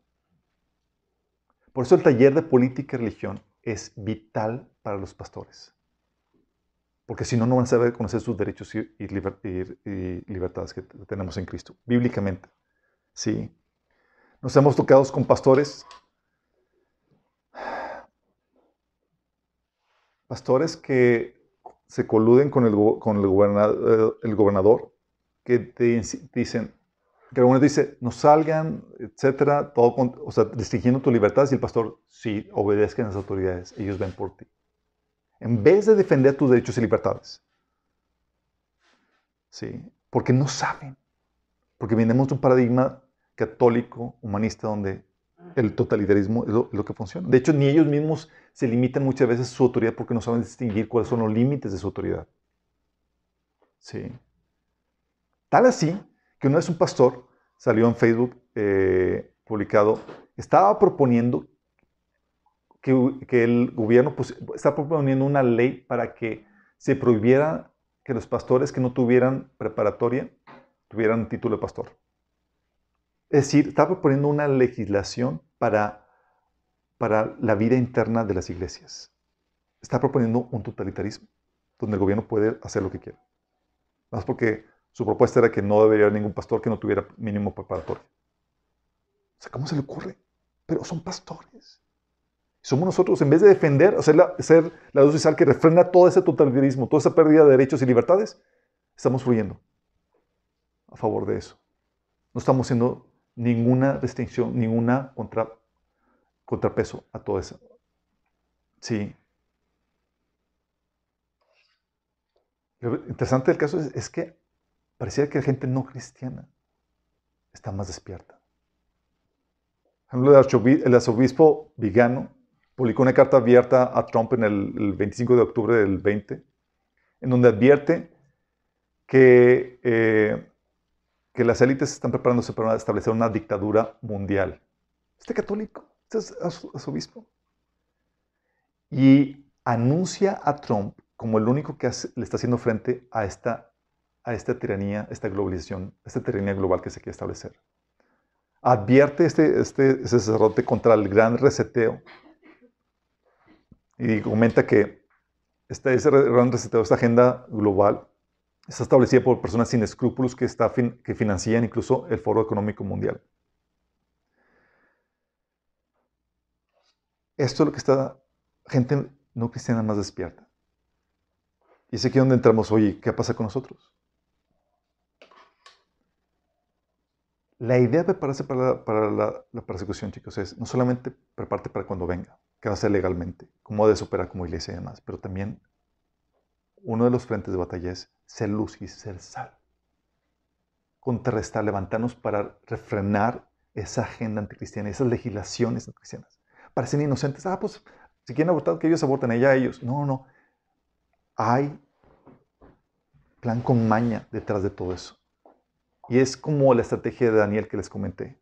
Por eso el taller de política y religión es vital para los pastores. Porque si no, no van a saber conocer sus derechos y, libertades que tenemos en Cristo, bíblicamente. Sí. Nos hemos tocado con pastores, pastores que se coluden con el, con el, el gobernador, que te dicen, que algunos dice, no salgan, etcétera, todo, o sea, restringiendo tu libertad, y el pastor, sí, obedezcan a las autoridades, ellos ven por ti. En vez de defender tus derechos y libertades. Sí, porque no saben. Porque venimos de un paradigma católico, humanista, donde el totalitarismo es lo, que funciona. De hecho, ni ellos mismos se limitan muchas veces su autoridad porque no saben distinguir cuáles son los límites de su autoridad. Sí. Tal así que una vez un pastor salió en Facebook eh, publicado, estaba proponiendo que, el gobierno pues, está proponiendo una ley para que se prohibiera que los pastores que no tuvieran preparatoria tuvieran título de pastor. Es decir, está proponiendo una legislación para, para la vida interna de las iglesias. Está proponiendo un totalitarismo, donde el gobierno puede hacer lo que quiera. Más porque su propuesta era que no debería haber ningún pastor que no tuviera mínimo preparatorio. O sea, ¿cómo se le ocurre? Pero son pastores. Somos nosotros, en vez de defender, hacer la, ser la luz sal que refrena todo ese totalitarismo, toda esa pérdida de derechos y libertades, estamos fluyendo a favor de eso. No estamos haciendo ninguna restricción, ninguna contra, contrapeso a todo eso. Sí. Lo interesante del caso es que Parecía que la gente no cristiana está más despierta. El arzobispo Vigano publicó una carta abierta a Trump en el, 25 de octubre del 20, en donde advierte que, eh, que las élites están preparándose para establecer una dictadura mundial. Este católico, este es arzobispo. Y anuncia a Trump como el único que le está haciendo frente a esta a esta tiranía, esta globalización, esta tiranía global que se quiere establecer. Advierte este, este, sacerdote contra el gran reseteo y comenta que este, ese gran reseteo, esta agenda global, está establecida por personas sin escrúpulos que, está que financian incluso el Foro Económico Mundial. Esto es lo que está gente no cristiana más despierta. Y es aquí donde entramos, oye, ¿qué pasa con nosotros? La idea de prepararse para, la, persecución, chicos, es no solamente prepararte para cuando venga, que va a ser legalmente, cómo de superar como iglesia y demás, pero también uno de los frentes de batalla es ser luz y ser sal. Contrarrestar, levantarnos para refrenar esa agenda anticristiana, esas legislaciones anticristianas. Parecen inocentes. Ah, pues si quieren abortar, que ellos aborten, ella ellos. No, no. Hay plan con maña detrás de todo eso. Y es como la estrategia de Daniel que les comenté.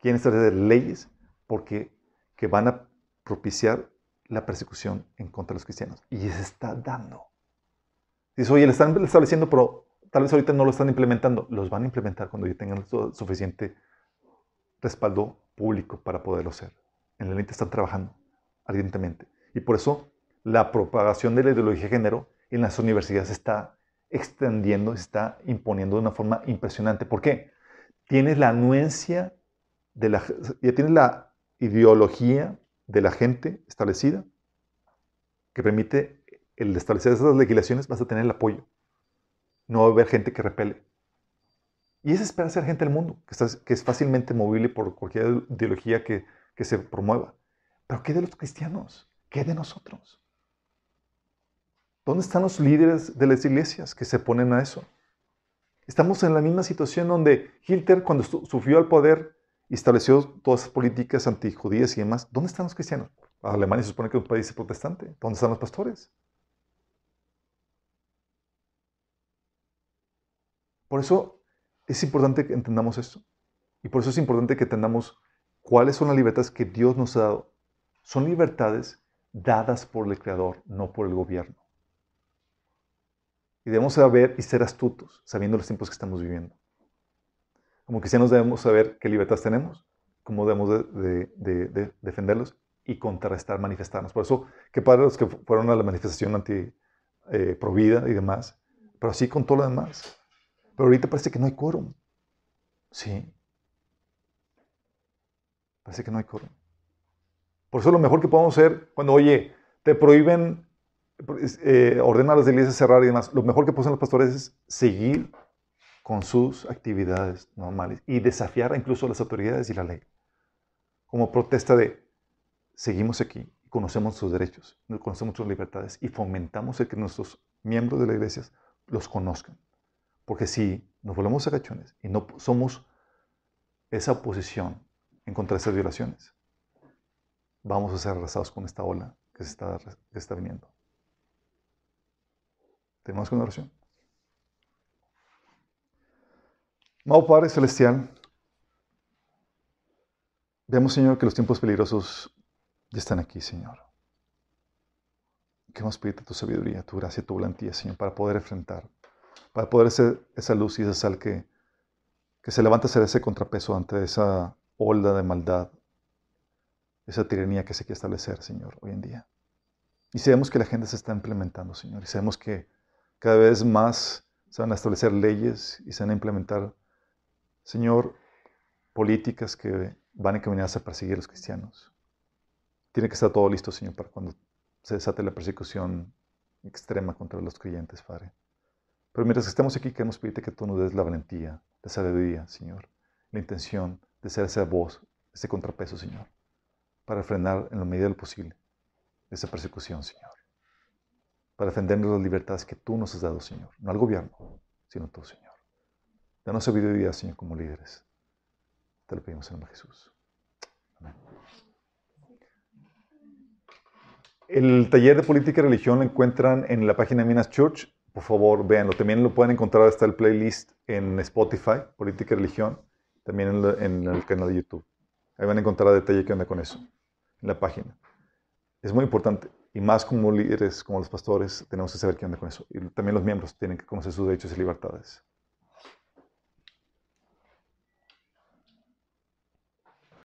Quieren establecer leyes porque que van a propiciar la persecución en contra de los cristianos. Y se está dando. Dice, oye, le están estableciendo, pero tal vez ahorita no lo están implementando. Los van a implementar cuando ya tengan suficiente respaldo público para poderlo hacer. En la élite están trabajando ardientemente. Y por eso la propagación de la ideología de género en las universidades está extendiendo, se está imponiendo de una forma impresionante. ¿Por qué? Tienes la anuencia de la, ya tienes la ideología de la gente establecida que permite el establecer esas legislaciones, vas a tener el apoyo. No va a haber gente que repele. Y es esperar ser gente del mundo, que, que es fácilmente movible por cualquier ideología que, que se promueva. Pero ¿qué de los cristianos? ¿Qué de nosotros? ¿Dónde están los líderes de las iglesias que se ponen a eso? Estamos en la misma situación donde Hitler, cuando sufrió al poder y estableció todas esas políticas antijudías y demás, ¿dónde están los cristianos? Alemania se supone que es un país protestante. ¿Dónde están los pastores? Por eso es importante que entendamos esto. Y por eso es importante que entendamos cuáles son las libertades que Dios nos ha dado. Son libertades dadas por el Creador, no por el gobierno. Y debemos saber y ser astutos, sabiendo los tiempos que estamos viviendo. Como cristianos debemos saber qué libertades tenemos, cómo debemos de, defenderlos y contrarrestar, manifestarnos. Por eso, qué padre los que fueron a la manifestación anti-provida eh, y demás, pero así con todo lo demás. Pero ahorita parece que no hay quórum. Sí. Parece que no hay quórum. Por eso lo mejor que podemos hacer cuando, oye, te prohíben, eh, ordena a las iglesias cerrar y demás, lo mejor que pueden los pastores es seguir con sus actividades normales y desafiar incluso a las autoridades y la ley. Como protesta de, seguimos aquí, conocemos sus derechos, conocemos sus libertades y fomentamos el que nuestros miembros de la iglesia los conozcan. Porque si nos volvemos agachones y no somos esa oposición en contra de esas violaciones, vamos a ser arrasados con esta ola que, se está, que está viniendo. ¿Tenemos una oración? Amado Padre Celestial, vemos, Señor, que los tiempos peligrosos ya están aquí, Señor. Queremos pedirte tu sabiduría, tu gracia, tu valentía, Señor, para poder enfrentar para poder ser esa luz y esa sal que, que se levanta a ser ese contrapeso ante esa ola de maldad, esa tiranía que se quiere establecer, Señor, hoy en día. Y sabemos que la gente se está implementando, Señor, y sabemos que cada vez más se van a establecer leyes y se van a implementar, Señor, políticas que van encaminadas a perseguir a los cristianos. Tiene que estar todo listo, Señor, para cuando se desate la persecución extrema contra los creyentes, Padre. Pero mientras estemos aquí, queremos pedirte que tú nos des la valentía, la sabiduría, Señor, la intención de ser esa voz, ese contrapeso, Señor, para frenar en la medida de lo posible esa persecución, Señor. Para defendernos las libertades que tú nos has dado, Señor. No al gobierno, sino tú, Señor. Danos sabiduría, Señor, como líderes. Te lo pedimos en nombre de Jesús. Amén. El taller de política y religión lo encuentran en la página de Minas Church por favor, véanlo. También lo pueden encontrar hasta el playlist en Spotify, Política y Religión, también en, el canal de YouTube. Ahí van a encontrar detalle que anda con eso, en la página. Es muy importante, y más como líderes, como los pastores, tenemos que saber qué anda con eso. Y también los miembros tienen que conocer sus derechos y libertades.